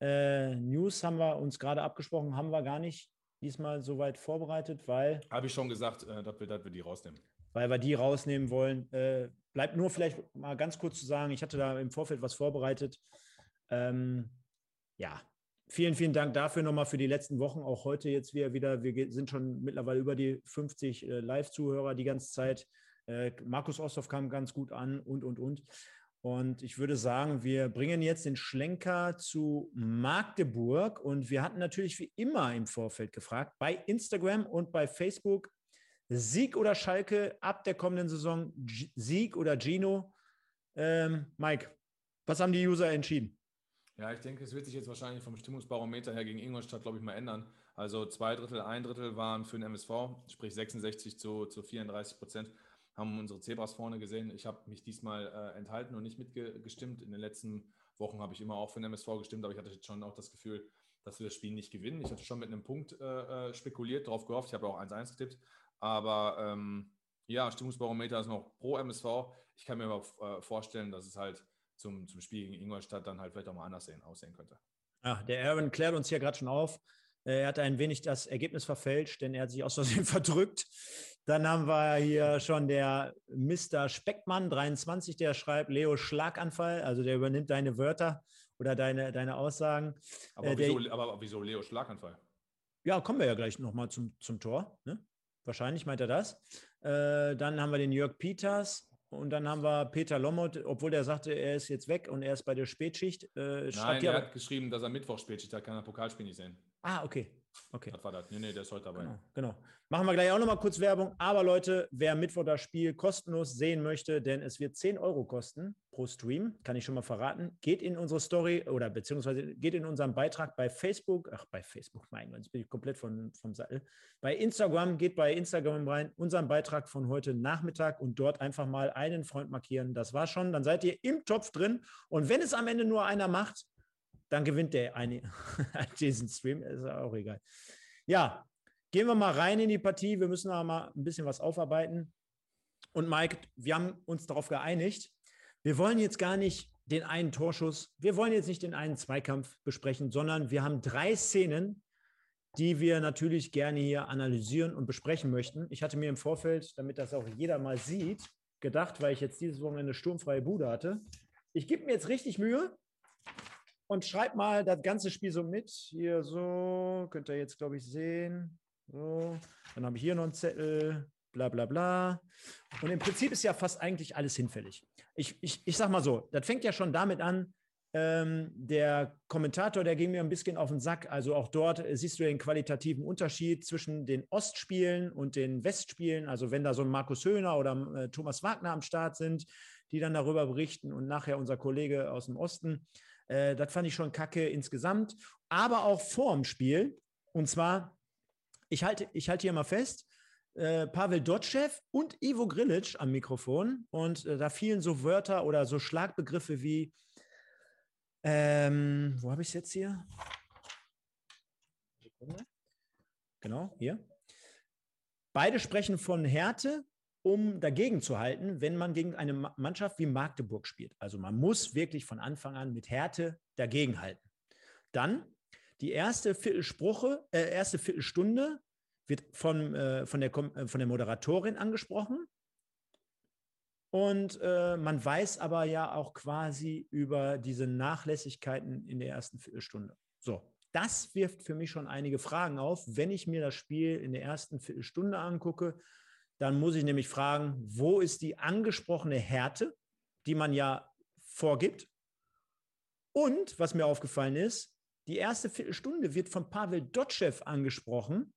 Äh, News haben wir uns gerade abgesprochen, haben wir gar nicht diesmal soweit vorbereitet, weil. Habe ich schon gesagt, äh, dass, wir, dass wir die rausnehmen. Weil wir die rausnehmen wollen. Äh, bleibt nur vielleicht mal ganz kurz zu sagen, ich hatte da im Vorfeld was vorbereitet. Ähm, ja, vielen, vielen Dank dafür nochmal für die letzten Wochen. Auch heute jetzt wieder, wieder wir sind schon mittlerweile über die 50 äh, Live-Zuhörer die ganze Zeit. Äh, Markus Osthoff kam ganz gut an und, und, und. Und ich würde sagen, wir bringen jetzt den Schlenker zu Magdeburg. Und wir hatten natürlich wie immer im Vorfeld gefragt, bei Instagram und bei Facebook, Sieg oder Schalke ab der kommenden Saison, G Sieg oder Gino. Ähm, Mike, was haben die User entschieden? Ja, ich denke, es wird sich jetzt wahrscheinlich vom Stimmungsbarometer her gegen Ingolstadt, glaube ich, mal ändern. Also zwei Drittel, ein Drittel waren für den MSV, sprich 66 zu, zu 34 Prozent haben unsere Zebras vorne gesehen. Ich habe mich diesmal äh, enthalten und nicht mitgestimmt. In den letzten Wochen habe ich immer auch für den MSV gestimmt, aber ich hatte jetzt schon auch das Gefühl, dass wir das Spiel nicht gewinnen. Ich hatte schon mit einem Punkt äh, äh spekuliert, darauf gehofft. Ich habe auch 1-1 getippt. Aber ähm, ja, Stimmungsbarometer ist noch pro MSV. Ich kann mir aber äh, vorstellen, dass es halt zum, zum Spiel gegen Ingolstadt dann halt vielleicht auch mal anders sehen, aussehen könnte. Ja, der Aaron klärt uns hier gerade schon auf. Äh, er hat ein wenig das Ergebnis verfälscht, denn er hat sich aus Versehen verdrückt. Dann haben wir hier schon der Mr. Speckmann 23, der schreibt Leo Schlaganfall, also der übernimmt deine Wörter oder deine, deine Aussagen. Aber, äh, wieso, aber wieso Leo Schlaganfall? ja, kommen wir ja gleich nochmal zum, zum Tor. Ne? Wahrscheinlich meint er das. Äh, dann haben wir den Jörg Peters und dann haben wir Peter Lommert, obwohl der sagte, er ist jetzt weg und er ist bei der Spätschicht. Äh, Nein, er hat geschrieben, dass er Mittwoch Spätschicht hat, kann er Pokalspiel nicht sehen. Ah, okay. Okay. Das war das. Nee, nee, der ist heute dabei. Genau, genau. Machen wir gleich auch nochmal kurz Werbung. Aber Leute, wer Mittwoch das Spiel kostenlos sehen möchte, denn es wird 10 Euro kosten pro Stream, kann ich schon mal verraten, geht in unsere Story oder beziehungsweise geht in unseren Beitrag bei Facebook, ach, bei Facebook, mein Gott, jetzt bin ich komplett von, vom Sattel. Bei Instagram, geht bei Instagram rein, unseren Beitrag von heute Nachmittag und dort einfach mal einen Freund markieren. Das war schon. Dann seid ihr im Topf drin. Und wenn es am Ende nur einer macht, dann gewinnt der eine diesen Stream. Ist auch egal. Ja, gehen wir mal rein in die Partie. Wir müssen aber mal ein bisschen was aufarbeiten. Und Mike, wir haben uns darauf geeinigt. Wir wollen jetzt gar nicht den einen Torschuss, wir wollen jetzt nicht den einen Zweikampf besprechen, sondern wir haben drei Szenen, die wir natürlich gerne hier analysieren und besprechen möchten. Ich hatte mir im Vorfeld, damit das auch jeder mal sieht, gedacht, weil ich jetzt dieses Wochenende sturmfreie Bude hatte. Ich gebe mir jetzt richtig Mühe und schreibt mal das ganze Spiel so mit. Hier so, könnt ihr jetzt, glaube ich, sehen. So, dann habe ich hier noch einen Zettel, bla bla bla. Und im Prinzip ist ja fast eigentlich alles hinfällig. Ich, ich, ich sag mal so, das fängt ja schon damit an, ähm, der Kommentator, der ging mir ein bisschen auf den Sack. Also auch dort siehst du den qualitativen Unterschied zwischen den Ostspielen und den Westspielen. Also wenn da so ein Markus Höhner oder äh, Thomas Wagner am Start sind, die dann darüber berichten und nachher unser Kollege aus dem Osten. Äh, das fand ich schon kacke insgesamt, aber auch vor dem Spiel. Und zwar, ich halte, ich halte hier mal fest, äh, Pavel Dotschew und Ivo Grilic am Mikrofon. Und äh, da fielen so Wörter oder so Schlagbegriffe wie, ähm, wo habe ich es jetzt hier? Genau, hier. Beide sprechen von Härte, um dagegen zu halten, wenn man gegen eine Mannschaft wie Magdeburg spielt. Also man muss wirklich von Anfang an mit Härte dagegen halten. Dann die erste Viertelspruche, äh, erste Viertelstunde wird von, äh, von, der, äh, von der Moderatorin angesprochen. Und äh, man weiß aber ja auch quasi über diese Nachlässigkeiten in der ersten Viertelstunde. So, das wirft für mich schon einige Fragen auf, wenn ich mir das Spiel in der ersten Viertelstunde angucke dann muss ich nämlich fragen, wo ist die angesprochene Härte, die man ja vorgibt? Und was mir aufgefallen ist, die erste Viertelstunde wird von Pavel Dotschew angesprochen,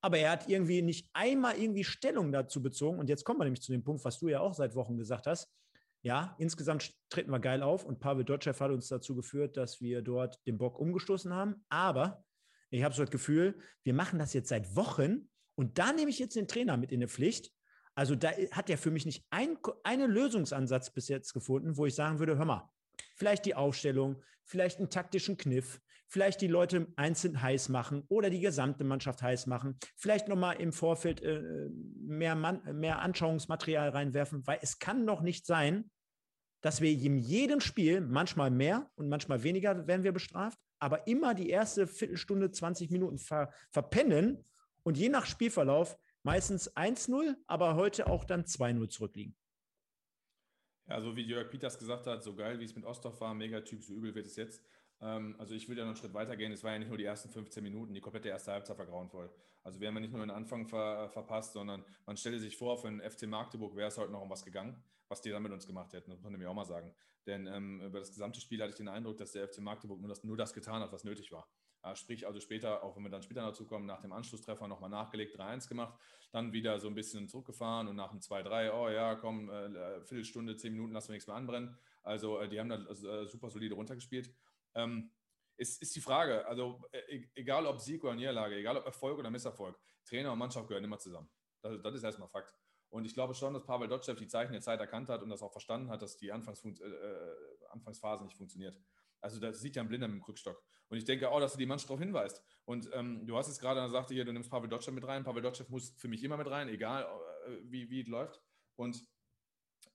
aber er hat irgendwie nicht einmal irgendwie Stellung dazu bezogen. Und jetzt kommen wir nämlich zu dem Punkt, was du ja auch seit Wochen gesagt hast. Ja, insgesamt treten wir geil auf und Pavel Dotschew hat uns dazu geführt, dass wir dort den Bock umgestoßen haben. Aber ich habe so das Gefühl, wir machen das jetzt seit Wochen und da nehme ich jetzt den Trainer mit in die Pflicht. Also da hat er für mich nicht ein, einen Lösungsansatz bis jetzt gefunden, wo ich sagen würde, hör mal, vielleicht die Aufstellung, vielleicht einen taktischen Kniff, vielleicht die Leute einzeln heiß machen oder die gesamte Mannschaft heiß machen, vielleicht nochmal im Vorfeld äh, mehr, Mann, mehr Anschauungsmaterial reinwerfen, weil es kann doch nicht sein, dass wir in jedem Spiel, manchmal mehr und manchmal weniger werden wir bestraft, aber immer die erste Viertelstunde, 20 Minuten ver, verpennen und je nach Spielverlauf meistens 1-0, aber heute auch dann 2-0 zurückliegen. Ja, so wie Jörg Peters gesagt hat, so geil wie es mit Ostdorf war, Megatyp, so übel wird es jetzt. Ähm, also ich will ja noch einen Schritt weiter gehen. Es war ja nicht nur die ersten 15 Minuten, die komplette erste Halbzeit war grauenvoll. Also wir haben ja nicht nur den Anfang ver verpasst, sondern man stelle sich vor, für den FC Magdeburg wäre es heute noch um was gegangen, was die dann mit uns gemacht hätten. Das muss man nämlich auch mal sagen. Denn ähm, über das gesamte Spiel hatte ich den Eindruck, dass der FC Magdeburg nur das, nur das getan hat, was nötig war. Ja, sprich, also später, auch wenn wir dann später dazu kommen, nach dem Anschlusstreffer nochmal nachgelegt, 3-1 gemacht, dann wieder so ein bisschen zurückgefahren und nach dem 2-3, oh ja, komm, äh, Viertelstunde, zehn Minuten lassen wir nichts mehr anbrennen. Also äh, die haben da äh, super solide runtergespielt. Ähm, ist, ist die Frage, also äh, e-, egal ob Sieg oder Niederlage, egal ob Erfolg oder Misserfolg, Trainer und Mannschaft gehören immer zusammen. Das, das ist erstmal Fakt. Und ich glaube schon, dass Pavel Dotschew die Zeichen der Zeit erkannt hat und das auch verstanden hat, dass die äh, äh, Anfangsphase nicht funktioniert. Also das sieht ja ein Blinder mit dem Krückstock. Und ich denke auch, dass du die Mannschaft darauf hinweist. Und ähm, du hast es gerade gesagt, hier, du nimmst Pavel Dotschew mit rein. Pavel Dotschew muss für mich immer mit rein, egal äh, wie, wie es läuft. Und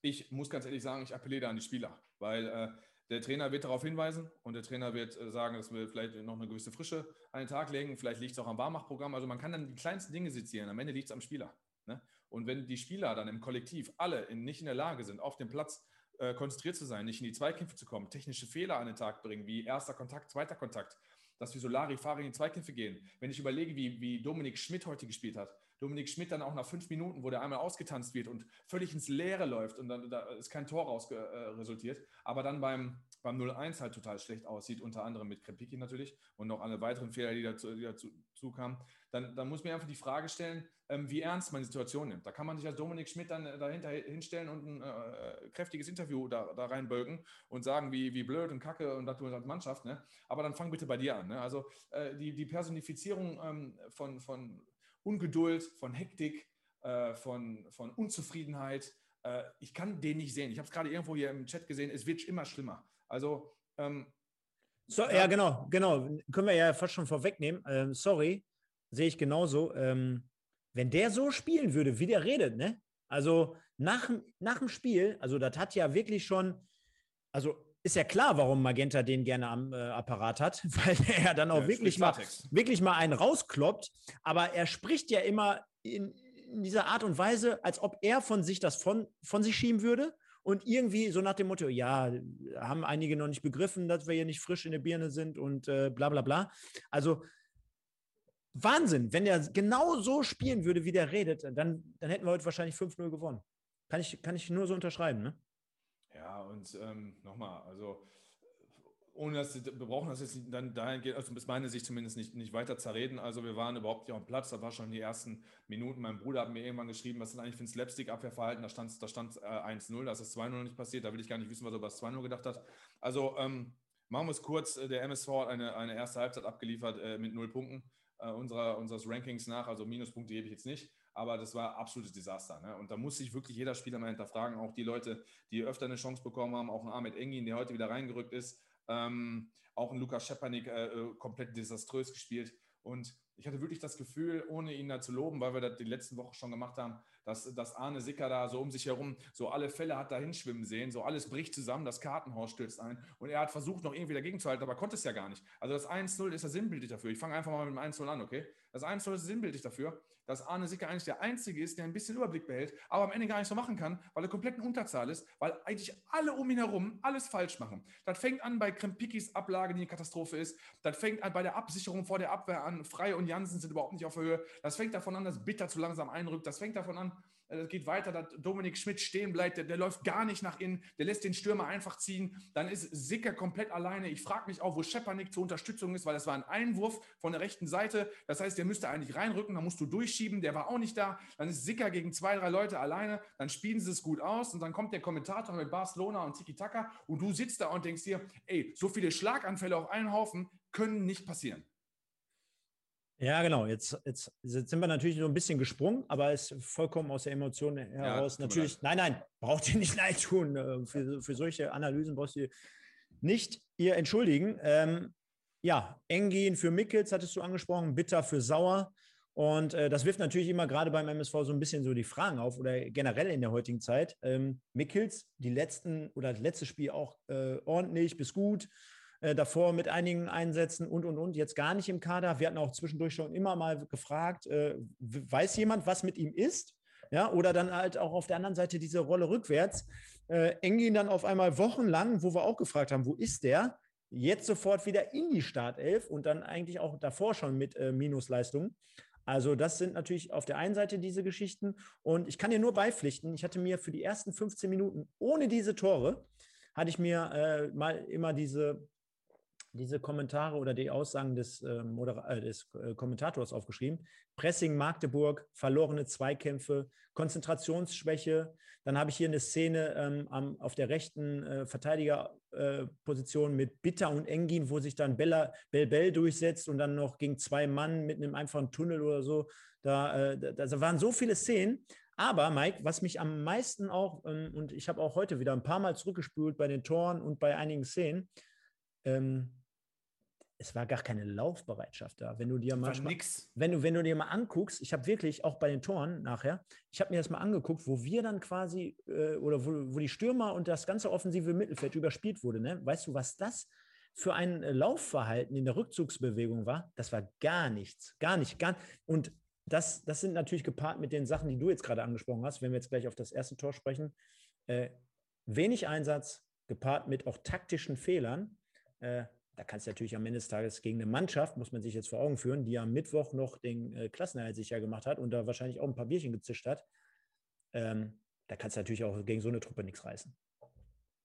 ich muss ganz ehrlich sagen, ich appelliere an die Spieler, weil äh, der Trainer wird darauf hinweisen und der Trainer wird äh, sagen, dass wir vielleicht noch eine gewisse Frische an den Tag legen. Vielleicht liegt es auch am Barmachprogramm. Also man kann dann die kleinsten Dinge sezieren. Am Ende liegt es am Spieler. Ne? Und wenn die Spieler dann im Kollektiv alle in, nicht in der Lage sind, auf dem Platz äh, konzentriert zu sein, nicht in die Zweikämpfe zu kommen, technische Fehler an den Tag bringen, wie erster Kontakt, zweiter Kontakt, dass wir so Larifari in die Zweikämpfe gehen. Wenn ich überlege, wie, wie Dominik Schmidt heute gespielt hat, Dominik Schmidt dann auch nach fünf Minuten, wo der einmal ausgetanzt wird und völlig ins Leere läuft und dann da ist kein Tor raus äh, resultiert, aber dann beim, beim 0-1 halt total schlecht aussieht, unter anderem mit Krepiki natürlich und noch alle weiteren Fehler, die dazu, die dazu kamen, dann, dann muss mir einfach die Frage stellen, ähm, wie ernst man die Situation nimmt. Da kann man sich als Dominik Schmidt dann äh, dahinter hinstellen und ein äh, kräftiges Interview da, da reinbölken und sagen, wie, wie blöd und kacke und das tun als Mannschaft. Ne? Aber dann fang bitte bei dir an. Ne? Also äh, die, die Personifizierung ähm, von, von Ungeduld, von Hektik, äh, von, von Unzufriedenheit. Äh, ich kann den nicht sehen. Ich habe es gerade irgendwo hier im Chat gesehen, es wird immer schlimmer. Also. Ähm, so, ja, genau, genau. Können wir ja fast schon vorwegnehmen. Ähm, sorry, sehe ich genauso. Ähm, wenn der so spielen würde, wie der redet, ne? Also nach, nach dem Spiel, also das hat ja wirklich schon, also ist ja klar, warum Magenta den gerne am äh, Apparat hat, weil er dann auch ja, wirklich, mal, wirklich mal einen rauskloppt. Aber er spricht ja immer in, in, dieser Art und Weise, als ob er von sich das von, von sich schieben würde. Und irgendwie so nach dem Motto, ja, haben einige noch nicht begriffen, dass wir hier nicht frisch in der Birne sind und äh, bla bla bla. Also Wahnsinn, wenn er genau so spielen würde, wie der redet, dann, dann hätten wir heute wahrscheinlich 5-0 gewonnen. Kann ich, kann ich nur so unterschreiben, ne? Ja, und ähm, nochmal, also ohne dass wir brauchen das jetzt dann dahingehend, also bis meine Sicht zumindest nicht, nicht weiter zerreden. Also wir waren überhaupt nicht auf dem Platz, da war schon die ersten Minuten. Mein Bruder hat mir irgendwann geschrieben, was ist eigentlich für ein Slapstick-Abwehrverhalten? Da stand, da stand äh, 1-0, da ist das 2-0 nicht passiert, da will ich gar nicht wissen, was er über das 2-0 gedacht hat. Also ähm, machen wir es kurz, der MSV hat eine, eine erste Halbzeit abgeliefert äh, mit null Punkten äh, unserer, unseres Rankings nach, also Minuspunkte gebe ich jetzt nicht aber das war absolutes Desaster. Ne? Und da muss sich wirklich jeder Spieler mal hinterfragen, auch die Leute, die öfter eine Chance bekommen haben, auch ein Ahmed Engin, der heute wieder reingerückt ist, ähm, auch ein Lukas Schepanik äh, äh, komplett desaströs gespielt. Und ich hatte wirklich das Gefühl, ohne ihn da zu loben, weil wir das die letzten Wochen schon gemacht haben, dass, dass Arne Sicker da so um sich herum so alle Fälle hat da hinschwimmen sehen, so alles bricht zusammen, das Kartenhaus stürzt ein und er hat versucht, noch irgendwie dagegen zu halten, aber konnte es ja gar nicht. Also das 1-0 ist ja sinnbildlich dafür. Ich fange einfach mal mit dem 1-0 an, okay? Das 1-0 ist sinnbildlich dafür, dass Arne Sicker eigentlich der Einzige ist, der ein bisschen Überblick behält, aber am Ende gar nicht so machen kann, weil er komplett in Unterzahl ist, weil eigentlich alle um ihn herum alles falsch machen. Das fängt an bei Krempikis Ablage, die eine Katastrophe ist. Das fängt an bei der Absicherung vor der Abwehr an. Freie und Jansen sind überhaupt nicht auf Höhe. Das fängt davon an, dass Bitter zu langsam einrückt. Das fängt davon an, es geht weiter, dass Dominik Schmidt stehen bleibt, der, der, läuft gar nicht nach innen, der lässt den Stürmer einfach ziehen. Dann ist Sicker komplett alleine. Ich frage mich auch, wo Schepanik zur Unterstützung ist, weil das war ein Einwurf von der rechten Seite. Das heißt, der müsste eigentlich reinrücken, dann musst du durchschieben, der war auch nicht da. Dann ist Sicker gegen zwei, drei Leute alleine, dann spielen sie es gut aus und dann kommt der Kommentator mit Barcelona und Tiki Taka und du sitzt da und denkst dir, ey, so viele Schlaganfälle auf einen Haufen können nicht passieren. Ja, genau. Jetzt, jetzt, jetzt, sind wir natürlich so ein bisschen gesprungen, aber es ist vollkommen aus der Emotion heraus. Ja, natürlich, nein, nein, braucht ihr nicht leid tun. Äh, für, für solche Analysen brauchst du nicht ihr entschuldigen. Ähm, ja, Engin für Mickels hattest du angesprochen, bitter für Sauer. Und äh, das wirft natürlich immer gerade beim MSV so ein bisschen so die Fragen auf oder generell in der heutigen Zeit. Ähm, Mickels, die letzten oder das letzte Spiel auch äh, ordentlich bis gut. Äh, davor mit einigen Einsätzen und, und, und, jetzt gar nicht im Kader. Wir hatten auch zwischendurch schon immer mal gefragt, äh, weiß jemand, was mit ihm ist? Ja, oder dann halt auch auf der anderen Seite diese Rolle rückwärts. Äh, Engin dann auf einmal wochenlang, wo wir auch gefragt haben, wo ist der? Jetzt sofort wieder in die Startelf und dann eigentlich auch davor schon mit äh, Minusleistungen. Also das sind natürlich auf der einen Seite diese Geschichten und ich kann dir nur beipflichten, ich hatte mir für die ersten 15 Minuten ohne diese Tore, hatte ich mir äh, mal immer diese diese Kommentare oder die Aussagen des, ähm, äh, des äh, Kommentators aufgeschrieben. Pressing Magdeburg, verlorene Zweikämpfe, Konzentrationsschwäche. Dann habe ich hier eine Szene ähm, am, auf der rechten äh, Verteidigerposition äh, mit Bitter und Engin, wo sich dann Bella, Bell Bell durchsetzt und dann noch gegen zwei Mann mit einem einfachen Tunnel oder so. Da, äh, da, da waren so viele Szenen. Aber Mike, was mich am meisten auch, ähm, und ich habe auch heute wieder ein paar Mal zurückgespült bei den Toren und bei einigen Szenen, ähm, es war gar keine Laufbereitschaft da. Wenn du dir mal, wenn du, wenn du dir mal anguckst, ich habe wirklich auch bei den Toren nachher, ich habe mir das mal angeguckt, wo wir dann quasi äh, oder wo, wo die Stürmer und das ganze offensive Mittelfeld überspielt wurde. Ne? Weißt du, was das für ein Laufverhalten in der Rückzugsbewegung war? Das war gar nichts, gar nicht, gar. Und das, das sind natürlich gepaart mit den Sachen, die du jetzt gerade angesprochen hast, wenn wir jetzt gleich auf das erste Tor sprechen. Äh, wenig Einsatz, gepaart mit auch taktischen Fehlern. Äh, da kannst du natürlich am Ende des Tages gegen eine Mannschaft, muss man sich jetzt vor Augen führen, die am Mittwoch noch den äh, Klassenerhalt sicher gemacht hat und da wahrscheinlich auch ein paar Bierchen gezischt hat. Ähm, da kannst du natürlich auch gegen so eine Truppe nichts reißen.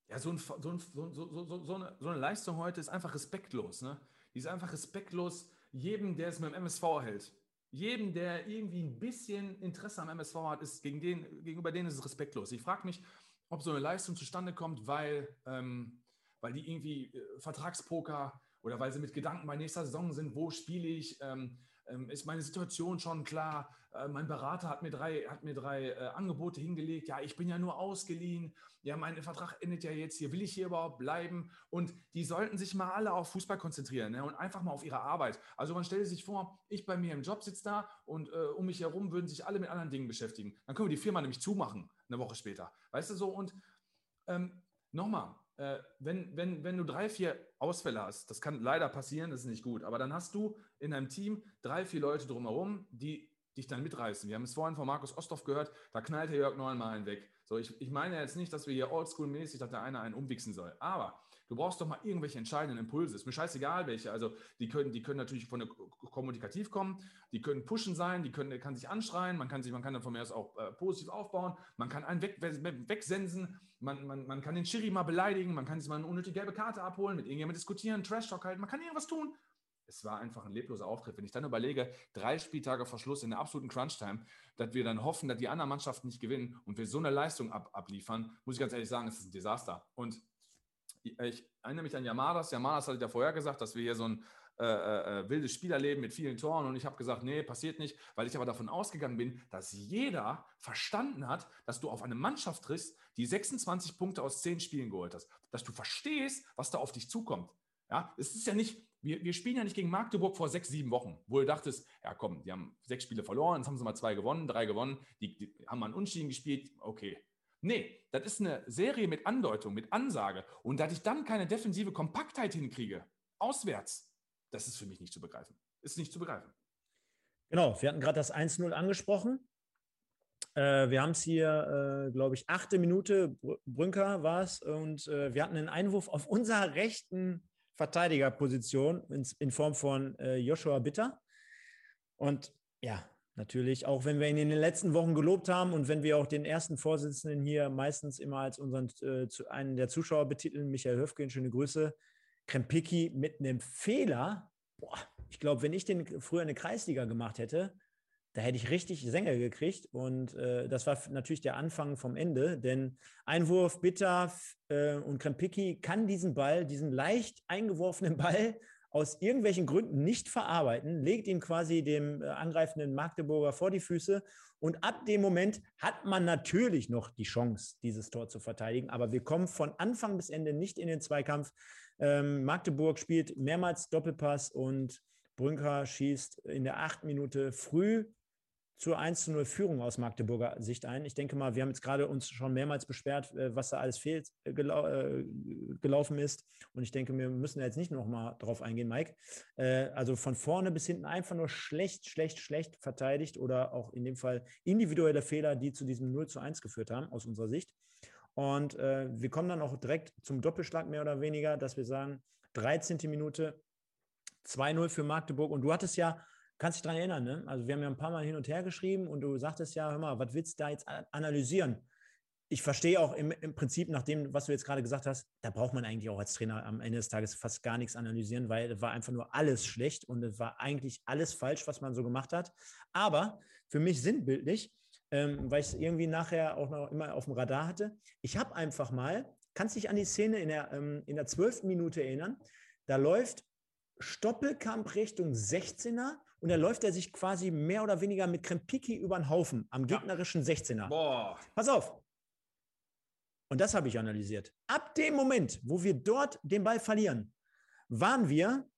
Ja, so, ein, so, ein, so, so, eine, so eine Leistung heute ist einfach respektlos. Ne? Die ist einfach respektlos jedem, der es mit dem MSV hält. Jedem, der irgendwie ein bisschen Interesse am MSV hat, ist gegen den, gegenüber denen ist es respektlos. Ich frage mich, ob so eine Leistung zustande kommt, weil, ähm, weil die irgendwie äh, Vertragspoker oder weil sie mit Gedanken bei nächster Saison sind, wo spiele ich, ähm, ähm, ist meine Situation schon klar. Äh, mein Berater hat mir drei, hat mir drei äh, Angebote hingelegt. Ja, ich bin ja nur ausgeliehen. Ja, mein Vertrag endet ja jetzt hier. Will ich hier überhaupt bleiben? Und die sollten sich mal alle auf Fußball konzentrieren ne? und einfach mal auf ihre Arbeit. Also man stellt sich vor, ich bei mir im Job sitze da und äh, um mich herum würden sich alle mit anderen Dingen beschäftigen. Dann können wir die Firma nämlich zumachen, eine Woche später. Weißt du so? Und ähm, nochmal, äh, wenn, wenn, wenn du drei, vier Ausfälle hast, das kann leider passieren, das ist nicht gut, aber dann hast du in einem Team drei, vier Leute drumherum, die dich dann mitreißen. Wir haben es vorhin von Markus Osthoff gehört, da knallt der Jörg Neumann einen weg. So, ich, ich meine jetzt nicht, dass wir hier oldschool-mäßig, dass der eine einen umwichsen soll, aber Du brauchst doch mal irgendwelche entscheidenden Impulse. Ist mir scheißegal, welche. Also die können, die können natürlich von der kommunikativ kommen, die können pushen sein, die können, kann sich anschreien, man kann sich, man kann dann von mir aus auch äh, positiv aufbauen, man kann einen weg, wegsensen, man, man, man kann den Schiri mal beleidigen, man kann sich mal eine unnötige gelbe Karte abholen, mit irgendjemandem diskutieren, Trash-Talk halten, man kann irgendwas tun. Es war einfach ein lebloser Auftritt. Wenn ich dann überlege, drei Spieltage vor Schluss in der absoluten Crunch-Time, dass wir dann hoffen, dass die anderen Mannschaften nicht gewinnen und wir so eine Leistung ab, abliefern, muss ich ganz ehrlich sagen, es ist ein Desaster. Und ich erinnere mich an Yamadas. Yamadas hatte ja vorher gesagt, dass wir hier so ein äh, äh, äh, wildes Spielerleben mit vielen Toren und ich habe gesagt, nee, passiert nicht, weil ich aber davon ausgegangen bin, dass jeder verstanden hat, dass du auf eine Mannschaft triffst, die 26 Punkte aus 10 Spielen geholt hast, dass du verstehst, was da auf dich zukommt. Ja, es ist ja nicht, wir, wir spielen ja nicht gegen Magdeburg vor sechs, sieben Wochen, wo du dachtest, ja komm, die haben sechs Spiele verloren, jetzt haben sie mal zwei gewonnen, drei gewonnen, die, die haben mal einen Unschieden gespielt, okay, Nee, das ist eine Serie mit Andeutung, mit Ansage. Und dass ich dann keine defensive Kompaktheit hinkriege, auswärts, das ist für mich nicht zu begreifen. Ist nicht zu begreifen. Genau, wir hatten gerade das 1-0 angesprochen. Äh, wir haben es hier, äh, glaube ich, achte Minute, Brünker war es. Und äh, wir hatten einen Einwurf auf unserer rechten Verteidigerposition in, in Form von äh, Joshua Bitter. Und ja, natürlich, auch wenn wir ihn in den letzten Wochen gelobt haben und wenn wir auch den ersten Vorsitzenden hier meistens immer als unseren äh, einen der Zuschauer betiteln, Michael Höfgen, schöne Grüße, Krempicki mit einem Fehler. Boah, ich glaube, wenn ich den früher in der Kreisliga gemacht hätte, da hätte ich richtig Sänger gekriegt. Und äh, das war natürlich der Anfang vom Ende, denn Einwurf, Bitter äh, und Krempicki kann diesen Ball, diesen leicht eingeworfenen Ball aus irgendwelchen Gründen nicht verarbeiten, legt ihn quasi dem äh, angreifenden Magdeburger vor die Füße und ab dem Moment hat man natürlich noch die Chance, dieses Tor zu verteidigen, aber wir kommen von Anfang bis Ende nicht in den Zweikampf. Ähm, Magdeburg spielt mehrmals Doppelpass und Brünker schießt in der achten Minute früh zur 1 zu 0 Führung aus Magdeburger Sicht ein. Ich denke mal, wir haben jetzt gerade uns schon mehrmals beschwert, äh, was da alles fehlt, äh, gelau äh, gelaufen ist. Und ich denke, wir müssen jetzt nicht nochmal drauf eingehen, Mike. Also von vorne bis hinten einfach nur schlecht, schlecht, schlecht verteidigt oder auch in dem Fall individuelle Fehler, die zu diesem 0 zu 1 geführt haben, aus unserer Sicht. Und wir kommen dann auch direkt zum Doppelschlag mehr oder weniger, dass wir sagen, 13. Minute 2-0 für Magdeburg. Und du hattest ja kannst dich daran erinnern, ne? Also wir haben ja ein paar Mal hin und her geschrieben und du sagtest ja, hör mal, was willst du da jetzt analysieren? Ich verstehe auch im, im Prinzip nach dem, was du jetzt gerade gesagt hast, da braucht man eigentlich auch als Trainer am Ende des Tages fast gar nichts analysieren, weil es war einfach nur alles schlecht und es war eigentlich alles falsch, was man so gemacht hat. Aber für mich sinnbildlich, ähm, weil ich es irgendwie nachher auch noch immer auf dem Radar hatte, ich habe einfach mal, kannst dich an die Szene in der, ähm, in der 12. Minute erinnern, da läuft Stoppelkamp Richtung 16er und da läuft er sich quasi mehr oder weniger mit Krempiki über den Haufen am gegnerischen 16er. Boah. Pass auf. Und das habe ich analysiert. Ab dem Moment, wo wir dort den Ball verlieren, waren wir,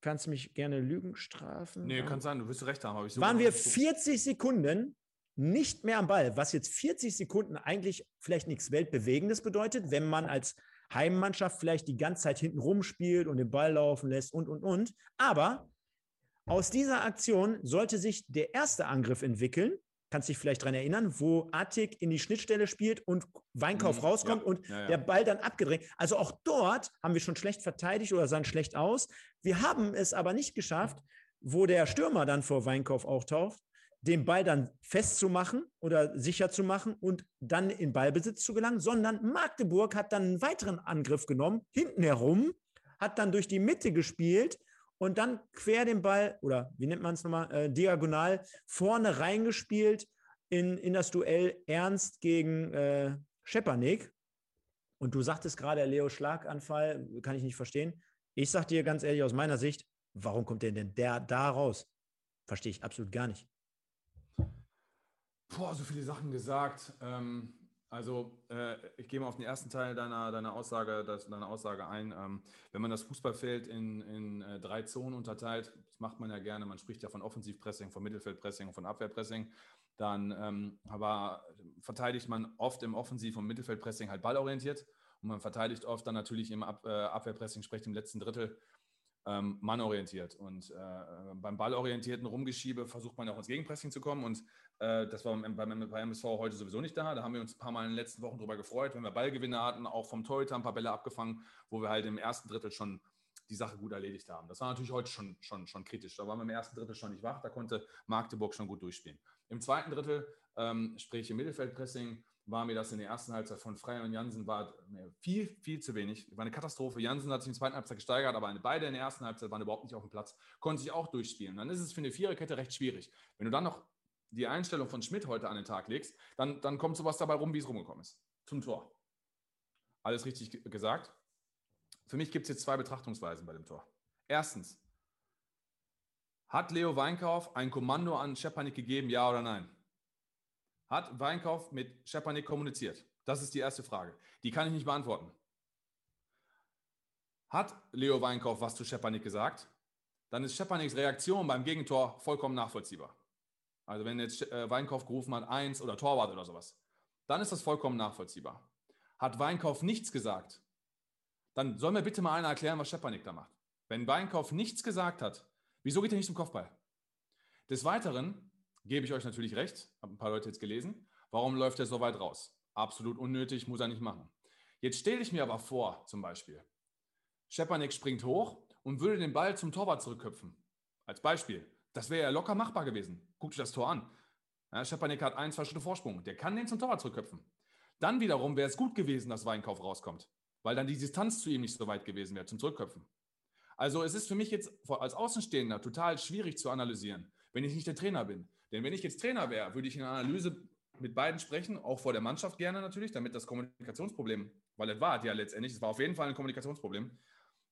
kannst du mich gerne Lügen strafen? Nee, kann sein, du wirst recht haben. So waren wir 40 Sekunden nicht mehr am Ball, was jetzt 40 Sekunden eigentlich vielleicht nichts Weltbewegendes bedeutet, wenn man als Heimmannschaft vielleicht die ganze Zeit hinten rumspielt und den Ball laufen lässt und, und, und. Aber aus dieser Aktion sollte sich der erste Angriff entwickeln. kannst dich vielleicht daran erinnern, wo Attic in die Schnittstelle spielt und Weinkauf Mhm, rauskommt ja, und ja, ja. der Ball dann abgedrängt. Also auch dort haben wir schon schlecht verteidigt oder sahen schlecht aus. Wir haben es aber nicht geschafft, wo der Stürmer dann vor Weinkauf auftaucht, den Ball dann festzumachen oder sicher zu machen und dann in Ballbesitz zu gelangen, sondern Magdeburg hat dann einen weiteren Angriff genommen, hinten herum, hat dann durch die Mitte gespielt und dann quer den Ball, oder wie nennt man es nochmal, äh, diagonal vorne reingespielt in, in das Duell Ernst gegen äh, Schepanik. Und du sagtest gerade, Leo Schlaganfall, kann ich nicht verstehen. Ich sag dir ganz ehrlich aus meiner Sicht, warum kommt der denn der da raus? Verstehe ich absolut gar nicht. Boah, so viele Sachen gesagt. Ähm, also, äh, ich gehe mal auf den ersten Teil deiner, deiner, Aussage, das, deiner Aussage ein. Ähm, wenn man das Fußballfeld in, in äh, drei Zonen unterteilt, das macht man ja gerne, man spricht ja von Offensivpressing, von Mittelfeldpressing und von Abwehrpressing, dann ähm, aber verteidigt man oft im Offensiv- und Mittelfeldpressing halt ballorientiert und man verteidigt oft dann natürlich im Ab, äh, Abwehrpressing, sprich im letzten Drittel, ähm, mannorientiert. Und äh, beim ballorientierten Rumgeschiebe versucht man auch ins Gegenpressing zu kommen. Und äh, das war beim, beim, bei MSV heute sowieso nicht da. Da haben wir uns ein paar Mal in den letzten Wochen drüber gefreut, wenn wir Ballgewinne hatten, auch vom Torhüter ein paar Bälle abgefangen, wo wir halt im ersten Drittel schon die Sache gut erledigt haben. Das war natürlich heute schon, schon, schon kritisch. Da waren wir im ersten Drittel schon nicht wach. Da konnte Magdeburg schon gut durchspielen. Im zweiten Drittel, ähm, sprich im Mittelfeldpressing, war mir das in der ersten Halbzeit von Frey und Jansen war viel, viel zu wenig. War eine Katastrophe. Jansen hat sich in der zweiten Halbzeit gesteigert, aber beide in der ersten Halbzeit waren überhaupt nicht auf dem Platz, konnten sich auch durchspielen. Dann ist es für eine Viererkette recht schwierig. Wenn du dann noch die Einstellung von Schmidt heute an den Tag legst, dann, dann kommt sowas dabei rum, wie es rumgekommen ist. Zum Tor. Alles richtig ge- gesagt. Für mich gibt es jetzt zwei Betrachtungsweisen bei dem Tor. Erstens, hat Leo Weinkauf ein Kommando an Schepanik gegeben, ja oder nein? Hat Weinkauf mit Schepanik kommuniziert? Das ist die erste Frage. Die kann ich nicht beantworten. Hat Leo Weinkauf was zu Schepanik gesagt? Dann ist Schepaniks Reaktion beim Gegentor vollkommen nachvollziehbar. Also wenn jetzt äh, Weinkauf gerufen hat, eins oder Torwart oder sowas, dann ist das vollkommen nachvollziehbar. Hat Weinkauf nichts gesagt, dann soll mir bitte mal einer erklären, was Schepanik da macht. Wenn Weinkauf nichts gesagt hat, wieso geht er nicht zum Kopfball? Des Weiteren gebe ich euch natürlich recht, habe ein paar Leute jetzt gelesen, warum läuft er so weit raus? Absolut unnötig, muss er nicht machen. Jetzt stelle ich mir aber vor, zum Beispiel, Schepanik springt hoch und würde den Ball zum Torwart zurückköpfen. Als Beispiel. Das wäre ja locker machbar gewesen. Guckt euch das Tor an. Ja, Schepanik hat ein, zwei Schritte Vorsprung. Der kann den zum Torwart zurückköpfen. Dann wiederum wäre es gut gewesen, dass Weinkauf rauskommt, weil dann die Distanz zu ihm nicht so weit gewesen wäre zum Zurückköpfen. Also es ist für mich jetzt als Außenstehender total schwierig zu analysieren, wenn ich nicht der Trainer bin. Denn wenn ich jetzt Trainer wäre, würde ich in einer Analyse mit beiden sprechen, auch vor der Mannschaft gerne natürlich, damit das Kommunikationsproblem, weil es war ja letztendlich, es war auf jeden Fall ein Kommunikationsproblem,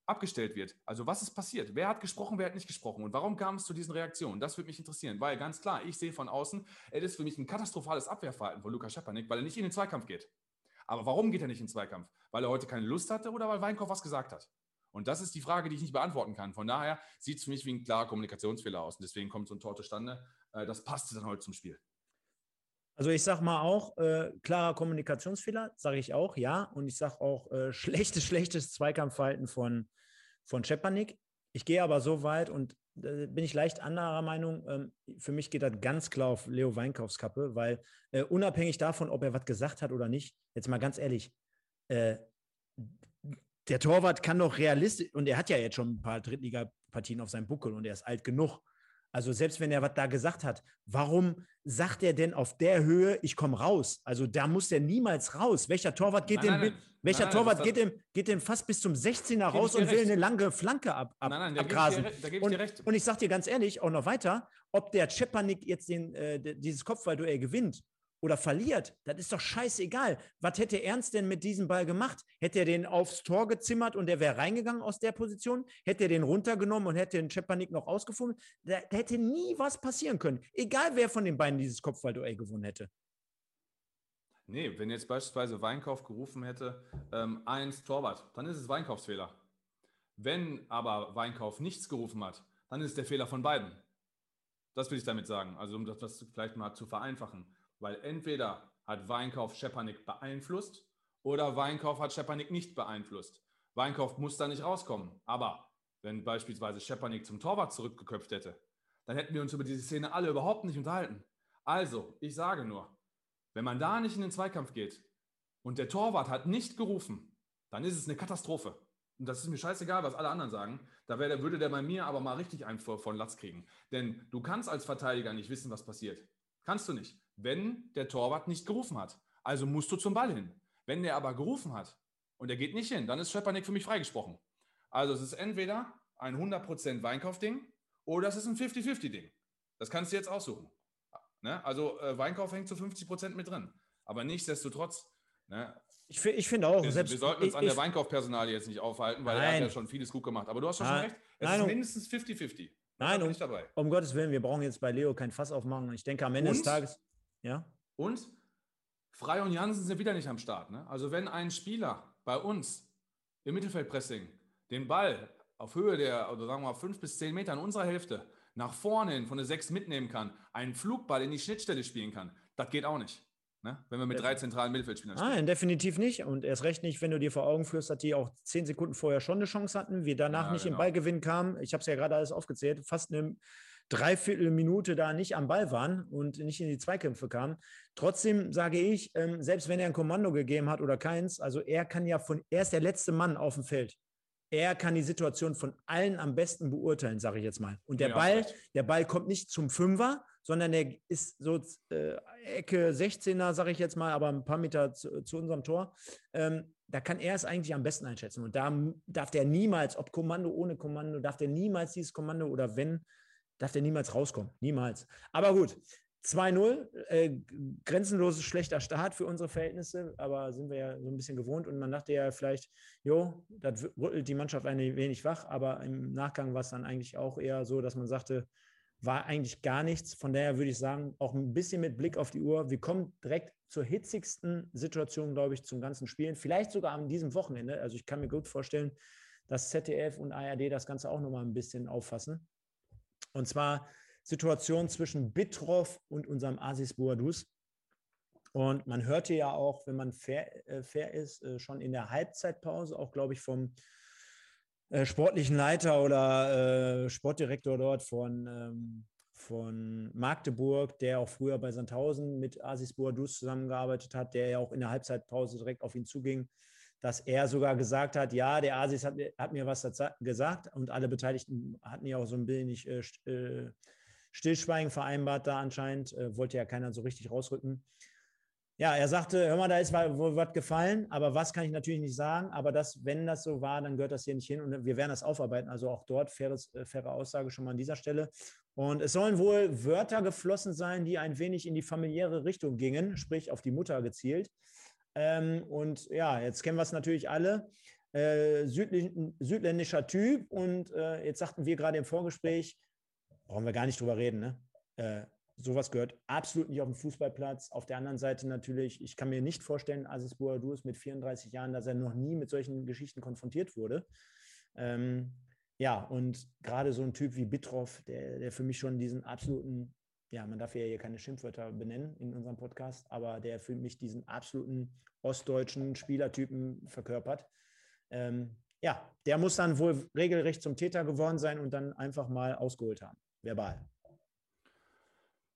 abgestellt wird. Also was ist passiert? Wer hat gesprochen, wer hat nicht gesprochen? Und warum kam es zu diesen Reaktionen? Das würde mich interessieren, weil ganz klar, ich sehe von außen, es ist für mich ein katastrophales Abwehrverhalten von Lukas Schepanik, weil er nicht in den Zweikampf geht. Aber warum geht er nicht in den Zweikampf? Weil er heute keine Lust hatte oder weil Weinkauf was gesagt hat? Und das ist die Frage, die ich nicht beantworten kann. Von daher sieht es für mich wie ein klarer Kommunikationsfehler aus. Und deswegen kommt so ein Tor zustande. Äh, Das passte dann heute zum Spiel. Also ich sage mal auch, äh, klarer Kommunikationsfehler, sage ich auch, ja. Und ich sage auch, äh, schlechtes, schlechtes Zweikampfverhalten von, von Schepanik. Ich gehe aber so weit und äh, bin ich leicht anderer Meinung. Ähm, für mich geht das ganz klar auf Leo Weinkaufs Kappe, weil äh, unabhängig davon, ob er was gesagt hat oder nicht, jetzt mal ganz ehrlich, äh, der Torwart kann doch realistisch, und er hat ja jetzt schon ein paar Drittligapartien auf seinem Buckel und er ist alt genug. Also selbst wenn er was da gesagt hat, warum sagt er denn auf der Höhe, ich komme raus? Also da muss er niemals raus. Welcher Torwart geht Nein, denn, nein, welcher Nein, Torwart geht dem, geht dem fast bis zum 16er Gebe ich raus und will recht. eine lange Flanke ab, ab, Nein, nein, da abgrasen? da gebe ich und, dir recht. und ich sage dir ganz ehrlich, auch noch weiter, ob der Czepanik jetzt den, äh, dieses Kopfballduell gewinnt oder verliert, das ist doch scheißegal. Was hätte Ernst denn mit diesem Ball gemacht? Hätte er den aufs Tor gezimmert und der wäre reingegangen aus der Position? Hätte er den runtergenommen und hätte den Czepanik noch ausgefunden? Da, da hätte nie was passieren können. Egal, wer von den beiden dieses Kopfballduell gewonnen hätte. Nee, wenn jetzt beispielsweise Weinkauf gerufen hätte, ähm, eins Torwart, dann ist es Weinkaufsfehler. Wenn aber Weinkauf nichts gerufen hat, dann ist es der Fehler von beiden. Das will ich damit sagen. Also um das vielleicht mal zu vereinfachen. Weil entweder hat Weinkauf Schepanik beeinflusst oder Weinkauf hat Schepanik nicht beeinflusst. Weinkauf muss da nicht rauskommen. Aber wenn beispielsweise Schepanik zum Torwart zurückgeköpft hätte, dann hätten wir uns über diese Szene alle überhaupt nicht unterhalten. Also, ich sage nur, wenn man da nicht in den Zweikampf geht und der Torwart hat nicht gerufen, dann ist es eine Katastrophe. Und das ist mir scheißegal, was alle anderen sagen. Da wär, würde der bei mir aber mal richtig einen von Latz kriegen. Denn du kannst als Verteidiger nicht wissen, was passiert. Kannst du nicht, wenn der Torwart nicht gerufen hat. Also musst du zum Ball hin. Wenn der aber gerufen hat und er geht nicht hin, dann ist Schepanek für mich freigesprochen. Also es ist entweder ein 100% Weinkaufding oder es ist ein 50-50-Ding. Das kannst du jetzt aussuchen. Ne? Also äh, Weinkauf hängt zu 50% mit drin. Aber nichtsdestotrotz, ne? Ich, ich finde auch. Wir, selbst, wir sollten uns ich, an der Weinkaufpersonal jetzt nicht aufhalten, weil nein. er hat ja schon vieles gut gemacht. Aber du hast schon, schon recht. Es nein, ist mindestens 50-50. Nein, um, dabei. um Gottes Willen, wir brauchen jetzt bei Leo kein Fass aufmachen. Ich denke, am Ende und, des Tages. Ja. Und Frei und Jansen sind wieder nicht am Start. Ne? Also, wenn ein Spieler bei uns im Mittelfeldpressing den Ball auf Höhe der, oder sagen wir mal, fünf bis zehn Meter in unserer Hälfte nach vorne hin von der sechs mitnehmen kann, einen Flugball in die Schnittstelle spielen kann, das geht auch nicht. Ne? Wenn wir mit drei zentralen Mittelfeldspielern spielen. Nein, definitiv nicht. Und erst recht nicht, wenn du dir vor Augen führst, dass die auch zehn Sekunden vorher schon eine Chance hatten, wir danach ja, nicht genau. im Ballgewinn kamen. Ich habe es ja gerade alles aufgezählt, fast eine Dreiviertelminute da nicht am Ball waren und nicht in die Zweikämpfe kamen. Trotzdem sage ich, ähm, selbst wenn er ein Kommando gegeben hat oder keins, also er kann ja von, er ist der letzte Mann auf dem Feld er kann die Situation von allen am besten beurteilen, sage ich jetzt mal. Und der ja, Ball, der Ball kommt nicht zum Fünfer, sondern der ist so äh, Ecke 16er, sage ich jetzt mal, aber ein paar Meter zu, zu unserem Tor. Ähm, da kann er es eigentlich am besten einschätzen. Und da darf der niemals, ob Kommando, ohne Kommando, darf der niemals dieses Kommando oder wenn, darf der niemals rauskommen. Niemals. Aber gut, 2-0, äh, grenzenloses schlechter Start für unsere Verhältnisse, aber sind wir ja so ein bisschen gewohnt und man dachte ja vielleicht, jo, das rüttelt die Mannschaft ein wenig wach, aber im Nachgang war es dann eigentlich auch eher so, dass man sagte, war eigentlich gar nichts. Von daher würde ich sagen, auch ein bisschen mit Blick auf die Uhr, wir kommen direkt zur hitzigsten Situation, glaube ich, zum ganzen Spielen, vielleicht sogar an diesem Wochenende. Also ich kann mir gut vorstellen, dass ZDF und ARD das Ganze auch nochmal ein bisschen auffassen. Und zwar Situation zwischen Bitroff und unserem Asis Boadus. Und man hörte ja auch, wenn man fair, äh, fair ist, äh, schon in der Halbzeitpause, auch glaube ich vom äh, sportlichen Leiter oder äh, Sportdirektor dort von, ähm, von Magdeburg, der auch früher bei Sandhausen mit Asis Boadus zusammengearbeitet hat, der ja auch in der Halbzeitpause direkt auf ihn zuging, dass er sogar gesagt hat, ja, der Asis hat, hat mir was gesagt und alle Beteiligten hatten ja auch so ein wenig äh, äh Stillschweigen vereinbart da anscheinend, äh, wollte ja keiner so richtig rausrücken. Ja, er sagte, hör mal, da ist wohl was gefallen, aber was kann ich natürlich nicht sagen. Aber das, wenn das so war, dann gehört das hier nicht hin und wir werden das aufarbeiten. Also auch dort faires, äh, faire Aussage schon mal an dieser Stelle. Und es sollen wohl Wörter geflossen sein, die ein wenig in die familiäre Richtung gingen, sprich auf die Mutter gezielt. Ähm, und ja, jetzt kennen wir es natürlich alle. Äh, südländischer Typ und äh, jetzt sagten wir gerade im Vorgespräch, brauchen wir gar nicht drüber reden. Ne? Äh, sowas gehört absolut nicht auf den Fußballplatz. Auf der anderen Seite natürlich, ich kann mir nicht vorstellen, Aziz Bouadouz mit 34 Jahren, dass er noch nie mit solchen Geschichten konfrontiert wurde. Ähm, ja, und gerade so ein Typ wie Bitroff, der, der für mich schon diesen absoluten, ja, man darf ja hier keine Schimpfwörter benennen in unserem Podcast, aber der für mich diesen absoluten ostdeutschen Spielertypen verkörpert. Ähm, ja, der muss dann wohl regelrecht zum Täter geworden sein und dann einfach mal ausgeholt haben verbal.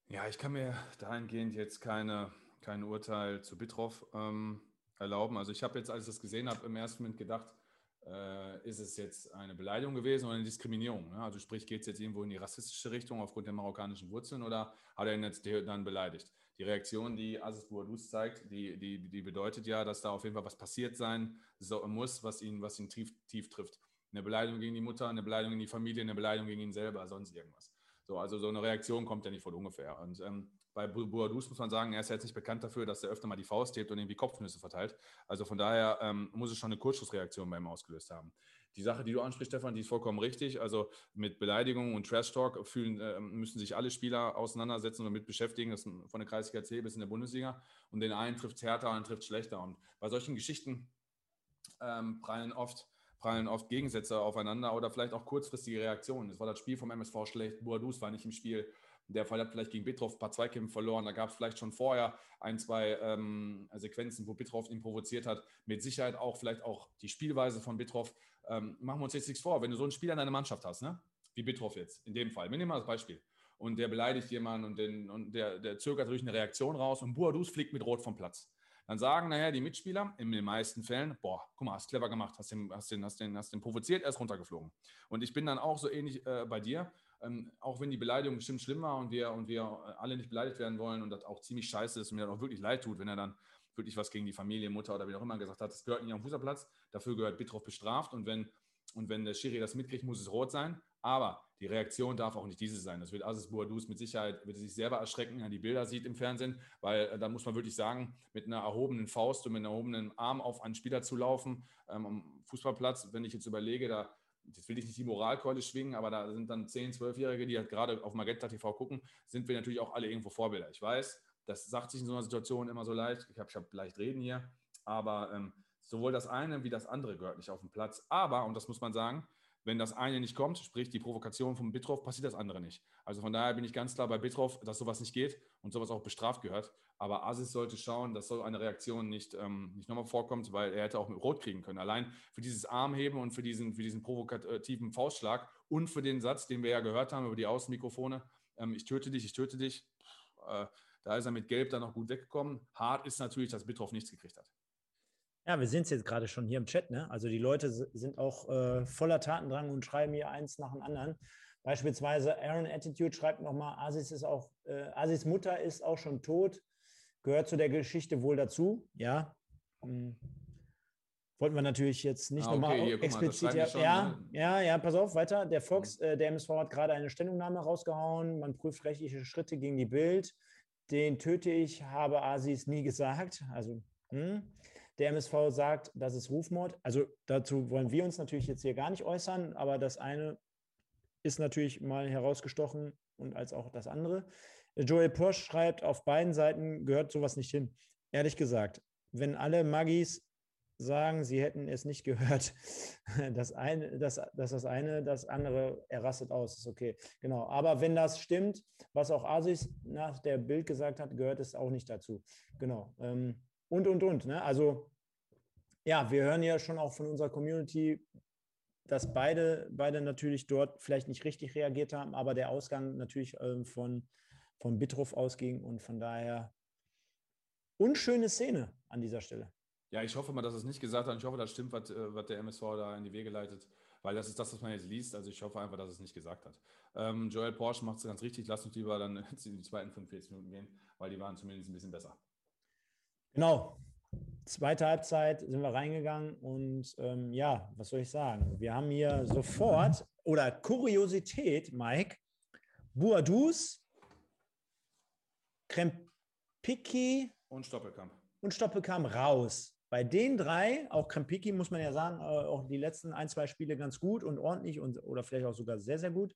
Ja, ich kann mir dahingehend jetzt keine, kein Urteil zu Bitroff ähm, erlauben. Also ich habe jetzt, als ich das gesehen habe, im ersten Moment gedacht, äh, ist es jetzt eine Beleidigung gewesen oder eine Diskriminierung? Ne? Also sprich, geht es jetzt irgendwo in die rassistische Richtung aufgrund der marokkanischen Wurzeln oder hat er ihn jetzt dann beleidigt? Die Reaktion, die Aziz Bouadouz zeigt, die, die, die bedeutet ja, dass da auf jeden Fall was passiert sein so, muss, was ihn, was ihn tief, tief trifft. Eine Beleidigung gegen die Mutter, eine Beleidigung in die Familie, eine Beleidigung gegen ihn selber, sonst irgendwas. So, also so eine Reaktion kommt ja nicht von ungefähr. Und ähm, bei Boadus muss man sagen, er ist jetzt nicht bekannt dafür, dass er öfter mal die Faust hebt und irgendwie Kopfnüsse verteilt. Also von daher ähm, muss es schon eine Kurzschlussreaktion bei ihm ausgelöst haben. Die Sache, die du ansprichst, Stefan, die ist vollkommen richtig. Also mit Beleidigungen und Trash-Talk fühlen, äh, müssen sich alle Spieler auseinandersetzen und damit beschäftigen, das von der Kreisliga C bis in der Bundesliga. Und den einen trifft es härter, und trifft schlechter. Und bei solchen Geschichten ähm, prallen oft prallen oft Gegensätze aufeinander oder vielleicht auch kurzfristige Reaktionen. Es war das Spiel vom MSV schlecht, Boadus war nicht im Spiel. Der Fall hat vielleicht gegen Bitroff ein paar Zweikämpfe verloren. Da gab es vielleicht schon vorher ein, zwei ähm, Sequenzen, wo Bitroff ihn provoziert hat. Mit Sicherheit auch vielleicht auch die Spielweise von Bitroff. Ähm, machen wir uns jetzt nichts vor. Wenn du so einen Spieler in deiner Mannschaft hast, ne? wie Bitroff jetzt, in dem Fall, wir nehmen mal das Beispiel. und der beleidigt jemanden und, den, und der, der zögert durch eine Reaktion raus und Boadus fliegt mit Rot vom Platz. Dann sagen nachher die Mitspieler in den meisten Fällen, boah, guck mal, hast clever gemacht, hast den, hast den, hast den, hast den provoziert, er ist runtergeflogen. Und ich bin dann auch so ähnlich äh, bei dir, ähm, auch wenn die Beleidigung bestimmt schlimm war und wir, und wir alle nicht beleidigt werden wollen und das auch ziemlich scheiße ist und mir dann auch wirklich leid tut, wenn er dann wirklich was gegen die Familie, Mutter oder wie auch immer gesagt hat, das gehört nicht am Fußballplatz, dafür gehört Bittroff bestraft und wenn, und wenn der Schiri das mitkriegt, muss es rot sein. Aber die Reaktion darf auch nicht diese sein. Das wird Aziz Bouadouz mit Sicherheit, wird sich selber erschrecken, wenn er die Bilder sieht im Fernsehen, weil äh, da muss man wirklich sagen, mit einer erhobenen Faust und mit einem erhobenen Arm auf einen Spieler zu laufen ähm, am Fußballplatz, wenn ich jetzt überlege, da jetzt will ich nicht die Moralkeule schwingen, aber da sind dann 10-, 12-Jährige, die halt gerade auf Magenta TV gucken, sind wir natürlich auch alle irgendwo Vorbilder. Ich weiß, das sagt sich in so einer Situation immer so leicht. Ich habe hab leicht reden hier, aber ähm, sowohl das eine wie das andere gehört nicht auf dem Platz. Aber, und das muss man sagen, wenn das eine nicht kommt, sprich die Provokation von Bitroff, passiert das andere nicht. Also von daher bin ich ganz klar bei Bitroff, dass sowas nicht geht und sowas auch bestraft gehört. Aber Asis sollte schauen, dass so eine Reaktion nicht, ähm, nicht nochmal vorkommt, weil er hätte auch mit Rot kriegen können. Allein für dieses Armheben und für diesen, für diesen provokativen Faustschlag und für den Satz, den wir ja gehört haben über die Außenmikrofone, ähm, ich töte dich, ich töte dich, äh, da ist er mit Gelb dann noch gut weggekommen. Hart ist natürlich, dass Bitroff nichts gekriegt hat. Ja, wir sehen es jetzt gerade schon hier im Chat. Ne? Also die Leute sind auch äh, voller Tatendrang und schreiben hier eins nach dem anderen. Beispielsweise Aaron Attitude schreibt nochmal, Asis ist auch, äh, Asis Mutter ist auch schon tot, gehört zu der Geschichte wohl dazu. Ja. Hm. Wollten wir natürlich jetzt nicht ah, okay, nochmal explizit. Ja, schon, ja, ne? ja, ja, pass auf, weiter. Der Fox, mhm. äh, der MSV hat gerade eine Stellungnahme rausgehauen. Man prüft rechtliche Schritte gegen die Bild. Den töte ich, habe Asis nie gesagt. Also, hm. Der MSV sagt, das ist Rufmord. Also dazu wollen wir uns natürlich jetzt hier gar nicht äußern, aber das eine ist natürlich mal herausgestochen und als auch das andere. Joel Porsche schreibt, auf beiden Seiten gehört sowas nicht hin. Ehrlich gesagt, wenn alle Magis sagen, sie hätten es nicht gehört, das eine, das, das, das eine, das andere, er rastet aus, ist okay. Genau. Aber wenn das stimmt, was auch Asis nach der Bild gesagt hat, gehört es auch nicht dazu. Genau. Ähm, und, und, und. Ne? Also, ja, wir hören ja schon auch von unserer Community, dass beide, beide natürlich dort vielleicht nicht richtig reagiert haben, aber der Ausgang natürlich ähm, von, von Bitroff ausging und von daher unschöne Szene an dieser Stelle. Ja, ich hoffe mal, dass es nicht gesagt hat. Ich hoffe, das stimmt, was, äh, was der MSV da in die Wege leitet, weil das ist das, was man jetzt liest. Also ich hoffe einfach, dass es nicht gesagt hat. Ähm, Joel Porsche macht es ganz richtig. Lass uns lieber dann in die zweiten 45 Minuten gehen, weil die waren zumindest ein bisschen besser. Genau. Zweite Halbzeit sind wir reingegangen und ähm, ja, was soll ich sagen? Wir haben hier sofort, oder Kuriosität, Mike, Buadus, Krempicki und Stoppelkamp. Und Stoppelkamp raus. Bei den drei, auch Krempicki muss man ja sagen, äh, auch die letzten ein, zwei Spiele ganz gut und ordentlich und oder vielleicht auch sogar sehr, sehr gut.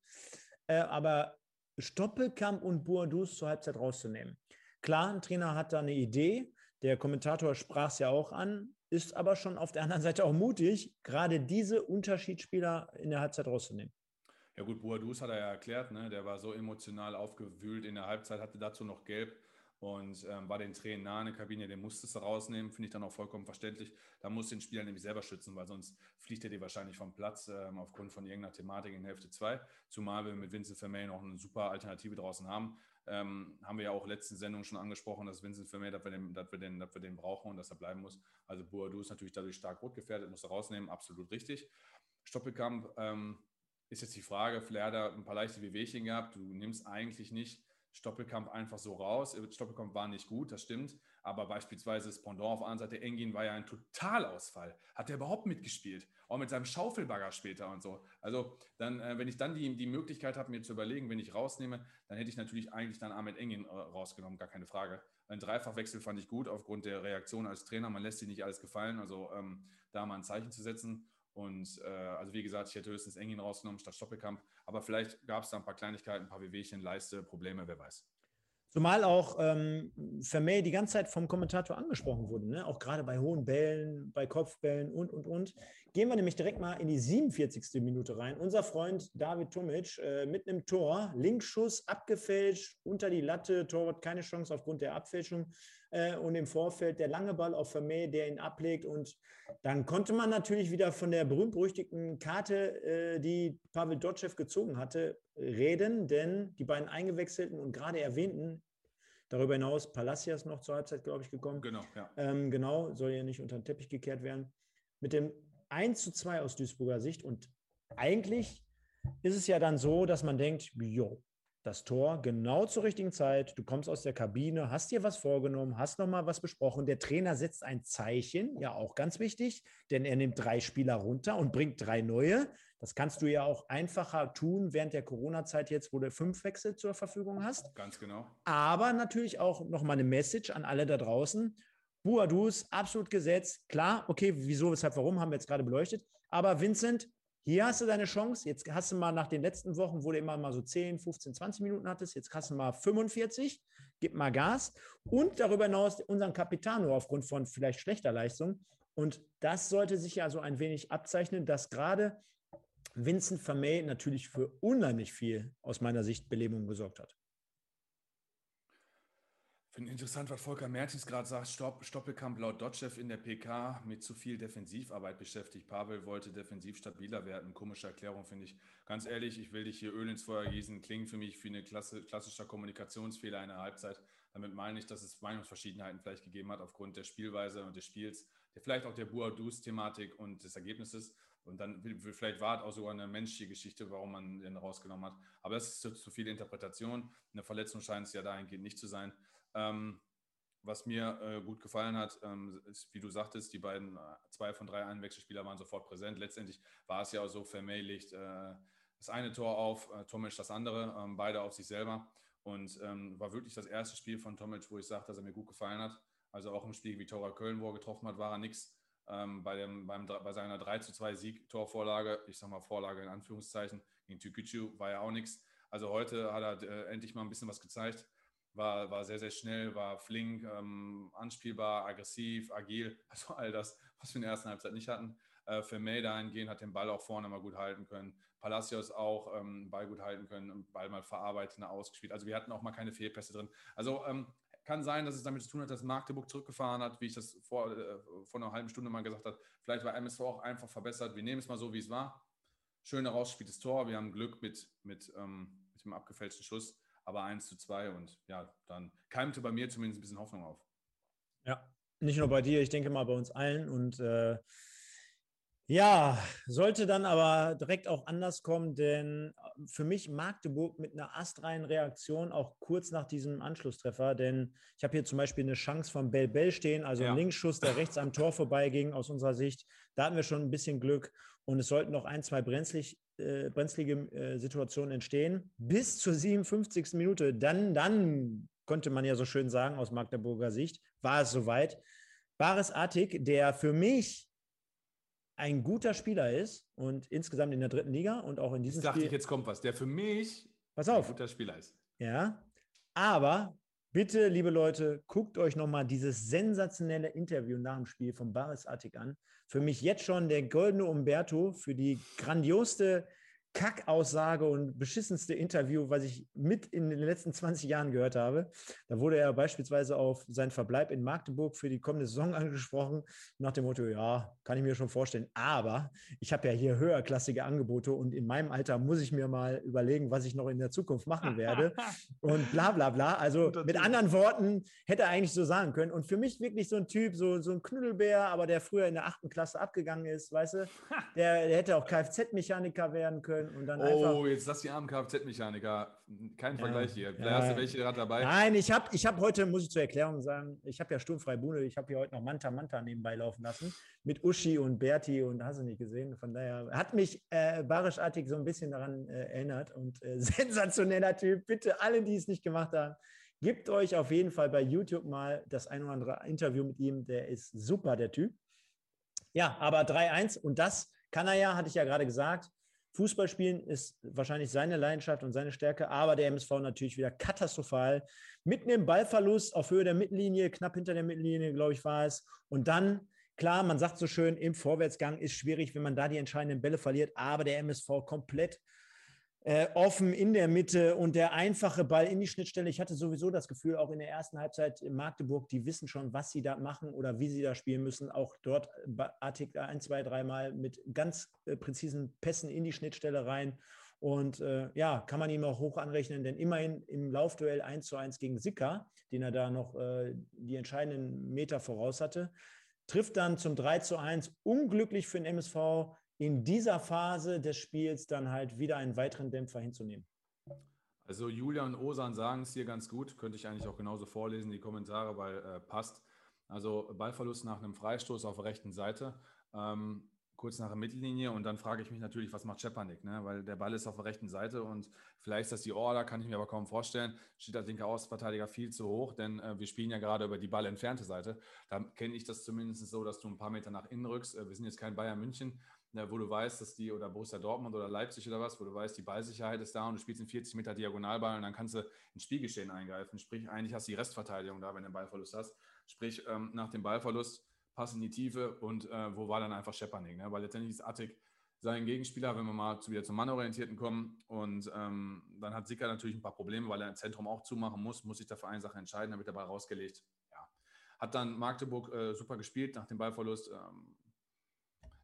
Äh, aber Stoppelkamp und Buadus zur Halbzeit rauszunehmen. Klar, ein Trainer hat da eine Idee, der Kommentator sprach es ja auch an, ist aber schon auf der anderen Seite auch mutig, gerade diese Unterschiedsspieler in der Halbzeit rauszunehmen. Ja gut, Boadus hat er ja erklärt, ne? der war so emotional aufgewühlt in der Halbzeit, hatte dazu noch gelb und ähm, war den Tränen nahe in der Kabine, den musstest du rausnehmen, finde ich dann auch vollkommen verständlich. Da muss den Spieler nämlich selber schützen, weil sonst fliegt er dir wahrscheinlich vom Platz ähm, aufgrund von irgendeiner Thematik in Hälfte 2. Zumal wir mit Vincent Vermey noch eine super Alternative draußen haben. Ähm, haben wir ja auch letzten Sendung schon angesprochen, dass Vincent Vermeer, dass wir, den, dass, wir den, dass wir den brauchen und dass er bleiben muss. Also Boadu ist natürlich dadurch stark rot gefährdet, muss er rausnehmen, absolut richtig. Stoppelkamp ähm, ist jetzt die Frage, vielleicht hat er ein paar leichte Wehwehchen gehabt. Du nimmst eigentlich nicht Stoppelkamp einfach so raus. Stoppelkamp war nicht gut, das stimmt. Aber beispielsweise das Pendant auf der anderen Seite, Engin war ja ein Totalausfall. Hat er überhaupt mitgespielt? Auch mit seinem Schaufelbagger später und so. Also, dann, äh, wenn ich dann die, die Möglichkeit habe, mir zu überlegen, wenn ich rausnehme, dann hätte ich natürlich eigentlich dann Ahmed Engin äh, rausgenommen, gar keine Frage. Ein Dreifachwechsel fand ich gut aufgrund der Reaktion als Trainer. Man lässt sich nicht alles gefallen. Also, ähm, da mal ein Zeichen zu setzen. Und äh, also wie gesagt, ich hätte höchstens Engin rausgenommen statt Stoppelkamp. Aber vielleicht gab es da ein paar Kleinigkeiten, ein paar Wehwehchen, Leiste, Probleme, wer weiß. Zumal auch ähm, Vermey die ganze Zeit vom Kommentator angesprochen wurde, ne? auch gerade bei hohen Bällen, bei Kopfbällen und, und, und. Gehen wir nämlich direkt mal in die 47. Minute rein. Unser Freund David Tomic äh, mit einem Tor, Linkschuss abgefälscht, unter die Latte, Torwart keine Chance aufgrund der Abfälschung. Äh, und im Vorfeld der lange Ball auf Vermeer, der ihn ablegt. Und dann konnte man natürlich wieder von der berühmt-berüchtigten Karte, äh, die Pavel Dotschew gezogen hatte, reden, denn die beiden eingewechselten und gerade erwähnten, darüber hinaus Palacios noch zur Halbzeit, glaube ich, gekommen. Genau, ja. Ähm, genau, soll ja nicht unter den Teppich gekehrt werden. Mit dem 1 zu 2 aus Duisburger Sicht und eigentlich ist es ja dann so, dass man denkt, jo, das Tor genau zur richtigen Zeit. Du kommst aus der Kabine, hast dir was vorgenommen, hast nochmal was besprochen. Der Trainer setzt ein Zeichen, ja auch ganz wichtig, denn er nimmt drei Spieler runter und bringt drei neue. Das kannst du ja auch einfacher tun während der Corona-Zeit jetzt, wo du fünf Wechsel zur Verfügung hast. Ganz genau. Aber natürlich auch nochmal eine Message an alle da draußen. Buadus, absolut gesetzt. Klar, okay, wieso, weshalb, warum, haben wir jetzt gerade beleuchtet. Aber Vincent, hier hast du deine Chance. Jetzt hast du mal nach den letzten Wochen, wo du immer mal so 10, 15, 20 Minuten hattest, jetzt hast du mal 45. Gib mal Gas. Und darüber hinaus unseren Capitano aufgrund von vielleicht schlechter Leistung. Und das sollte sich ja so ein wenig abzeichnen, dass gerade Vincent Vermey natürlich für unheimlich viel aus meiner Sicht Belebung gesorgt hat. Finde interessant, was Volker Mertens gerade sagt. Stopp, Stoppelkamp laut Dotschew in der PK mit zu viel Defensivarbeit beschäftigt. Pavel wollte defensiv stabiler werden. Komische Erklärung, finde ich. Ganz ehrlich, ich will dich hier Öl ins Feuer gießen. Klingt für mich wie eine Klasse, klassischer Kommunikationsfehler einer Halbzeit. Damit meine ich, dass es Meinungsverschiedenheiten vielleicht gegeben hat aufgrund der Spielweise und des Spiels, der vielleicht auch der Buadus-Thematik und des Ergebnisses. Und dann vielleicht war es auch sogar eine menschliche Geschichte, warum man den rausgenommen hat. Aber das ist zu, zu viel Interpretation. Eine Verletzung scheint es ja dahingehend nicht zu sein. Ähm, was mir äh, gut gefallen hat, ähm, ist, wie du sagtest, die beiden, äh, zwei von drei Einwechselspieler waren sofort präsent. Letztendlich war es ja auch so, Vermey legt äh, das eine Tor auf, äh, Tomic das andere, ähm, beide auf sich selber. Und ähm, war wirklich das erste Spiel von Tomic, wo ich sage, dass er mir gut gefallen hat. Also auch im Spiel wie Tora Köln, wo er getroffen hat, war er nichts. Ähm, bei, bei seiner 3 zu 2 Sieg-Torvorlage, ich sage mal Vorlage in Anführungszeichen, gegen Tükücü war ja auch nichts. Also heute hat er äh, endlich mal ein bisschen was gezeigt war, war sehr, sehr schnell, war flink, ähm, anspielbar, aggressiv, agil, also all das, was wir in der ersten Halbzeit nicht hatten. Äh, für May dahingehend hat den Ball auch vorne mal gut halten können. Palacios auch ähm, Ball gut halten können, Ball mal verarbeitet, ausgespielt. Also wir hatten auch mal keine Fehlpässe drin. Also ähm, kann sein, dass es damit zu tun hat, dass Magdeburg zurückgefahren hat, wie ich das vor, äh, vor einer halben Stunde mal gesagt habe. Vielleicht war MSV auch einfach verbessert. Wir nehmen es mal so, wie es war. Schön herausgespieltes Tor. Wir haben Glück mit, mit, ähm, mit dem abgefälschten Schuss aber 1 zu 2 und ja, dann keimte bei mir zumindest ein bisschen Hoffnung auf. Ja, nicht nur bei dir, ich denke mal bei uns allen und äh, ja, sollte dann aber direkt auch anders kommen, denn für mich Magdeburg mit einer astreinen Reaktion auch kurz nach diesem Anschlusstreffer, denn ich habe hier zum Beispiel eine Chance von Bell Bell stehen, also ja. ein Linksschuss, der rechts am Tor vorbeiging aus unserer Sicht. Da hatten wir schon ein bisschen Glück und es sollten noch ein, zwei brenzlig, äh, brenzlige äh, Situationen entstehen. Bis zur 57. Minute, dann, dann konnte man ja so schön sagen aus Magdeburger Sicht, war es soweit. Baris Artig, der für mich ein guter Spieler ist und insgesamt in der dritten Liga und auch in diesem ich dachte Spiel. Ich, jetzt kommt was, der für mich Pass auf. ein guter Spieler ist. Ja, aber bitte, liebe Leute, guckt euch nochmal dieses sensationelle Interview nach dem Spiel von Baris Attik an. Für mich jetzt schon der goldene Umberto für die grandiosste Kackaussage und beschissenste Interview, was ich mit in den letzten 20 Jahren gehört habe. Da wurde er beispielsweise auf seinen Verbleib in Magdeburg für die kommende Saison angesprochen, nach dem Motto, ja, kann ich mir schon vorstellen, aber ich habe ja hier höherklassige Angebote und in meinem Alter muss ich mir mal überlegen, was ich noch in der Zukunft machen werde und bla bla bla. Also mit anderen Worten hätte er eigentlich so sagen können. Und für mich wirklich so ein Typ, so, so ein Knüdelbär, aber der früher in der achten Klasse abgegangen ist, weißt du, der, der hätte auch Kfz-Mechaniker werden können können und dann oh, jetzt lass die armen Kfz-Mechaniker. Kein Vergleich hier. Vielleicht hast du welche gerade dabei? Nein, ich habe ich hab heute, muss ich zur Erklärung sagen, ich habe ja sturmfrei Bude, ich habe hier heute noch Manta Manta nebenbei laufen lassen mit Uschi und Berti und hast du nicht gesehen. Von daher hat mich äh, barischartig so ein bisschen daran äh, erinnert und äh, sensationeller Typ. Bitte alle, die es nicht gemacht haben, Gebt euch auf jeden Fall bei YouTube mal das ein oder andere Interview mit ihm. Der ist super, der Typ. Ja, aber 3-1 und das kann er ja, hatte ich ja gerade gesagt. Fußballspielen ist wahrscheinlich seine Leidenschaft und seine Stärke, aber der MSV natürlich wieder katastrophal. Mitten im Ballverlust auf Höhe der Mittellinie, knapp hinter der Mittellinie, glaube ich, war es. Und dann, klar, man sagt so schön, im Vorwärtsgang ist schwierig, wenn man da die entscheidenden Bälle verliert, aber der MSV komplett äh, offen in der Mitte und der einfache Ball in die Schnittstelle. Ich hatte sowieso das Gefühl, auch in der ersten Halbzeit in Magdeburg, die wissen schon, was sie da machen oder wie sie da spielen müssen. Auch dort Artikel ein, zwei, dreimal mit ganz äh, präzisen Pässen in die Schnittstelle rein. Und äh, ja, kann man ihm auch hoch anrechnen, denn immerhin im Laufduell 1 zu 1 gegen Sicker, den er da noch äh, die entscheidenden Meter voraus hatte, trifft dann zum 3 zu 1 unglücklich für den MSV in dieser Phase des Spiels dann halt wieder einen weiteren Dämpfer hinzunehmen. Also Julian und Osan sagen es hier ganz gut, könnte ich eigentlich auch genauso vorlesen, die Kommentare, weil äh, passt. Also Ballverlust nach einem Freistoß auf der rechten Seite, ähm, kurz nach der Mittellinie und dann frage ich mich natürlich, was macht Schepanik, ne? weil der Ball ist auf der rechten Seite und vielleicht ist das die Order, kann ich mir aber kaum vorstellen, steht der linke Außenverteidiger viel zu hoch, denn äh, wir spielen ja gerade über die Ball entfernte Seite. Da kenne ich das zumindest so, dass du ein paar Meter nach innen rückst. Äh, wir sind jetzt kein Bayern München, ja, wo du weißt, dass die, oder Borussia Dortmund oder Leipzig oder was, wo du weißt, die Ballsicherheit ist da und du spielst in 40 Meter Diagonalball und dann kannst du ins Spielgeschehen eingreifen. Sprich, eigentlich hast du die Restverteidigung da, wenn du den Ballverlust hast. Sprich, ähm, nach dem Ballverlust Pass in die Tiefe und äh, wo war dann einfach Schepaning, ne? weil letztendlich ist Attic sein Gegenspieler, wenn wir mal zu, wieder zum Mannorientierten kommen. Und ähm, dann hat Sicker natürlich ein paar Probleme, weil er im Zentrum auch zumachen muss, muss sich dafür eine Sache entscheiden, wird der Ball rausgelegt. Ja. Hat dann Magdeburg äh, super gespielt nach dem Ballverlust. Ähm,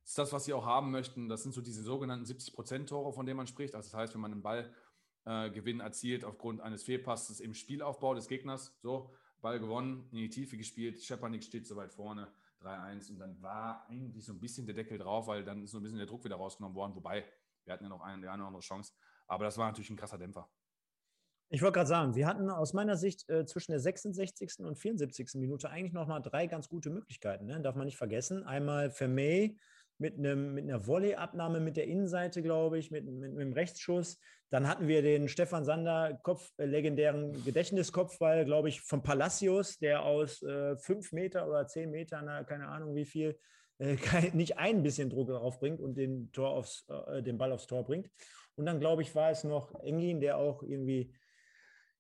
ist das, was sie auch haben möchten. Das sind so diese sogenannten 70-Prozent-Tore, von denen man spricht. Also das heißt, wenn man einen Ballgewinn äh, erzielt aufgrund eines Fehlpasses im Spielaufbau des Gegners, so, Ball gewonnen, in die Tiefe gespielt, Schepanik steht so weit vorne, 3-1 und dann war eigentlich so ein bisschen der Deckel drauf, weil dann ist so ein bisschen der Druck wieder rausgenommen worden, wobei wir hatten ja noch eine, eine oder andere Chance, aber das war natürlich ein krasser Dämpfer. Ich wollte gerade sagen, wir hatten aus meiner Sicht äh, zwischen der 66. und 74. Minute eigentlich noch mal drei ganz gute Möglichkeiten. Ne? Darf man nicht vergessen. Einmal Vermey, mit, einem, mit einer Volley-Abnahme mit der Innenseite, glaube ich, mit, mit, mit, einem Rechtsschuss. Dann hatten wir den Stefan Sander Kopf, äh, legendären Gedächtniskopfball, glaube ich, von Palacios, der aus äh, fünf Meter oder zehn Metern, keine Ahnung wie viel, äh, nicht ein bisschen Druck darauf bringt und den, Tor aufs, äh, den Ball aufs Tor bringt. Und dann, glaube ich, war es noch Engin, der auch irgendwie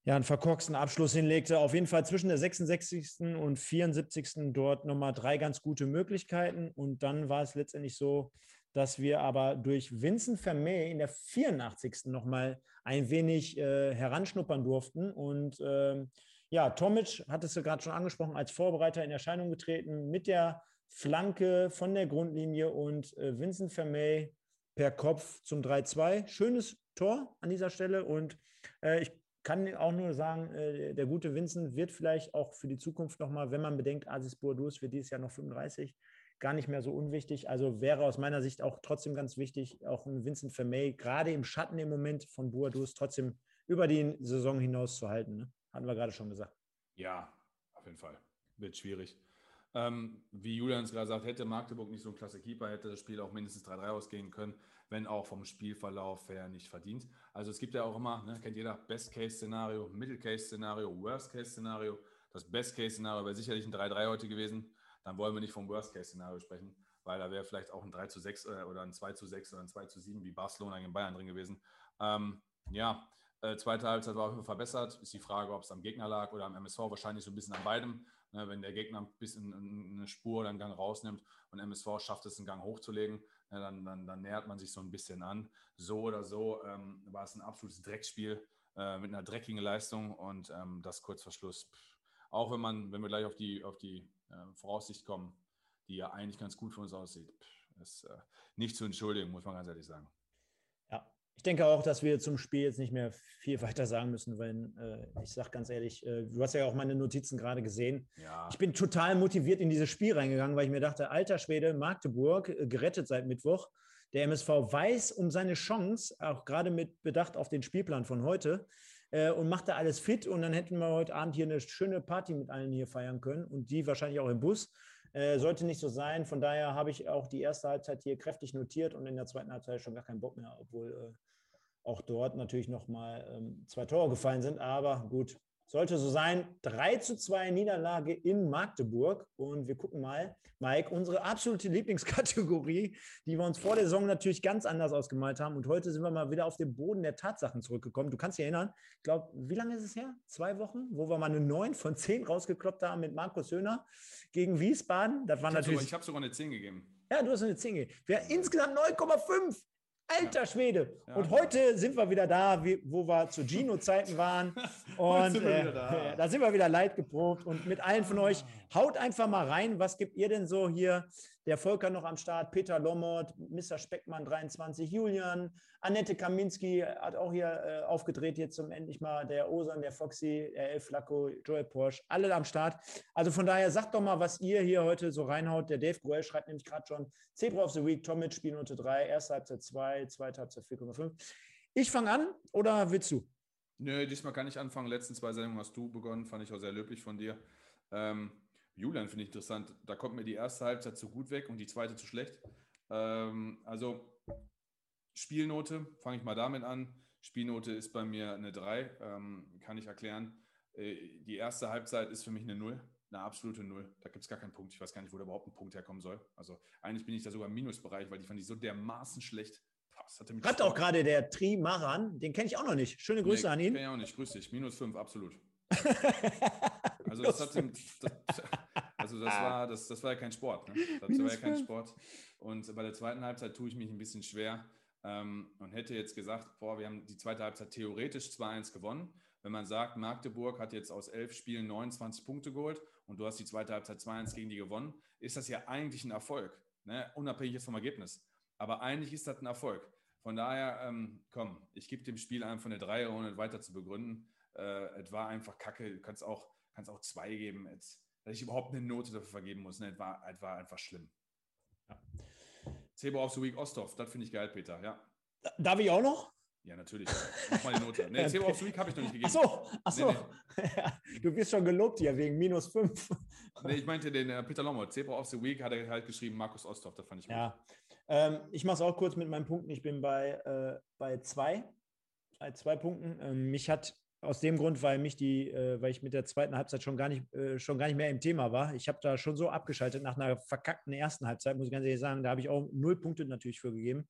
ja, einen verkorksten Abschluss hinlegte. Auf jeden Fall zwischen der 66. und 74. dort nochmal drei ganz gute Möglichkeiten. Und dann war es letztendlich so, dass wir aber durch Vincent Vermey in der 84. nochmal ein wenig äh, heranschnuppern durften. Und äh, ja, Tomic, hattest du gerade schon angesprochen, als Vorbereiter in Erscheinung getreten mit der Flanke von der Grundlinie und äh, Vincent Vermey per Kopf zum 3-2. Schönes Tor an dieser Stelle und äh, ich kann auch nur sagen, äh, der gute Vincent wird vielleicht auch für die Zukunft nochmal, wenn man bedenkt, Asis Bourdous wird dieses Jahr noch 35, gar nicht mehr so unwichtig. Also wäre aus meiner Sicht auch trotzdem ganz wichtig, auch ein Vincent Vermey gerade im Schatten im Moment von Bourdous trotzdem über die Saison hinaus zu halten. Ne? Hatten wir gerade schon gesagt. Ja, auf jeden Fall. Wird schwierig. Ähm, wie Julian es gerade sagt, hätte Magdeburg nicht so ein klasse Keeper, hätte das Spiel auch mindestens 3-3 ausgehen können wenn auch vom Spielverlauf her nicht verdient. Also es gibt ja auch immer, ne, kennt jeder, Best-Case-Szenario, Middle-Case-Szenario, Worst-Case-Szenario. Das Best-Case-Szenario wäre sicherlich ein 3-3 heute gewesen. Dann wollen wir nicht vom Worst-Case-Szenario sprechen, weil da wäre vielleicht auch ein 3 zu 6 äh, oder ein 2 zu 6 oder ein 2 zu 7 wie Barcelona gegen Bayern drin gewesen. Ähm, ja, äh, zweite Halbzeit war auf jeden verbessert. Ist die Frage, ob es am Gegner lag oder am MSV. Wahrscheinlich so ein bisschen an beidem. Ne, wenn der Gegner ein bisschen eine Spur oder einen Gang rausnimmt und MSV schafft es, einen Gang hochzulegen, ja, dann, dann, dann, nähert man sich so ein bisschen an. So oder so ähm, war es ein absolutes Dreckspiel äh, mit einer dreckigen Leistung und ähm, das kurz vor Schluss. Pff, auch wenn man, wenn wir gleich auf die, auf die äh, Voraussicht kommen, die ja eigentlich ganz gut für uns aussieht, pff, ist äh, nicht zu entschuldigen, muss man ganz ehrlich sagen. Ich denke auch, dass wir zum Spiel jetzt nicht mehr viel weiter sagen müssen, weil äh, ich sage ganz ehrlich, äh, du hast ja auch meine Notizen gerade gesehen. Ja. Ich bin total motiviert in dieses Spiel reingegangen, weil ich mir dachte, alter Schwede, Magdeburg äh, gerettet seit Mittwoch. Der MSV weiß um seine Chance, auch gerade mit Bedacht auf den Spielplan von heute äh, und macht da alles fit und dann hätten wir heute Abend hier eine schöne Party mit allen hier feiern können und die wahrscheinlich auch im Bus. Äh, sollte nicht so sein. Von daher habe ich auch die erste Halbzeit hier kräftig notiert und in der zweiten Halbzeit schon gar keinen Bock mehr, obwohl äh, auch dort natürlich nochmal ähm, zwei Tore gefallen sind. Aber gut, sollte so sein. 3 zu 2 Niederlage in Magdeburg. Und wir gucken mal, Mike, unsere absolute Lieblingskategorie, die wir uns vor der Saison natürlich ganz anders ausgemalt haben. Und heute sind wir mal wieder auf den Boden der Tatsachen zurückgekommen. Du kannst dich erinnern, ich glaube, wie lange ist es her? Zwei Wochen, wo wir mal eine 9 von 10 rausgekloppt haben mit Markus Höhner gegen Wiesbaden. Das war ich natürlich. Sogar, ich habe sogar eine 10 gegeben. Ja, du hast eine 10 gegeben. Wir insgesamt 9,5. Alter Schwede. Ja. Und heute sind wir wieder da, wo wir zu Gino-Zeiten waren. Und äh, da. da. sind wir wieder leid geprobt. Und mit allen von euch, haut einfach mal rein. Was gibt ihr denn so hier? Der Volker noch am Start, Peter Lommert, Mr. Speckmann 23, Julian, Annette Kaminski hat auch hier äh, aufgedreht, jetzt zum endlich mal der Osan, der Foxy, der El Flacco, Joel Porsche, alle am Start. Also von daher sagt doch mal, was ihr hier heute so reinhaut. Der Dave Groel schreibt nämlich gerade schon, Zebra of the Week, Tomic, Spielnote 3, erste Halbzeit 2, zweite Halbzeit 4,5. Ich fange an oder willst du? Nö, diesmal kann ich anfangen. Letzten zwei Sendungen hast du begonnen, fand ich auch sehr löblich von dir. Ähm, Julian finde ich interessant. Da kommt mir die erste Halbzeit zu gut weg und die zweite zu schlecht. Ähm, also Spielnote, fange ich mal damit an. Spielnote ist bei mir eine 3, ähm, kann ich erklären. Äh, die erste Halbzeit ist für mich eine 0, eine absolute 0. Da gibt es gar keinen Punkt. Ich weiß gar nicht, wo da überhaupt ein Punkt herkommen soll. Also eigentlich bin ich da sogar im Minusbereich, weil die fand ich so dermaßen schlecht. Hat auch gerade der Tri Maran, den kenne ich auch noch nicht. Schöne Grüße nee, an ihn. Kenn ich auch nicht, grüß dich. Minus 5, absolut. also das hat das, also das war, das, das war ja kein Sport. Ne? Das war ja kein Sport. Und bei der zweiten Halbzeit tue ich mich ein bisschen schwer ähm, und hätte jetzt gesagt, boah, wir haben die zweite Halbzeit theoretisch 2-1 gewonnen. Wenn man sagt, Magdeburg hat jetzt aus elf Spielen 29 Punkte geholt und du hast die zweite Halbzeit 2-1 gegen die gewonnen, ist das ja eigentlich ein Erfolg, ne? unabhängig jetzt vom Ergebnis. Aber eigentlich ist das ein Erfolg. Von daher, ähm, komm, ich gebe dem Spiel einfach eine 3, ohne weiter zu begründen. Äh, es war einfach kacke. Du kannst auch, kannst auch zwei geben. Es, dass ich überhaupt eine Note dafür vergeben muss. Ne? Es, war, es war einfach schlimm. Ja. Zebra of the Week Osthoff, das finde ich geil, Peter. Ja. Darf ich auch noch? Ja, natürlich. Mach mal die Note. Nee, Zebra of the Week habe ich noch nicht gegeben. Achso, achso. Nee, nee. du wirst schon gelobt hier wegen minus 5. nee, ich meinte den äh, Peter Lommert. Zebra of the Week hat er halt geschrieben, Markus Osthoff, das fand ich gut. Ja. Ähm, ich mache es auch kurz mit meinen Punkten. Ich bin bei, äh, bei zwei, bei zwei Punkten. Ähm, mich hat aus dem Grund, weil mich die, äh, weil ich mit der zweiten Halbzeit schon gar nicht, äh, schon gar nicht mehr im Thema war. Ich habe da schon so abgeschaltet nach einer verkackten ersten Halbzeit, muss ich ganz ehrlich sagen. Da habe ich auch null Punkte natürlich für gegeben.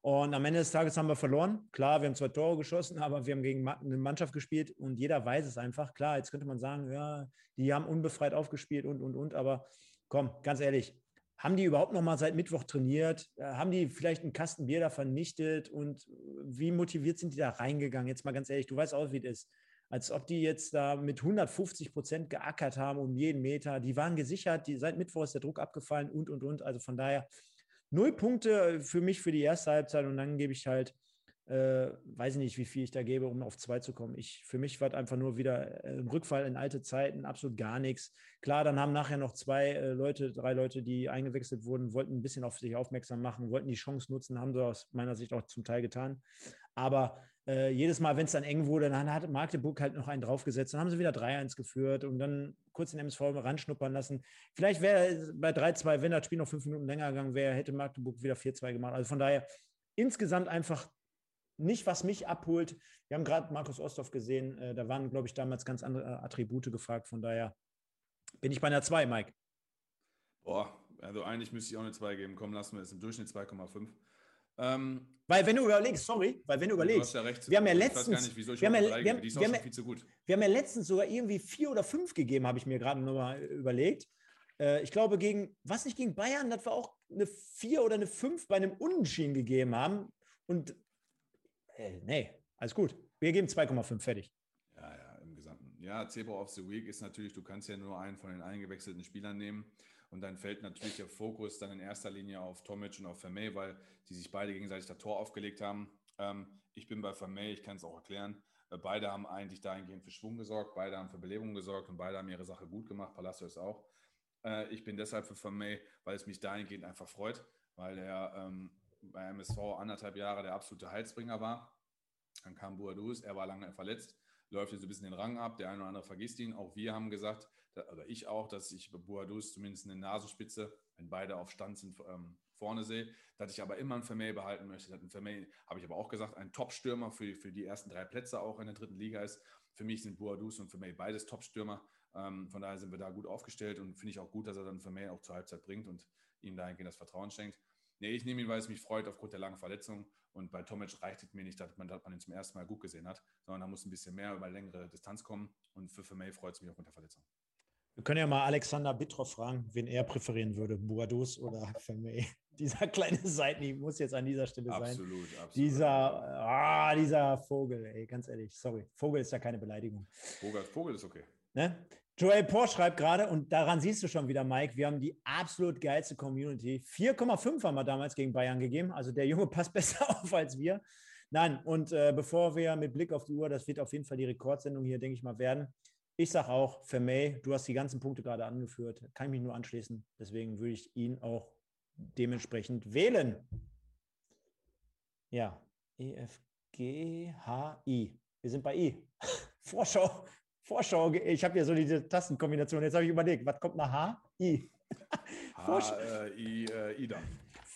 Und am Ende des Tages haben wir verloren. Klar, wir haben zwei Tore geschossen, aber wir haben gegen eine Mannschaft gespielt und jeder weiß es einfach. Klar, jetzt könnte man sagen, ja, die haben unbefreit aufgespielt und, und, und. Aber komm, ganz ehrlich, haben die überhaupt noch mal seit Mittwoch trainiert? Äh, haben die vielleicht einen Kasten Bier da vernichtet? Und wie motiviert sind die da reingegangen? Jetzt mal ganz ehrlich, du weißt auch, wie das ist. Als ob die jetzt da mit 150 Prozent geackert haben um jeden Meter. Die waren gesichert, die, seit Mittwoch ist der Druck abgefallen und, und, und. Also von daher null Punkte für mich für die erste Halbzeit und dann gebe ich halt äh, weiß ich nicht, wie viel ich da gebe, um auf zwei zu kommen. Ich, für mich war es einfach nur wieder äh, ein Rückfall in alte Zeiten, absolut gar nichts. Klar, dann haben nachher noch zwei äh, Leute, drei Leute, die eingewechselt wurden, wollten ein bisschen auf sich aufmerksam machen, wollten die Chance nutzen, haben sie aus meiner Sicht auch zum Teil getan. Aber äh, jedes Mal, wenn es dann eng wurde, dann hat Magdeburg halt noch einen draufgesetzt, dann haben sie wieder 3-1 geführt und dann kurz den MSV ranschnuppern lassen. Vielleicht wäre bei 3-2, wenn das Spiel noch fünf Minuten länger gegangen wäre, hätte Magdeburg wieder 4-2 gemacht. Also von daher insgesamt einfach nicht, was mich abholt. Wir haben gerade Markus Osthoff gesehen, äh, da waren, glaube ich, damals ganz andere äh, Attribute gefragt. Von daher bin ich bei einer 2, Mike. Boah, also eigentlich müsste ich auch eine 2 geben. Komm, lassen wir es im Durchschnitt 2,5. Ähm, weil wenn du überlegst, sorry, weil wenn du überlegst, du ja recht, wir haben ja letztens, wir haben ja, wir haben, wir haben. Wir haben ja letztens sogar irgendwie vier oder fünf gegeben, habe ich mir gerade nochmal überlegt. Äh, ich glaube gegen, was nicht gegen Bayern, dass wir auch eine vier oder eine fünf bei einem Unentschieden gegeben haben. Und äh, nee, alles gut. Wir geben 2,5 fertig. Ja, ja, im Gesamten. Ja, Zebra of the Week ist natürlich, du kannst ja nur einen von den eingewechselten Spielern nehmen. Und dann fällt natürlich der Fokus dann in erster Linie auf Tomic und auf Vermey, weil die sich beide gegenseitig das Tor aufgelegt haben. Ähm, ich bin bei Vermey, ich kann es auch erklären. Äh, beide haben eigentlich dahingehend für Schwung gesorgt, beide haben für Belebung gesorgt und beide haben ihre Sache gut gemacht. Palacios auch. Äh, ich bin deshalb für Vermey, weil es mich dahingehend einfach freut, weil er ähm, bei MSV anderthalb Jahre der absolute Heilsbringer war. Dann kam Boadus, er war lange verletzt, läuft jetzt ein bisschen den Rang ab, der eine oder andere vergisst ihn. Auch wir haben gesagt, oder ich auch, dass ich bei Boadus zumindest eine Nasenspitze, wenn beide auf Stand sind, ähm, vorne sehe, dass ich aber immer einen Vermeil behalten möchte. Ein Vermeil, habe ich aber auch gesagt, ein Top-Stürmer für, für die ersten drei Plätze auch in der dritten Liga ist. Für mich sind Boadus und Vermeil beides Top-Stürmer. Ähm, von daher sind wir da gut aufgestellt und finde ich auch gut, dass er dann Vermeil auch zur Halbzeit bringt und ihm dahingehend das Vertrauen schenkt. Nee, ich nehme ihn, weil es mich freut aufgrund der langen Verletzung. Und bei Tomic reicht es mir nicht, dass man, dass man ihn zum ersten Mal gut gesehen hat, sondern da muss ein bisschen mehr über längere Distanz kommen. Und für Vermey freut es mich aufgrund der Verletzung. Wir können ja mal Alexander Bittroff fragen, wen er präferieren würde, Boadus oder Vermey. dieser kleine Seitenhieb muss jetzt an dieser Stelle sein. Absolut, absolut. Dieser, ah, dieser Vogel, ey, ganz ehrlich, sorry. Vogel ist ja keine Beleidigung. Vogel, Vogel ist okay. Ne? Joel Porsche schreibt gerade, und daran siehst du schon wieder, Mike, wir haben die absolut geilste Community. 4,5 haben wir damals gegen Bayern gegeben. Also der Junge passt besser auf als wir. Nein, und äh, bevor wir mit Blick auf die Uhr, das wird auf jeden Fall die Rekordsendung hier, denke ich mal, werden. Ich sage auch, für May, du hast die ganzen Punkte gerade angeführt, kann ich mich nur anschließen. Deswegen würde ich ihn auch dementsprechend wählen. Ja, EFGHI. Wir sind bei I. Vorschau. Vorschau. Ich habe ja so diese Tastenkombination. Jetzt habe ich überlegt, was kommt nach H? I. Vorschau. Äh, I, äh, Ida.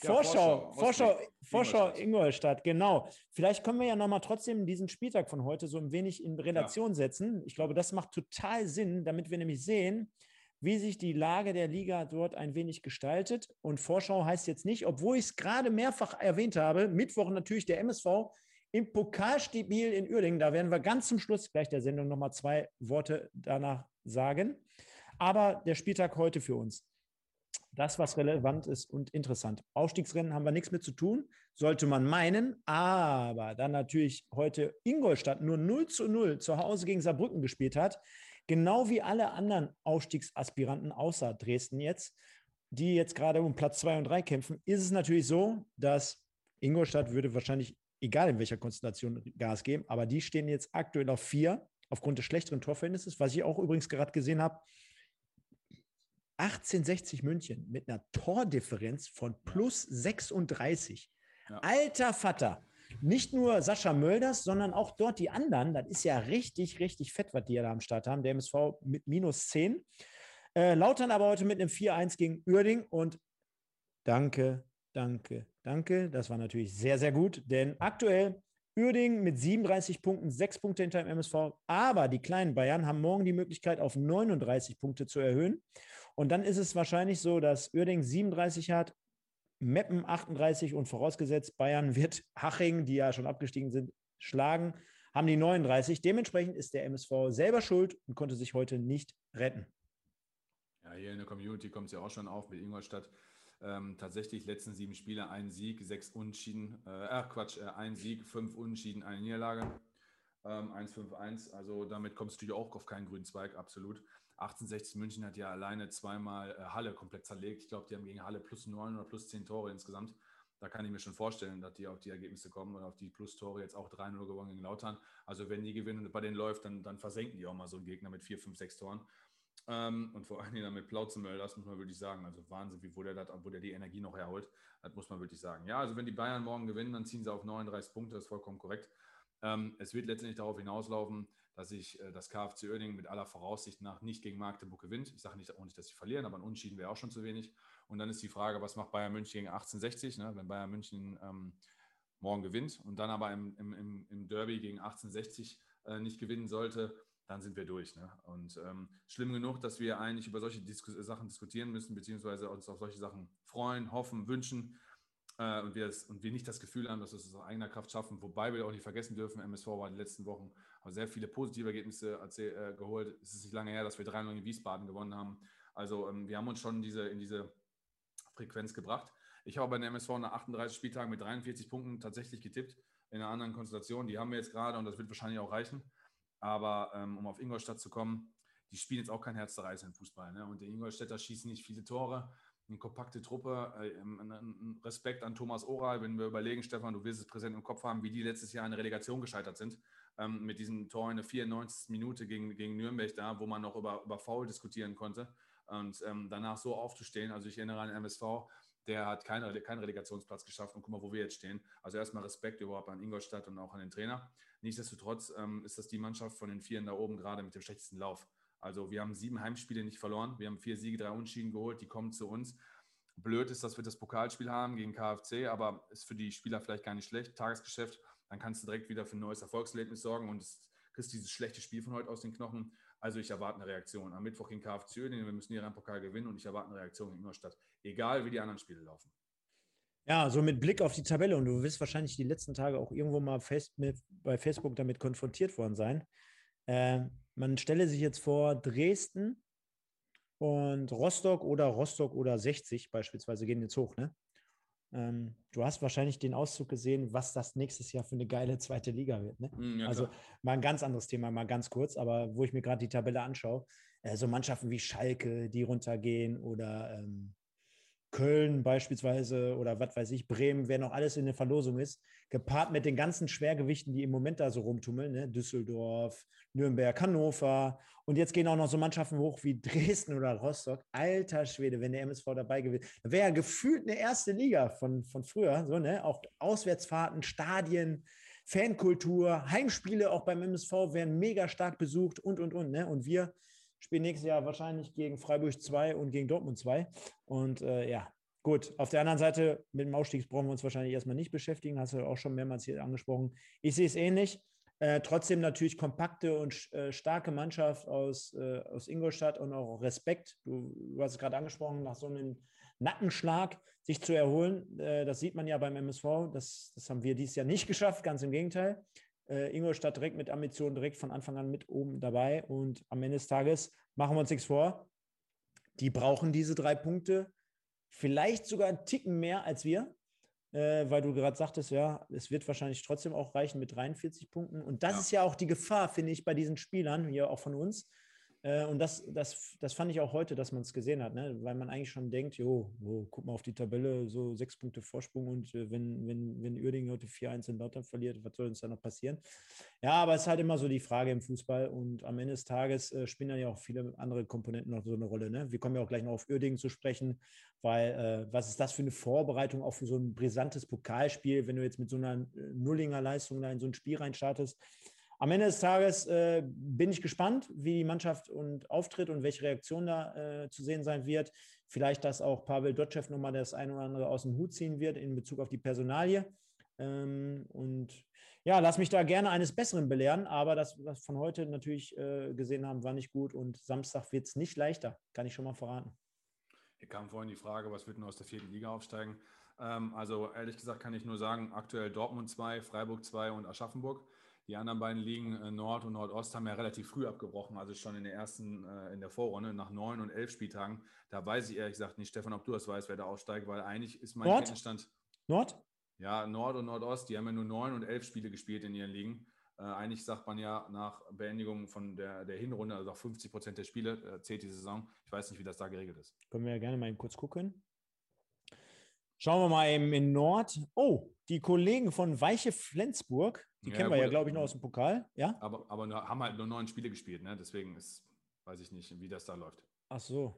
Vorschau, Vorschau, Vorschau, Ingolstadt, genau. Vielleicht können wir ja nochmal trotzdem diesen Spieltag von heute so ein wenig in Relation ja. setzen. Ich glaube, das macht total Sinn, damit wir nämlich sehen, wie sich die Lage der Liga dort ein wenig gestaltet. Und Vorschau heißt jetzt nicht, obwohl ich es gerade mehrfach erwähnt habe, Mittwoch natürlich der MSV im Pokalspiel in Uerdingen. Da werden wir ganz zum Schluss gleich der Sendung nochmal zwei Worte danach sagen. Aber der Spieltag heute für uns. Das, was relevant ist und interessant. Aufstiegsrennen haben wir nichts mit zu tun, sollte man meinen. Aber dann natürlich heute Ingolstadt nur 0 zu 0 zu Hause gegen Saarbrücken gespielt hat. Genau wie alle anderen Aufstiegsaspiranten außer Dresden jetzt, die jetzt gerade um Platz 2 und 3 kämpfen, ist es natürlich so, dass Ingolstadt würde wahrscheinlich, egal in welcher Konstellation, Gas geben, aber die stehen jetzt aktuell auf 4 aufgrund des schlechteren Torverhältnisses, was ich auch übrigens gerade gesehen habe. 1860 München mit einer Tordifferenz von plus 36. Ja. Alter Vater nicht nur Sascha Mölders, sondern auch dort die anderen. Das ist ja richtig, richtig fett, was die da am Start haben. Der MSV mit minus 10. Äh, Lautern aber heute mit einem 4-1 gegen Uerding und danke, danke, danke. Das war natürlich sehr, sehr gut, denn aktuell Uerding mit 37 Punkten, 6 Punkte hinter dem MSV. Aber die kleinen Bayern haben morgen die Möglichkeit, auf 39 Punkte zu erhöhen. Und dann ist es wahrscheinlich so, dass Uerding 37 hat, Meppen 38 und vorausgesetzt, Bayern wird Haching, die ja schon abgestiegen sind, schlagen, haben die 39. Dementsprechend ist der MSV selber schuld und konnte sich heute nicht retten. Ja, hier in der Community kommt es ja auch schon auf mit Ingolstadt. Ähm, tatsächlich letzten sieben Spiele ein Sieg, sechs Unentschieden, äh, Quatsch, äh, ein Sieg, fünf Unentschieden, eine Niederlage. Ähm, 1-5-1, also damit kommst du natürlich auch auf keinen grünen Zweig, absolut. 1860 München hat ja alleine zweimal äh, Halle komplett zerlegt. Ich glaube, die haben gegen Halle plus neun oder plus zehn Tore insgesamt. Da kann ich mir schon vorstellen, dass die auf die Ergebnisse kommen und auf die Plus-Tore jetzt auch 3-0 gewonnen gegen Lautern. Also wenn die gewinnen und bei denen läuft, dann, dann versenken die auch mal so einen Gegner mit 4, 5, 6 Toren. Ähm, und vor allen Dingen mit Plauzenmöll, das muss man wirklich sagen. Also Wahnsinn, wie wo der, dat, wo der die Energie noch herholt. Das muss man wirklich sagen. Ja, also wenn die Bayern morgen gewinnen, dann ziehen sie auf 39 Punkte, das ist vollkommen korrekt. Ähm, es wird letztendlich darauf hinauslaufen, dass ich äh, das KFC Oerding mit aller Voraussicht nach nicht gegen Magdeburg gewinnt. Ich sage nicht, auch nicht, dass sie verlieren, aber ein Unschieden wäre auch schon zu wenig. Und dann ist die Frage, was macht Bayern München gegen 1860, ne? wenn Bayern München ähm, morgen gewinnt und dann aber im, im, im Derby gegen 1860 äh, nicht gewinnen sollte, dann sind wir durch. Ne? Und ähm, schlimm genug, dass wir eigentlich über solche Disku Sachen diskutieren müssen, beziehungsweise uns auf solche Sachen freuen, hoffen, wünschen äh, und, wir es, und wir nicht das Gefühl haben, dass wir es aus eigener Kraft schaffen. Wobei wir auch nicht vergessen dürfen, MSV war in den letzten Wochen haben sehr viele positive Ergebnisse äh, geholt. Es ist nicht lange her, dass wir 3-0 in Wiesbaden gewonnen haben. Also ähm, wir haben uns schon diese, in diese Frequenz gebracht. Ich habe bei der MSV nach 38 Spieltagen mit 43 Punkten tatsächlich getippt in einer anderen Konstellation. Die haben wir jetzt gerade und das wird wahrscheinlich auch reichen. Aber ähm, um auf Ingolstadt zu kommen, die spielen jetzt auch kein Herzzerreißer im Fußball. Ne? Und die Ingolstädter schießen nicht viele Tore eine kompakte Truppe. Äh, Respekt an Thomas Oral, wenn wir überlegen, Stefan, du wirst es präsent im Kopf haben, wie die letztes Jahr in der Relegation gescheitert sind. Ähm, mit diesem Tor in der 94. Minute gegen, gegen Nürnberg da, wo man noch über, über Foul diskutieren konnte. Und ähm, danach so aufzustehen, also ich erinnere an MSV, der hat keinen, keinen Relegationsplatz geschafft und guck mal, wo wir jetzt stehen. Also erstmal Respekt überhaupt an Ingolstadt und auch an den Trainer. Nichtsdestotrotz ähm, ist das die Mannschaft von den Vieren da oben gerade mit dem schlechtesten Lauf. Also wir haben sieben Heimspiele nicht verloren. Wir haben vier Siege, drei Unschieden geholt. Die kommen zu uns. Blöd ist, dass wir das Pokalspiel haben gegen KfC, aber ist für die Spieler vielleicht gar nicht schlecht. Tagesgeschäft, dann kannst du direkt wieder für ein neues Erfolgserlebnis sorgen und kriegst dieses schlechte Spiel von heute aus den Knochen. Also ich erwarte eine Reaktion. Am Mittwoch gegen KfC, denn wir müssen hier einen Pokal gewinnen und ich erwarte eine Reaktion in Ingolstadt. Egal, wie die anderen Spiele laufen. Ja, so mit Blick auf die Tabelle und du wirst wahrscheinlich die letzten Tage auch irgendwo mal fest mit, bei Facebook damit konfrontiert worden sein. Äh, man stelle sich jetzt vor, Dresden und Rostock oder Rostock oder 60 beispielsweise gehen jetzt hoch, ne? Ähm, du hast wahrscheinlich den Auszug gesehen, was das nächstes Jahr für eine geile zweite Liga wird. Ne? Mm, ja, also mal ein ganz anderes Thema, mal ganz kurz, aber wo ich mir gerade die Tabelle anschaue, äh, so Mannschaften wie Schalke, die runtergehen oder ähm, Köln beispielsweise oder was weiß ich, Bremen, wer noch alles in der Verlosung ist, gepaart mit den ganzen Schwergewichten, die im Moment da so rumtummeln, ne? Düsseldorf, Nürnberg, Hannover und jetzt gehen auch noch so Mannschaften hoch wie Dresden oder Rostock. Alter Schwede, wenn der MSV dabei gewinnt, wäre ja gefühlt eine erste Liga von, von früher, so, ne? Auch Auswärtsfahrten, Stadien, Fankultur, Heimspiele auch beim MSV werden mega stark besucht und und und, ne? Und wir spielen nächstes Jahr wahrscheinlich gegen Freiburg 2 und gegen Dortmund 2. Und äh, ja, gut. Auf der anderen Seite, mit dem Ausstieg brauchen wir uns wahrscheinlich erstmal nicht beschäftigen. Hast du auch schon mehrmals hier angesprochen. Ich sehe es ähnlich. Äh, trotzdem natürlich kompakte und äh, starke Mannschaft aus, äh, aus Ingolstadt und auch Respekt. Du, du hast es gerade angesprochen, nach so einem Nackenschlag sich zu erholen. Äh, das sieht man ja beim MSV. Das, das haben wir dieses Jahr nicht geschafft, ganz im Gegenteil äh, Ingolstadt direkt mit Ambitionen, direkt von Anfang an mit oben dabei. Und am Ende des Tages machen wir uns nichts vor. Die brauchen diese drei Punkte, vielleicht sogar einen Ticken mehr als wir, äh, weil du gerade sagtest, ja, es wird wahrscheinlich trotzdem auch reichen mit 43 Punkten. Und das Ja. ist ja auch die Gefahr, finde ich, bei diesen Spielern, hier auch von uns. Äh, und das, das, das fand ich auch heute, dass man es gesehen hat, ne? weil man eigentlich schon denkt, jo, wo, guck mal auf die Tabelle, so sechs Punkte Vorsprung und äh, wenn, wenn, wenn Uerdingen heute 4-1 in Lautern verliert, was soll uns da noch passieren? Ja, aber es ist halt immer so die Frage im Fußball und am Ende des Tages äh, spielen dann ja auch viele andere Komponenten noch so eine Rolle. Ne? Wir kommen ja auch gleich noch auf Uerdingen zu sprechen, weil äh, was ist das für eine Vorbereitung auch für so ein brisantes Pokalspiel, wenn du jetzt mit so einer Nullinger Leistung da in so ein Spiel reinstartest? Am Ende des Tages äh, bin ich gespannt, wie die Mannschaft und auftritt und welche Reaktion da äh, zu sehen sein wird. Vielleicht, dass auch Pavel Dotschew nochmal das eine oder andere aus dem Hut ziehen wird in Bezug auf die Personalie. Ähm, und ja, lass mich da gerne eines Besseren belehren, aber das, was wir von heute natürlich äh, gesehen haben, war nicht gut und Samstag wird es nicht leichter, kann ich schon mal verraten. Hier kam vorhin die Frage, was wird denn aus der vierten Liga aufsteigen? Ähm, also ehrlich gesagt kann ich nur sagen, aktuell Dortmund 2, Freiburg 2 und Aschaffenburg. Die anderen beiden Ligen äh, Nord und Nordost haben ja relativ früh abgebrochen, also schon in der ersten, äh, in der Vorrunde, nach neun und elf Spieltagen. Da weiß ich ehrlich gesagt nicht, Stefan, ob du das weißt, wer da aussteigt, weil eigentlich ist mein Nord? Kenntnisstand, Nord? ja, Nord und Nordost, die haben ja nur neun und elf Spiele gespielt in ihren Ligen. Äh, eigentlich sagt man ja nach Beendigung von der, der Hinrunde, also nach 50 Prozent der Spiele, äh, zählt die Saison. Ich weiß nicht, wie das da geregelt ist. Können wir ja gerne mal eben kurz gucken. Schauen wir mal eben in Nord. Oh, die Kollegen von Weiche Flensburg, die Ja, kennen wir ja, gut. glaube ich, noch aus dem Pokal. Ja? Aber, aber haben halt nur neun Spiele gespielt, ne? deswegen ist, weiß ich nicht, wie das da läuft. Ach so.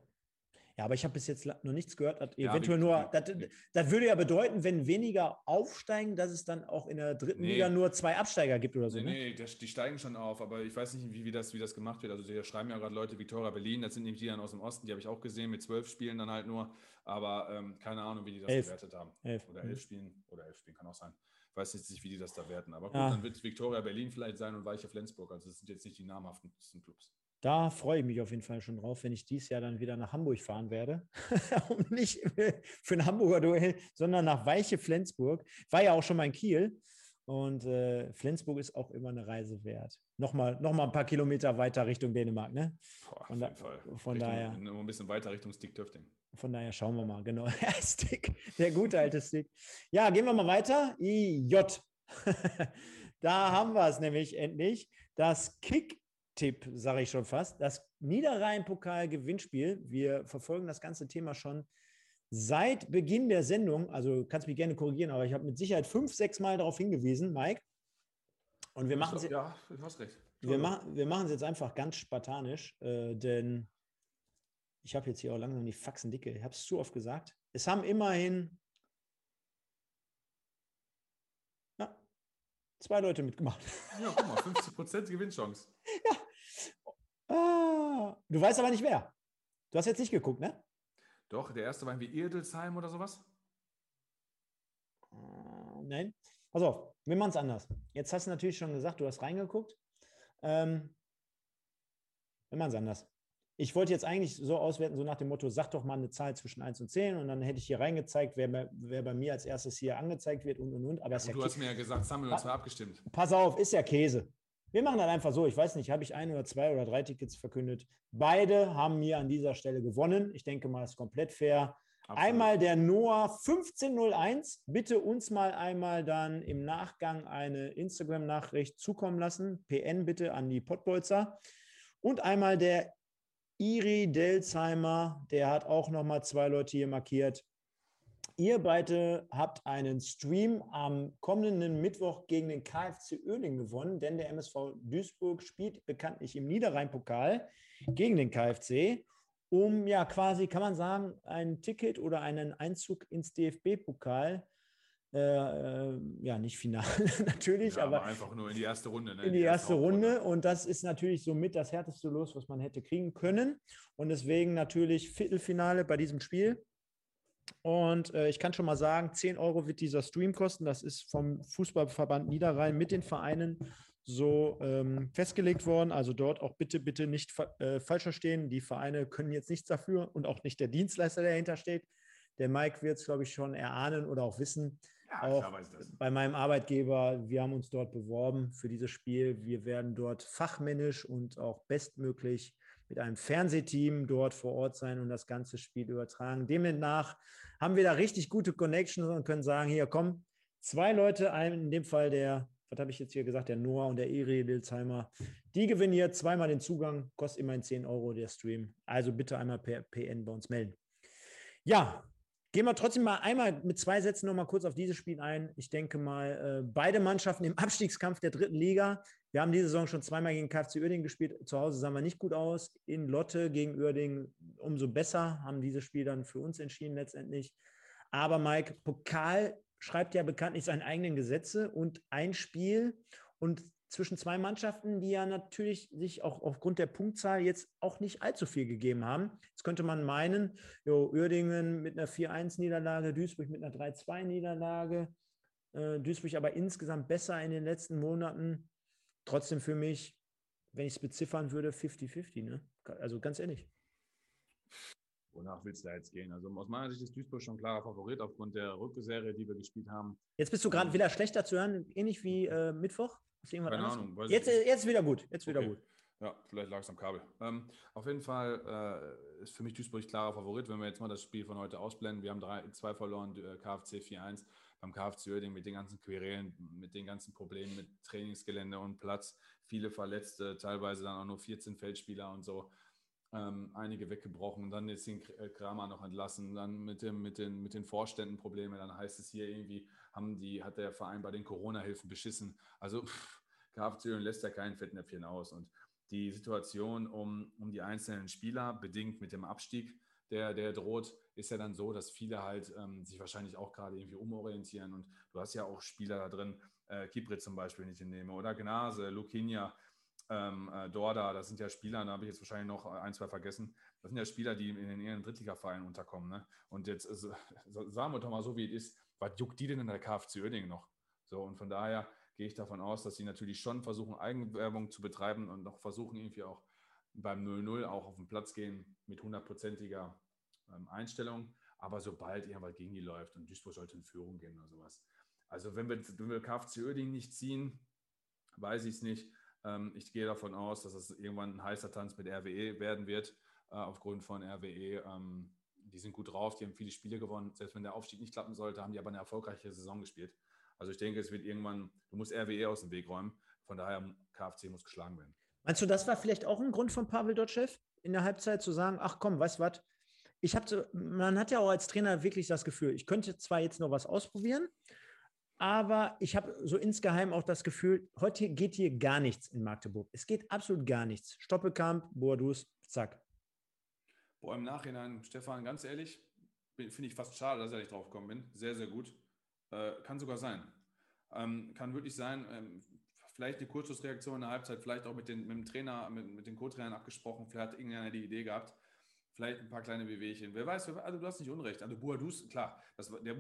Ja, aber ich habe bis jetzt noch nichts gehört. Ja, eventuell wie- nur, das, das würde ja bedeuten, wenn weniger aufsteigen, dass es dann auch in der dritten Nee. Liga nur zwei Absteiger gibt oder so. Nee, ne? nee, das, die steigen schon auf, aber ich weiß nicht, wie, wie, das, wie das gemacht wird. Also, hier schreiben ja gerade Leute Victoria Berlin, das sind nämlich die dann aus dem Osten, die habe ich auch gesehen, mit zwölf Spielen dann halt nur, aber ähm, keine Ahnung, wie die das Elf. bewertet haben. Elf. Oder Mhm. elf Spielen, oder elf Spielen kann auch sein. Ich weiß jetzt nicht, wie die das da werten, aber gut, Ja. dann wird es Victoria Berlin vielleicht sein und Weiche Flensburg. Also, das sind jetzt nicht die namhaftesten Clubs. Da freue ich mich auf jeden Fall schon drauf, wenn ich dieses Jahr dann wieder nach Hamburg fahren werde. Und nicht für ein Hamburger Duell, sondern nach Weiche Flensburg. War ja auch schon mal in Kiel. Und äh, Flensburg ist auch immer eine Reise wert. Nochmal noch mal ein paar Kilometer weiter Richtung Dänemark, ne? Boah, Von auf jeden Fall. von Richtung, daher- Nur ein bisschen weiter Richtung Stick Töfting. Von daher schauen wir mal, genau. Stick, der gute alte Stick. Ja, gehen wir mal weiter. IJ. da haben wir es nämlich endlich. Das Kick-Tipp, sage ich schon fast. Das Niederrhein-Pokal-Gewinnspiel. Wir verfolgen das ganze Thema schon seit Beginn der Sendung. Also du kannst mich gerne korrigieren, aber ich habe mit Sicherheit fünf, sechs Mal darauf hingewiesen, Mike. Und wir machen es Ja, du hast recht. wir, machen, wir machen es jetzt einfach ganz spartanisch, äh, denn ich habe jetzt hier auch langsam die Faxen dicke. Ich habe es zu oft gesagt. Es haben immerhin ja, zwei Leute mitgemacht. Ja, guck mal, 50% Gewinnchance. Ah, du weißt aber nicht wer. Du hast jetzt nicht geguckt, ne? Doch, der erste war irgendwie Irdelsheim oder sowas. Äh, Nein. Pass auf, wir machen es anders. Jetzt hast du natürlich schon gesagt, du hast reingeguckt. Ähm, wir machen es anders. Ich wollte jetzt eigentlich so auswerten, so nach dem Motto, sag doch mal eine Zahl zwischen 1 und 10 und dann hätte ich hier reingezeigt, wer bei, wer bei mir als erstes hier angezeigt wird und und und. Aber ist Und ja du Kä- hast mir ja gesagt, Samuel und zwei abgestimmt. Pass auf, ist ja Käse. Wir machen das einfach so. Ich weiß nicht, habe ich ein oder zwei oder drei Tickets verkündet. Beide haben mir an dieser Stelle gewonnen. Ich denke mal, es ist komplett fair. Absolut. Einmal der Noah 1501. Bitte uns mal einmal dann im Nachgang eine Instagram-Nachricht zukommen lassen. PN bitte an die Pottbolzer. Und einmal der Iri Delzheimer, der hat auch nochmal zwei Leute hier markiert. Ihr beide habt einen Stream am kommenden Mittwoch gegen den KfC Oerding gewonnen, denn der MSV Duisburg spielt bekanntlich im Niederrhein-Pokal gegen den KfC um ja quasi, kann man sagen, ein Ticket oder einen Einzug ins DFB-Pokal äh, äh, ja, nicht final natürlich, ja, aber, aber, einfach nur in die erste Runde. Ne? In die, die erste, erste Runde. Und das ist natürlich somit das härteste Los, was man hätte kriegen können. Und deswegen natürlich Viertelfinale bei diesem Spiel. Und äh, ich kann schon mal sagen, 10 Euro wird dieser Stream kosten. Das ist vom Fußballverband Niederrhein mit den Vereinen so ähm, festgelegt worden. Also dort auch bitte, bitte nicht äh, falsch verstehen. Die Vereine können jetzt nichts dafür und auch nicht der Dienstleister, der dahinter steht. Der Mike wird es, glaube ich, schon erahnen oder auch wissen. Ja, auch bei meinem Arbeitgeber, wir haben uns dort beworben für dieses Spiel. Wir werden dort fachmännisch und auch bestmöglich mit einem Fernsehteam dort vor Ort sein und das ganze Spiel übertragen. Demnach haben wir da richtig gute Connections und können sagen, hier komm, zwei Leute, in dem Fall der was habe ich jetzt hier gesagt, der Noah und der Eri Lilsheimer, die gewinnen hier zweimal den Zugang, kostet immerhin 10 Euro der Stream. Also bitte einmal per PN bei uns melden. Ja, gehen wir trotzdem mal einmal mit zwei Sätzen noch mal kurz auf dieses Spiel ein. Ich denke mal, äh, beide Mannschaften im Abstiegskampf der dritten Liga. Wir haben diese Saison schon zweimal gegen KfC Uerdingen gespielt. Zu Hause sahen wir nicht gut aus. In Lotte gegen Uerdingen umso besser, haben dieses Spiel dann für uns entschieden letztendlich. Aber Mike, Pokal schreibt ja bekanntlich seine eigenen Gesetze und ein Spiel und zwischen zwei Mannschaften, die ja natürlich sich auch aufgrund der Punktzahl jetzt auch nicht allzu viel gegeben haben. Jetzt könnte man meinen, jo, Uerdingen mit einer 4-1-Niederlage, Duisburg mit einer 3-2-Niederlage, äh, Duisburg aber insgesamt besser in den letzten Monaten. Trotzdem für mich, wenn ich es beziffern würde, 50-50. Ne? Also ganz ehrlich. Wonach willst du da jetzt gehen? Also aus meiner Sicht ist Duisburg schon klarer Favorit aufgrund der Rückserie, die wir gespielt haben. Jetzt bist du gerade wieder schlechter zu hören, ähnlich wie äh, Mittwoch. Keine anders? Ahnung. Jetzt, jetzt wieder gut. Jetzt wieder okay. gut. Ja, vielleicht lag es am Kabel. Ähm, auf jeden Fall äh, ist für mich Duisburg klarer Favorit. Wenn wir jetzt mal das Spiel von heute ausblenden, wir haben drei, zwei verloren, äh, KfC 4-1. Beim KfC Oerding mit den ganzen Querelen, mit den ganzen Problemen mit Trainingsgelände und Platz, viele Verletzte, teilweise dann auch nur 14 Feldspieler und so ähm, einige weggebrochen, dann ist den äh, Kramer noch entlassen, dann mit, dem, mit, den, mit den Vorständen Probleme, dann heißt es hier irgendwie, haben die, hat der Verein bei den Corona-Hilfen beschissen. Also KFC lässt ja kein Fettnäpfchen aus. Und die Situation um, um die einzelnen Spieler, bedingt mit dem Abstieg, der, der droht, ist ja dann so, dass viele halt ähm, sich wahrscheinlich auch gerade irgendwie umorientieren. Und du hast ja auch Spieler da drin, äh, Kiprit zum Beispiel nicht in nehme oder Gnase, Lukinia, ähm, äh, Dorda, das sind ja Spieler, da habe ich jetzt wahrscheinlich noch ein, zwei vergessen. Das sind ja Spieler, die in den eher Drittliga-Vereinen unterkommen. Ne? Und jetzt äh, sagen wir doch mal so, wie es ist, was juckt die denn in der KFC Oerding noch? So, und von daher gehe ich davon aus, dass sie natürlich schon versuchen, Eigenwerbung zu betreiben und noch versuchen, irgendwie auch beim 0-0 auch auf den Platz gehen mit hundertprozentiger ähm, Einstellung. Aber sobald irgendwas gegen die läuft und Duisburg sollte in Führung gehen oder sowas. Also wenn wir, wenn wir KFC Oerding nicht ziehen, weiß ich es nicht. Ähm, ich gehe davon aus, dass es irgendwann ein heißer Tanz mit RWE werden wird, äh, aufgrund von RWE. Ähm, die sind gut drauf, die haben viele Spiele gewonnen. Selbst wenn der Aufstieg nicht klappen sollte, haben die aber eine erfolgreiche Saison gespielt. Also ich denke, es wird irgendwann, du musst RWE aus dem Weg räumen. Von daher, KFC muss geschlagen werden. Meinst du, das war vielleicht auch ein Grund von Pavel Dotschew in der Halbzeit zu sagen, ach komm, weißt was, ich habe man hat ja auch als Trainer wirklich das Gefühl, ich könnte zwar jetzt noch was ausprobieren, aber ich habe so insgeheim auch das Gefühl, heute geht hier gar nichts in Magdeburg. Es geht absolut gar nichts. Stoppelkamp, Boadus, zack. Boah, im Nachhinein, Stefan, ganz ehrlich, finde ich fast schade, dass ich nicht drauf gekommen bin. Sehr, sehr gut. Äh, kann sogar sein. Ähm, kann wirklich sein, ähm, vielleicht eine Kurzschlussreaktion in der Halbzeit, vielleicht auch mit, den, mit dem Trainer, mit, mit den Co-Trainern abgesprochen. Vielleicht hat irgendeiner die Idee gehabt. Vielleicht ein paar kleine Bewegchen. Wer weiß, also du hast nicht Unrecht. Also Buadus, klar, das, der,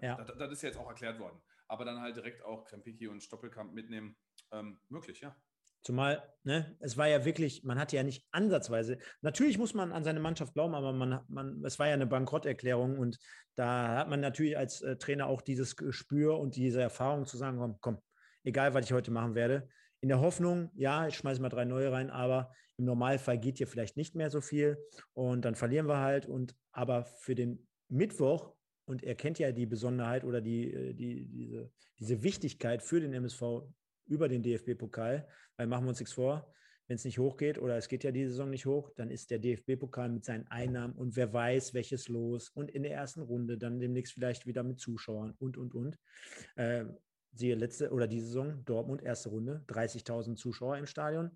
ja. das, das, ist jetzt auch erklärt worden. Aber dann halt direkt auch Krempiki und Stoppelkamp mitnehmen, ähm, möglich, ja. Zumal, ne, es war ja wirklich, man hatte ja nicht ansatzweise, natürlich muss man an seine Mannschaft glauben, aber man, man, es war ja eine Bankrotterklärung und da hat man natürlich als äh, Trainer auch dieses Gespür und diese Erfahrung zu sagen, komm, komm, egal was ich heute machen werde, in der Hoffnung, ja, ich schmeiße mal drei neue rein, aber im Normalfall geht hier vielleicht nicht mehr so viel und dann verlieren wir halt. Und aber für den Mittwoch, und er kennt ja die Besonderheit oder die, äh, die, diese, diese Wichtigkeit für den MSV über den DFB-Pokal, weil machen wir uns nichts vor, wenn es nicht hochgeht oder es geht ja die Saison nicht hoch, dann ist der DFB-Pokal mit seinen Einnahmen und wer weiß, welches los und in der ersten Runde dann demnächst vielleicht wieder mit Zuschauern und, und, und. Äh, siehe letzte oder die Saison, Dortmund, erste Runde, 30.000 Zuschauer im Stadion.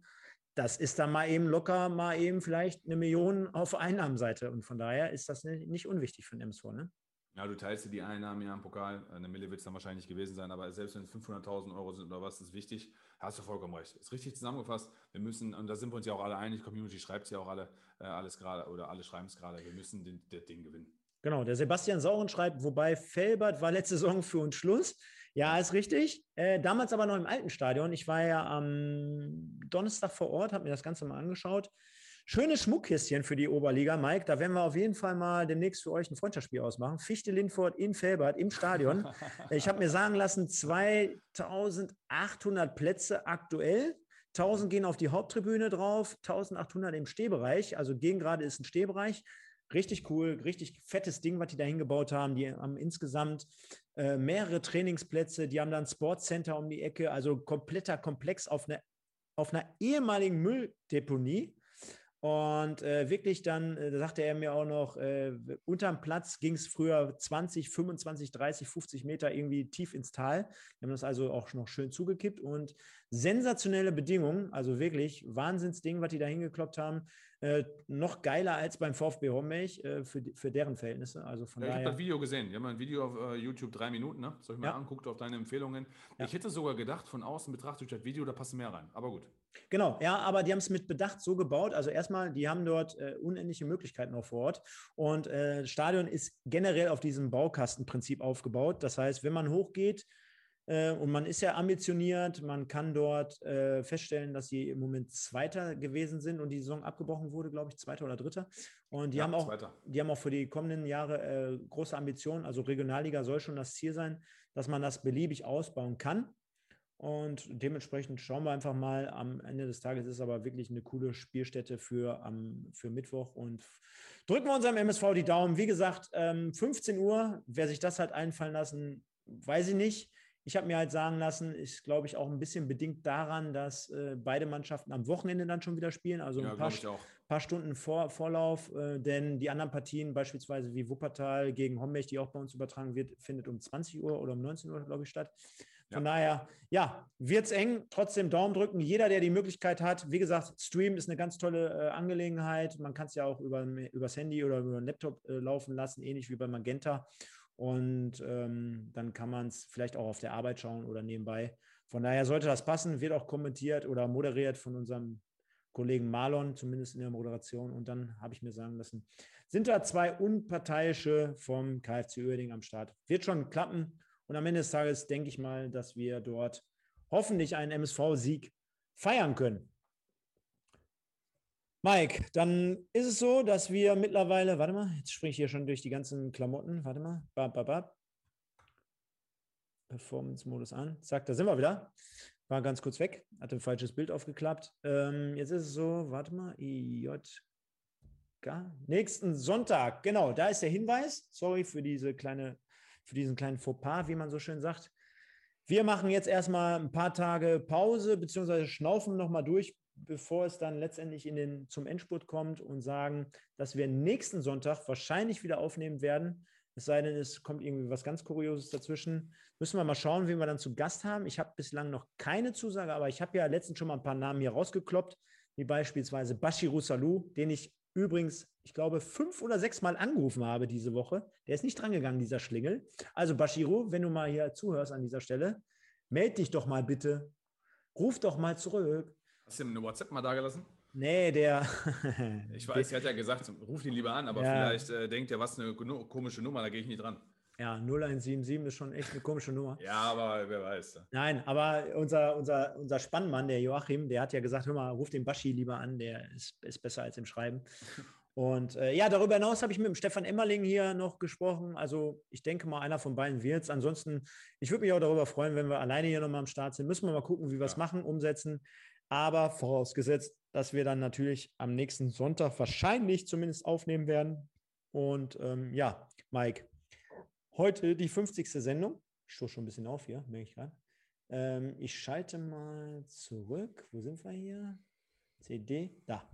Das ist dann mal eben locker, mal eben vielleicht eine Million auf Einnahmenseite. Und von daher ist das nicht unwichtig für den MSV, ne? Ja, du teilst dir die Einnahmen ja im Pokal. Eine Mille wird es dann wahrscheinlich gewesen sein, aber selbst wenn es 500.000 Euro sind oder was, ist wichtig. Hast du vollkommen recht. Ist richtig zusammengefasst. Wir müssen, und da sind wir uns ja auch alle einig, die Community schreibt es ja auch alle, äh, alles gerade, oder alle schreiben es gerade, wir müssen den, das Ding gewinnen. Genau, der Sebastian Sauren schreibt, wobei Felbert war letzte Saison für uns Schluss. Ja, ist richtig. Äh, damals aber noch im alten Stadion. Ich war ja am Donnerstag vor Ort, habe mir das Ganze mal angeschaut. Schönes Schmuckkistchen für die Oberliga, Mike. Da werden wir auf jeden Fall mal demnächst für euch ein Freundschaftsspiel ausmachen. Fichte Lindford in Felbert im Stadion. Ich habe mir sagen lassen, 2800 Plätze aktuell. 1000 gehen auf die Haupttribüne drauf, 1800 im Stehbereich. Also gegen gerade ist ein Stehbereich. Richtig cool, richtig fettes Ding, was die da hingebaut haben. Die haben insgesamt äh, mehrere Trainingsplätze. Die haben dann Sportcenter um die Ecke. Also kompletter Komplex auf, eine, auf einer ehemaligen Mülldeponie. Und äh, wirklich dann, äh, sagte er mir auch noch, äh, unterm Platz ging es früher 20, 25, 30, 50 Meter irgendwie tief ins Tal. Wir haben das also auch noch schön zugekippt und sensationelle Bedingungen, also wirklich Wahnsinnsding, was die da hingekloppt haben. Äh, noch geiler als beim VfB Hommelch äh, für, für deren Verhältnisse. Also von ja, ich habe das Video gesehen. Wir haben ein Video auf uh, YouTube, drei Minuten. Ne? Soll ich mal ja. angucken auf deine Empfehlungen? Ja. Ich hätte sogar gedacht, von außen betrachtet das Video, da passt mehr rein. Aber gut. Genau, ja, aber die haben es mit Bedacht so gebaut. Also erstmal, die haben dort äh, unendliche Möglichkeiten noch vor Ort. Und äh, das Stadion ist generell auf diesem Baukastenprinzip aufgebaut. Das heißt, wenn man hochgeht, äh, und man ist ja ambitioniert. Man kann dort äh, feststellen, dass sie im Moment Zweiter gewesen sind und die Saison abgebrochen wurde, glaube ich, Zweiter oder Dritter. Und die, ja, haben, auch, die haben auch für die kommenden Jahre äh, große Ambitionen. Also Regionalliga soll schon das Ziel sein, dass man das beliebig ausbauen kann. Und dementsprechend schauen wir einfach mal. Am Ende des Tages ist es aber wirklich eine coole Spielstätte für, um, für Mittwoch. Und drücken wir unserem MSV die Daumen. Wie gesagt, ähm, 15 Uhr, wer sich das hat einfallen lassen, weiß ich nicht. Ich habe mir halt sagen lassen, ist, glaube ich, auch ein bisschen bedingt daran, dass äh, beide Mannschaften am Wochenende dann schon wieder spielen, also ja, ein paar, paar, Stunden vor, Vorlauf, äh, denn die anderen Partien, beispielsweise wie Wuppertal gegen Hommech, die auch bei uns übertragen wird, findet um 20 Uhr oder um 19 Uhr, glaube ich, statt. Von ja. daher, ja, wird es eng, trotzdem Daumen drücken. Jeder, der die Möglichkeit hat, wie gesagt, Stream ist eine ganz tolle äh, Angelegenheit. Man kann es ja auch über, übers Handy oder über einen Laptop äh, laufen lassen, ähnlich wie bei Magenta. Und ähm, dann kann man es vielleicht auch auf der Arbeit schauen oder nebenbei. Von daher sollte das passen, wird auch kommentiert oder moderiert von unserem Kollegen Marlon, zumindest in der Moderation. Und dann habe ich mir sagen lassen, sind da zwei Unparteiische vom KFC Uerding am Start. Wird schon klappen. Und am Ende des Tages denke ich mal, dass wir dort hoffentlich einen MSV-Sieg feiern können. Mike, dann ist es so, dass wir mittlerweile, warte mal, jetzt springe ich hier schon durch die ganzen Klamotten, warte mal, bab, bab, bab. Performance-Modus an. Zack, da sind wir wieder. War ganz kurz weg, hatte ein falsches Bild aufgeklappt. Ähm, jetzt ist es so, warte mal, IJK. Nächsten Sonntag, genau, da ist der Hinweis. Sorry für diese kleine, für diesen kleinen Fauxpas, wie man so schön sagt. Wir machen jetzt erstmal ein paar Tage Pause, beziehungsweise schnaufen nochmal durch, bevor es dann letztendlich in den, zum Endspurt kommt und sagen, dass wir nächsten Sonntag wahrscheinlich wieder aufnehmen werden. Es sei denn, es kommt irgendwie was ganz Kurioses dazwischen. Müssen wir mal schauen, wen wir dann zu Gast haben. Ich habe bislang noch keine Zusage, aber ich habe ja letztens schon mal ein paar Namen hier rausgekloppt, wie beispielsweise Bashiru Salou, den ich übrigens, ich glaube, fünf oder sechs Mal angerufen habe diese Woche. Der ist nicht drangegangen, dieser Schlingel. Also Bashiru, wenn du mal hier zuhörst an dieser Stelle, meld dich doch mal bitte. Ruf doch mal zurück. Hast du ihm eine WhatsApp mal dagelassen? Nee, der. ich weiß, er hat ja gesagt, ruf ihn lieber an, aber ja. vielleicht äh, denkt er, was eine komische Nummer, da gehe ich nicht dran. Ja, 0177 ist schon echt eine komische Nummer. ja, aber wer weiß. Nein, aber unser, unser, unser Spannmann, der Joachim, der hat ja gesagt, hör mal, ruf den Baschi lieber an, der ist, ist besser als im Schreiben. Und äh, ja, darüber hinaus habe ich mit dem Stefan Emmerling hier noch gesprochen. Also ich denke mal, einer von beiden wird es. Ansonsten, ich würde mich auch darüber freuen, wenn wir alleine hier nochmal am Start sind. Müssen wir mal gucken, wie wir es ja. machen, umsetzen. Aber vorausgesetzt, dass wir dann natürlich am nächsten Sonntag wahrscheinlich zumindest aufnehmen werden. Und ähm, ja, Mike. Heute die 50. Sendung. Ich stoße schon ein bisschen auf hier, merke ich gerade. Ähm, ich schalte mal zurück. Wo sind wir hier? CD, da.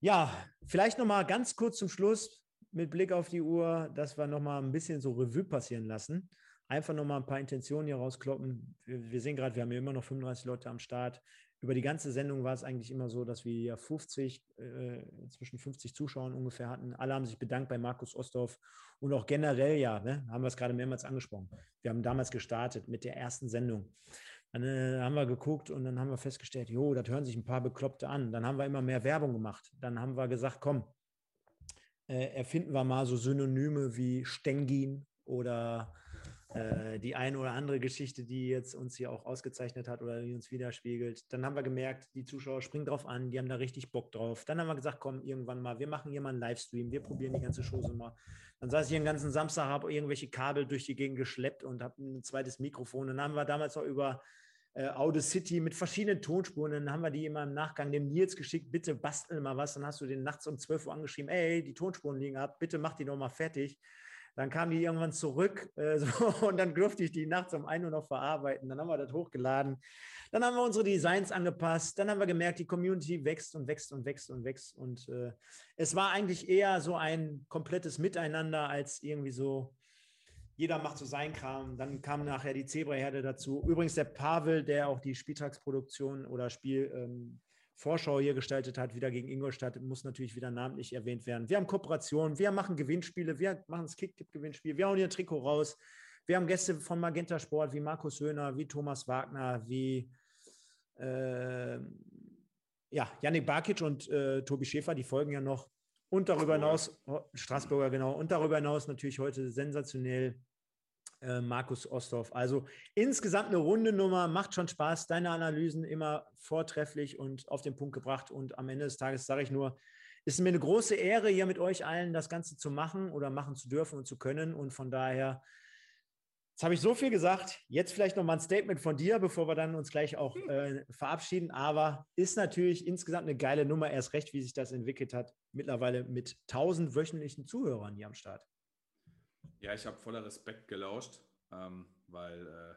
Ja, vielleicht noch mal ganz kurz zum Schluss mit Blick auf die Uhr, dass wir noch mal ein bisschen so Revue passieren lassen. Einfach noch mal ein paar Intentionen hier rauskloppen. Wir, wir sehen gerade, wir haben hier immer noch 35 Leute am Start. Über die ganze Sendung war es eigentlich immer so, dass wir ja 50, äh, zwischen 50 Zuschauern ungefähr hatten. Alle haben sich bedankt bei Markus Osthoff und auch generell ja, ne, haben wir es gerade mehrmals angesprochen. Wir haben damals gestartet mit der ersten Sendung. Dann äh, haben wir geguckt und dann haben wir festgestellt, jo, das hören sich ein paar Bekloppte an. Dann haben wir immer mehr Werbung gemacht. Dann haben wir gesagt, komm, äh, erfinden wir mal so Synonyme wie Stengin oder äh, die eine oder andere Geschichte, die jetzt uns hier auch ausgezeichnet hat oder die uns widerspiegelt. Dann haben wir gemerkt, die Zuschauer springen drauf an, die haben da richtig Bock drauf. Dann haben wir gesagt, komm, irgendwann mal, wir machen hier mal einen Livestream, wir probieren die ganze Show so mal. Dann saß ich den ganzen Samstag, habe irgendwelche Kabel durch die Gegend geschleppt und habe ein zweites Mikrofon. Dann haben wir damals auch über äh, Audacity mit verschiedenen Tonspuren. Dann haben wir die immer im Nachgang dem Nils geschickt, bitte bastel mal was. Dann hast du den nachts um 12 Uhr angeschrieben, ey, die Tonspuren liegen ab, bitte mach die noch mal fertig. Dann kamen die irgendwann zurück äh, so, und dann durfte ich die nachts um 1 Uhr noch verarbeiten. Dann haben wir das hochgeladen. Dann haben wir unsere Designs angepasst. Dann haben wir gemerkt, die Community wächst und wächst und wächst und wächst. Und äh, es war eigentlich eher so ein komplettes Miteinander als irgendwie so, jeder macht so seinen Kram. Dann kam nachher die Zebraherde dazu. Übrigens der Pavel, der auch die Spieltagsproduktion oder Spielvorschau ähm, hier gestaltet hat, wieder gegen Ingolstadt, muss natürlich wieder namentlich erwähnt werden. Wir haben Kooperationen, wir machen Gewinnspiele, wir machen das Kick-Tipp-Gewinnspiel, wir hauen hier ein Trikot raus. Wir haben Gäste von Magenta Sport wie Markus Höhner, wie Thomas Wagner, wie äh, ja, Yannick Barkic und äh, Tobi Schäfer, die folgen ja noch. Und darüber hinaus, Straßburger, genau, und darüber hinaus natürlich heute sensationell äh, Markus Osthoff. Also insgesamt eine runde Nummer, macht schon Spaß. Deine Analysen immer vortrefflich und auf den Punkt gebracht. Und am Ende des Tages sage ich nur, ist mir eine große Ehre, hier mit euch allen das Ganze zu machen oder machen zu dürfen und zu können. Und von daher, jetzt habe ich so viel gesagt. Jetzt vielleicht noch mal ein Statement von dir, bevor wir dann uns gleich auch äh, verabschieden. Aber ist natürlich insgesamt eine geile Nummer, erst recht, wie sich das entwickelt hat. Mittlerweile mit 1000 wöchentlichen Zuhörern hier am Start. Ja, ich habe voller Respekt gelauscht, ähm, weil äh,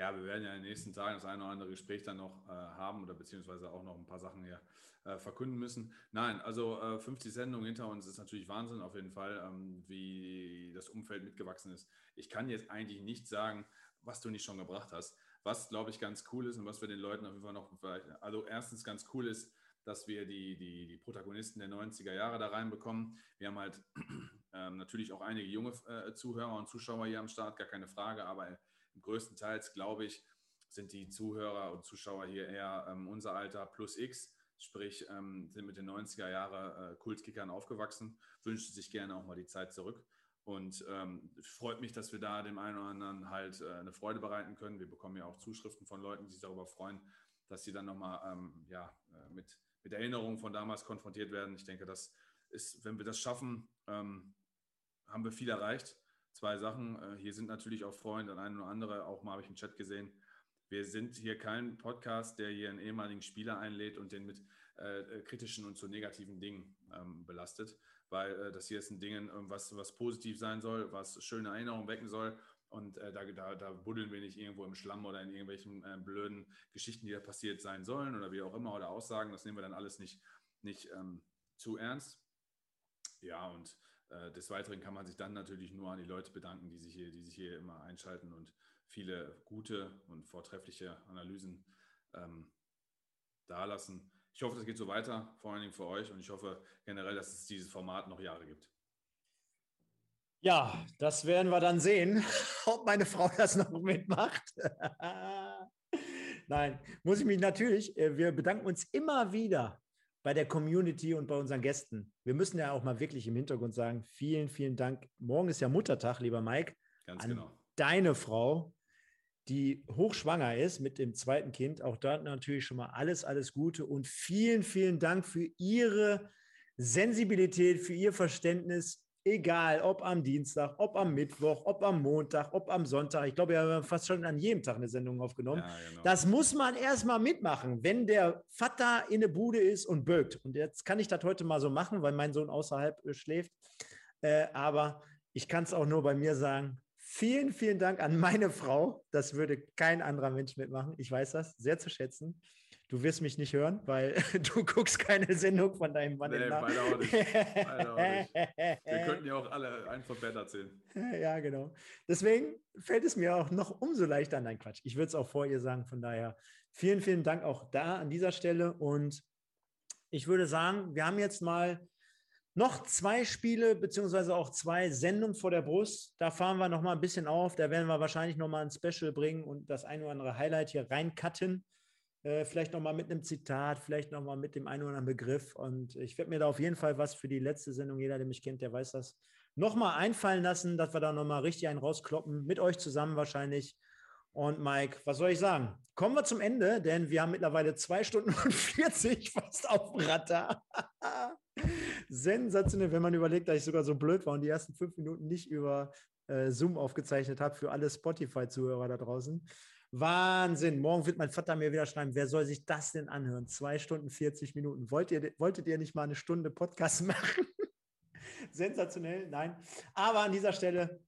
ja, wir werden ja in den nächsten Tagen das eine oder andere Gespräch dann noch äh, haben oder beziehungsweise auch noch ein paar Sachen hier äh, verkünden müssen. Nein, also 50 äh, Sendungen hinter uns ist natürlich Wahnsinn auf jeden Fall, ähm, wie das Umfeld mitgewachsen ist. Ich kann jetzt eigentlich nicht sagen, was du nicht schon gebracht hast. Was, glaube ich, ganz cool ist und was wir den Leuten auf jeden Fall noch, also erstens ganz cool ist, dass wir die, die, die Protagonisten der 90er Jahre da reinbekommen. Wir haben halt ähm, natürlich auch einige junge äh, Zuhörer und Zuschauer hier am Start, gar keine Frage, aber im größten Teils, glaube ich, sind die Zuhörer und Zuschauer hier eher ähm, unser Alter plus X, sprich ähm, sind mit den 90er Jahre äh, Kultkickern aufgewachsen, wünschen sich gerne auch mal die Zeit zurück. Und ähm, freut mich, dass wir da dem einen oder anderen halt äh, eine Freude bereiten können. Wir bekommen ja auch Zuschriften von Leuten, die sich darüber freuen, dass sie dann nochmal ähm, ja, äh, mit, mit Erinnerungen von damals konfrontiert werden. Ich denke, das ist, wenn wir das schaffen, ähm, haben wir viel erreicht. Zwei Sachen. Äh, hier sind natürlich auch Freunde, ein oder andere, auch mal habe ich im Chat gesehen. Wir sind hier kein Podcast, der hier einen ehemaligen Spieler einlädt und den mit äh, kritischen und zu negativen Dingen ähm, belastet, weil äh, das hier ist ein Ding, was, was positiv sein soll, was schöne Erinnerungen wecken soll. Und äh, da, da, da, buddeln wir nicht irgendwo im Schlamm oder in irgendwelchen äh, blöden Geschichten, die da passiert sein sollen oder wie auch immer oder Aussagen. Das nehmen wir dann alles nicht, nicht ähm, zu ernst. Ja, und des Weiteren kann man sich dann natürlich nur an die Leute bedanken, die sich hier, die sich hier immer einschalten und viele gute und vortreffliche Analysen ähm, dalassen. Ich hoffe, das geht so weiter, vor allen Dingen für euch und ich hoffe generell, dass es dieses Format noch Jahre gibt. Ja, das werden wir dann sehen, ob meine Frau das noch mitmacht. Nein, muss ich mich natürlich, äh, wir bedanken uns immer wieder bei der Community und bei unseren Gästen. Wir müssen ja auch mal wirklich im Hintergrund sagen, vielen, vielen Dank. Morgen ist ja Muttertag, lieber Mike. Ganz an genau. Deine Frau, die hochschwanger ist mit dem zweiten Kind. Auch dort natürlich schon mal alles, alles Gute und vielen, vielen Dank für Ihre Sensibilität, für Ihr Verständnis, Egal, ob am Dienstag, ob am Mittwoch, ob am Montag, ob am Sonntag. Ich glaube, wir haben fast schon an jedem Tag eine Sendung aufgenommen. Ja, genau. Das muss man erstmal mitmachen, wenn der Vater in der Bude ist und bögt. Und jetzt kann ich das heute mal so machen, weil mein Sohn außerhalb äh, schläft. Äh, aber ich kann es auch nur bei mir sagen. Vielen, vielen Dank an meine Frau. Das würde kein anderer Mensch mitmachen. Ich weiß das sehr zu schätzen. Du wirst mich nicht hören, weil du guckst keine Sendung von deinem Mann. Nee, beide auch nicht. Beide auch nicht. Wir könnten ja auch alle einen von Bett erzählen. Ja, genau. Deswegen fällt es mir auch noch umso leichter. Nein, Quatsch. Ich würde es auch vor ihr sagen. Von daher vielen, vielen Dank auch da an dieser Stelle. Und ich würde sagen, wir haben jetzt mal noch zwei Spiele beziehungsweise auch zwei Sendungen vor der Brust. Da fahren wir noch mal ein bisschen auf. Da werden wir wahrscheinlich noch mal ein Special bringen und das ein oder andere Highlight hier reincutten. Äh, vielleicht noch mal mit einem Zitat, vielleicht noch mal mit dem einen oder anderen Begriff. Und ich werde mir da auf jeden Fall was für die letzte Sendung, jeder, der mich kennt, der weiß das, noch mal einfallen lassen, dass wir da noch mal richtig einen rauskloppen. Mit euch zusammen wahrscheinlich. Und Mike, was soll ich sagen? Kommen wir zum Ende, denn wir haben mittlerweile zwei Stunden und 40 fast auf dem Radar. Sensationell, wenn man überlegt, dass ich sogar so blöd war und die ersten fünf Minuten nicht über äh, Zoom aufgezeichnet habe für alle Spotify-Zuhörer da draußen. Wahnsinn. Morgen wird mein Vater mir wieder schreiben, wer soll sich das denn anhören? Zwei Stunden 40 Minuten. Wollt ihr, wolltet ihr nicht mal eine Stunde Podcast machen? Sensationell, nein. Aber an dieser Stelle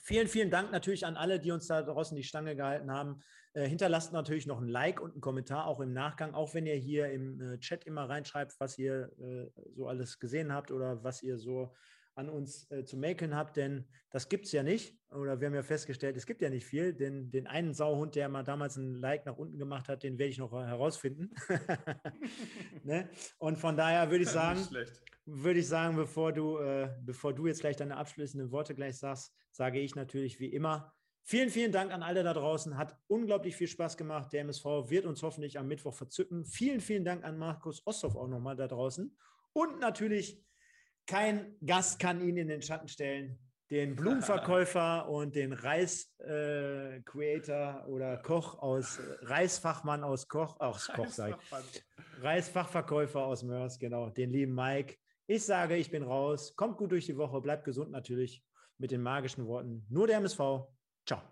vielen, vielen Dank natürlich an alle, die uns da draußen die Stange gehalten haben. Äh, hinterlasst natürlich noch ein Like und einen Kommentar auch im Nachgang, auch wenn ihr hier im äh, Chat immer reinschreibt, was ihr äh, so alles gesehen habt oder was ihr so an uns äh, zu mäkeln habt, denn das gibt es ja nicht. Oder wir haben ja festgestellt, es gibt ja nicht viel, denn den einen Sauhund, der mal damals ein Like nach unten gemacht hat, den werde ich noch herausfinden. ne? Und von daher würde ich sagen, würde ich sagen, bevor du, äh, bevor du jetzt gleich deine abschließenden Worte gleich sagst, sage ich natürlich wie immer, Vielen, vielen Dank an alle da draußen. Hat unglaublich viel Spaß gemacht. Der MSV wird uns hoffentlich am Mittwoch verzücken. Vielen, vielen Dank an Markus Osthoff auch nochmal da draußen. Und natürlich, kein Gast kann ihn in den Schatten stellen. Den Blumenverkäufer und den Reis-Creator äh, oder Koch aus, Reisfachmann aus Koch, aus Koch sag ich. Reisfachverkäufer aus Mörs, genau. Den lieben Mike. Ich sage, ich bin raus. Kommt gut durch die Woche. Bleibt gesund natürlich. Mit den magischen Worten. Nur der MSV. Ciao.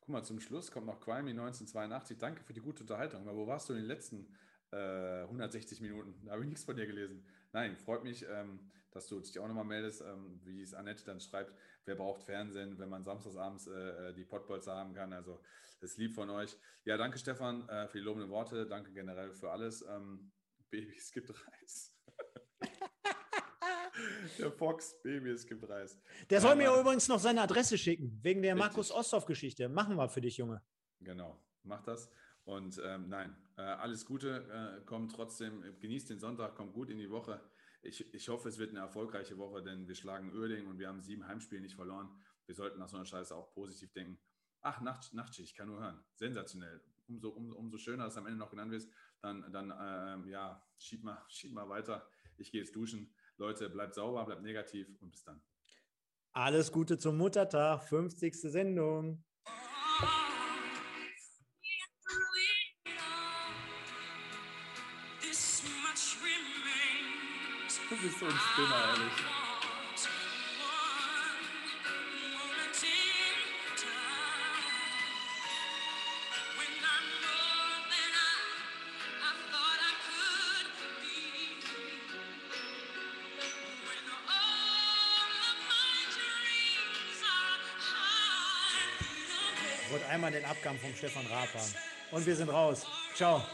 Guck mal, zum Schluss kommt noch Qualmy 1982. Danke für die gute Unterhaltung. Aber wo warst du in den letzten äh, 160 Minuten? Da habe ich nichts von dir gelesen. Nein, freut mich, ähm, dass du dich auch nochmal meldest, ähm, wie es Annette dann schreibt. Wer braucht Fernsehen, wenn man samstagsabends äh, äh die Pottbolzer haben kann? Also, das ist lieb von euch. Ja, danke, Stefan, äh, für die lobenden Worte. Danke generell für alles. Ähm, Baby, es gibt Reis. Der Fox, Baby, es gibt Reis. Der soll mir übrigens noch seine Adresse schicken, wegen der Markus Osthoff-Geschichte. Machen wir für dich, Junge. Genau, mach das. Und ähm, nein, äh, alles Gute, äh, kommt trotzdem, genießt den Sonntag, kommt gut in die Woche. Ich, ich hoffe, es wird eine erfolgreiche Woche, denn wir schlagen Oerding und wir haben sieben Heimspiele nicht verloren. Wir sollten nach so einer Scheiße auch positiv denken. Ach, Nacht, Nachtschicht, ich kann nur hören. Sensationell. Umso, um, umso schöner, dass du am Ende noch genannt wirst. Dann, dann ähm, ja, schieb mal, schieb mal weiter. Ich gehe jetzt duschen. Leute, bleibt sauber, bleibt negativ und bis dann. Alles Gute zum Muttertag, 50. Sendung. Du bist so ein Spinner, ehrlich. einmal den Abgang vom Stefan Raab. Und wir sind raus. Ciao.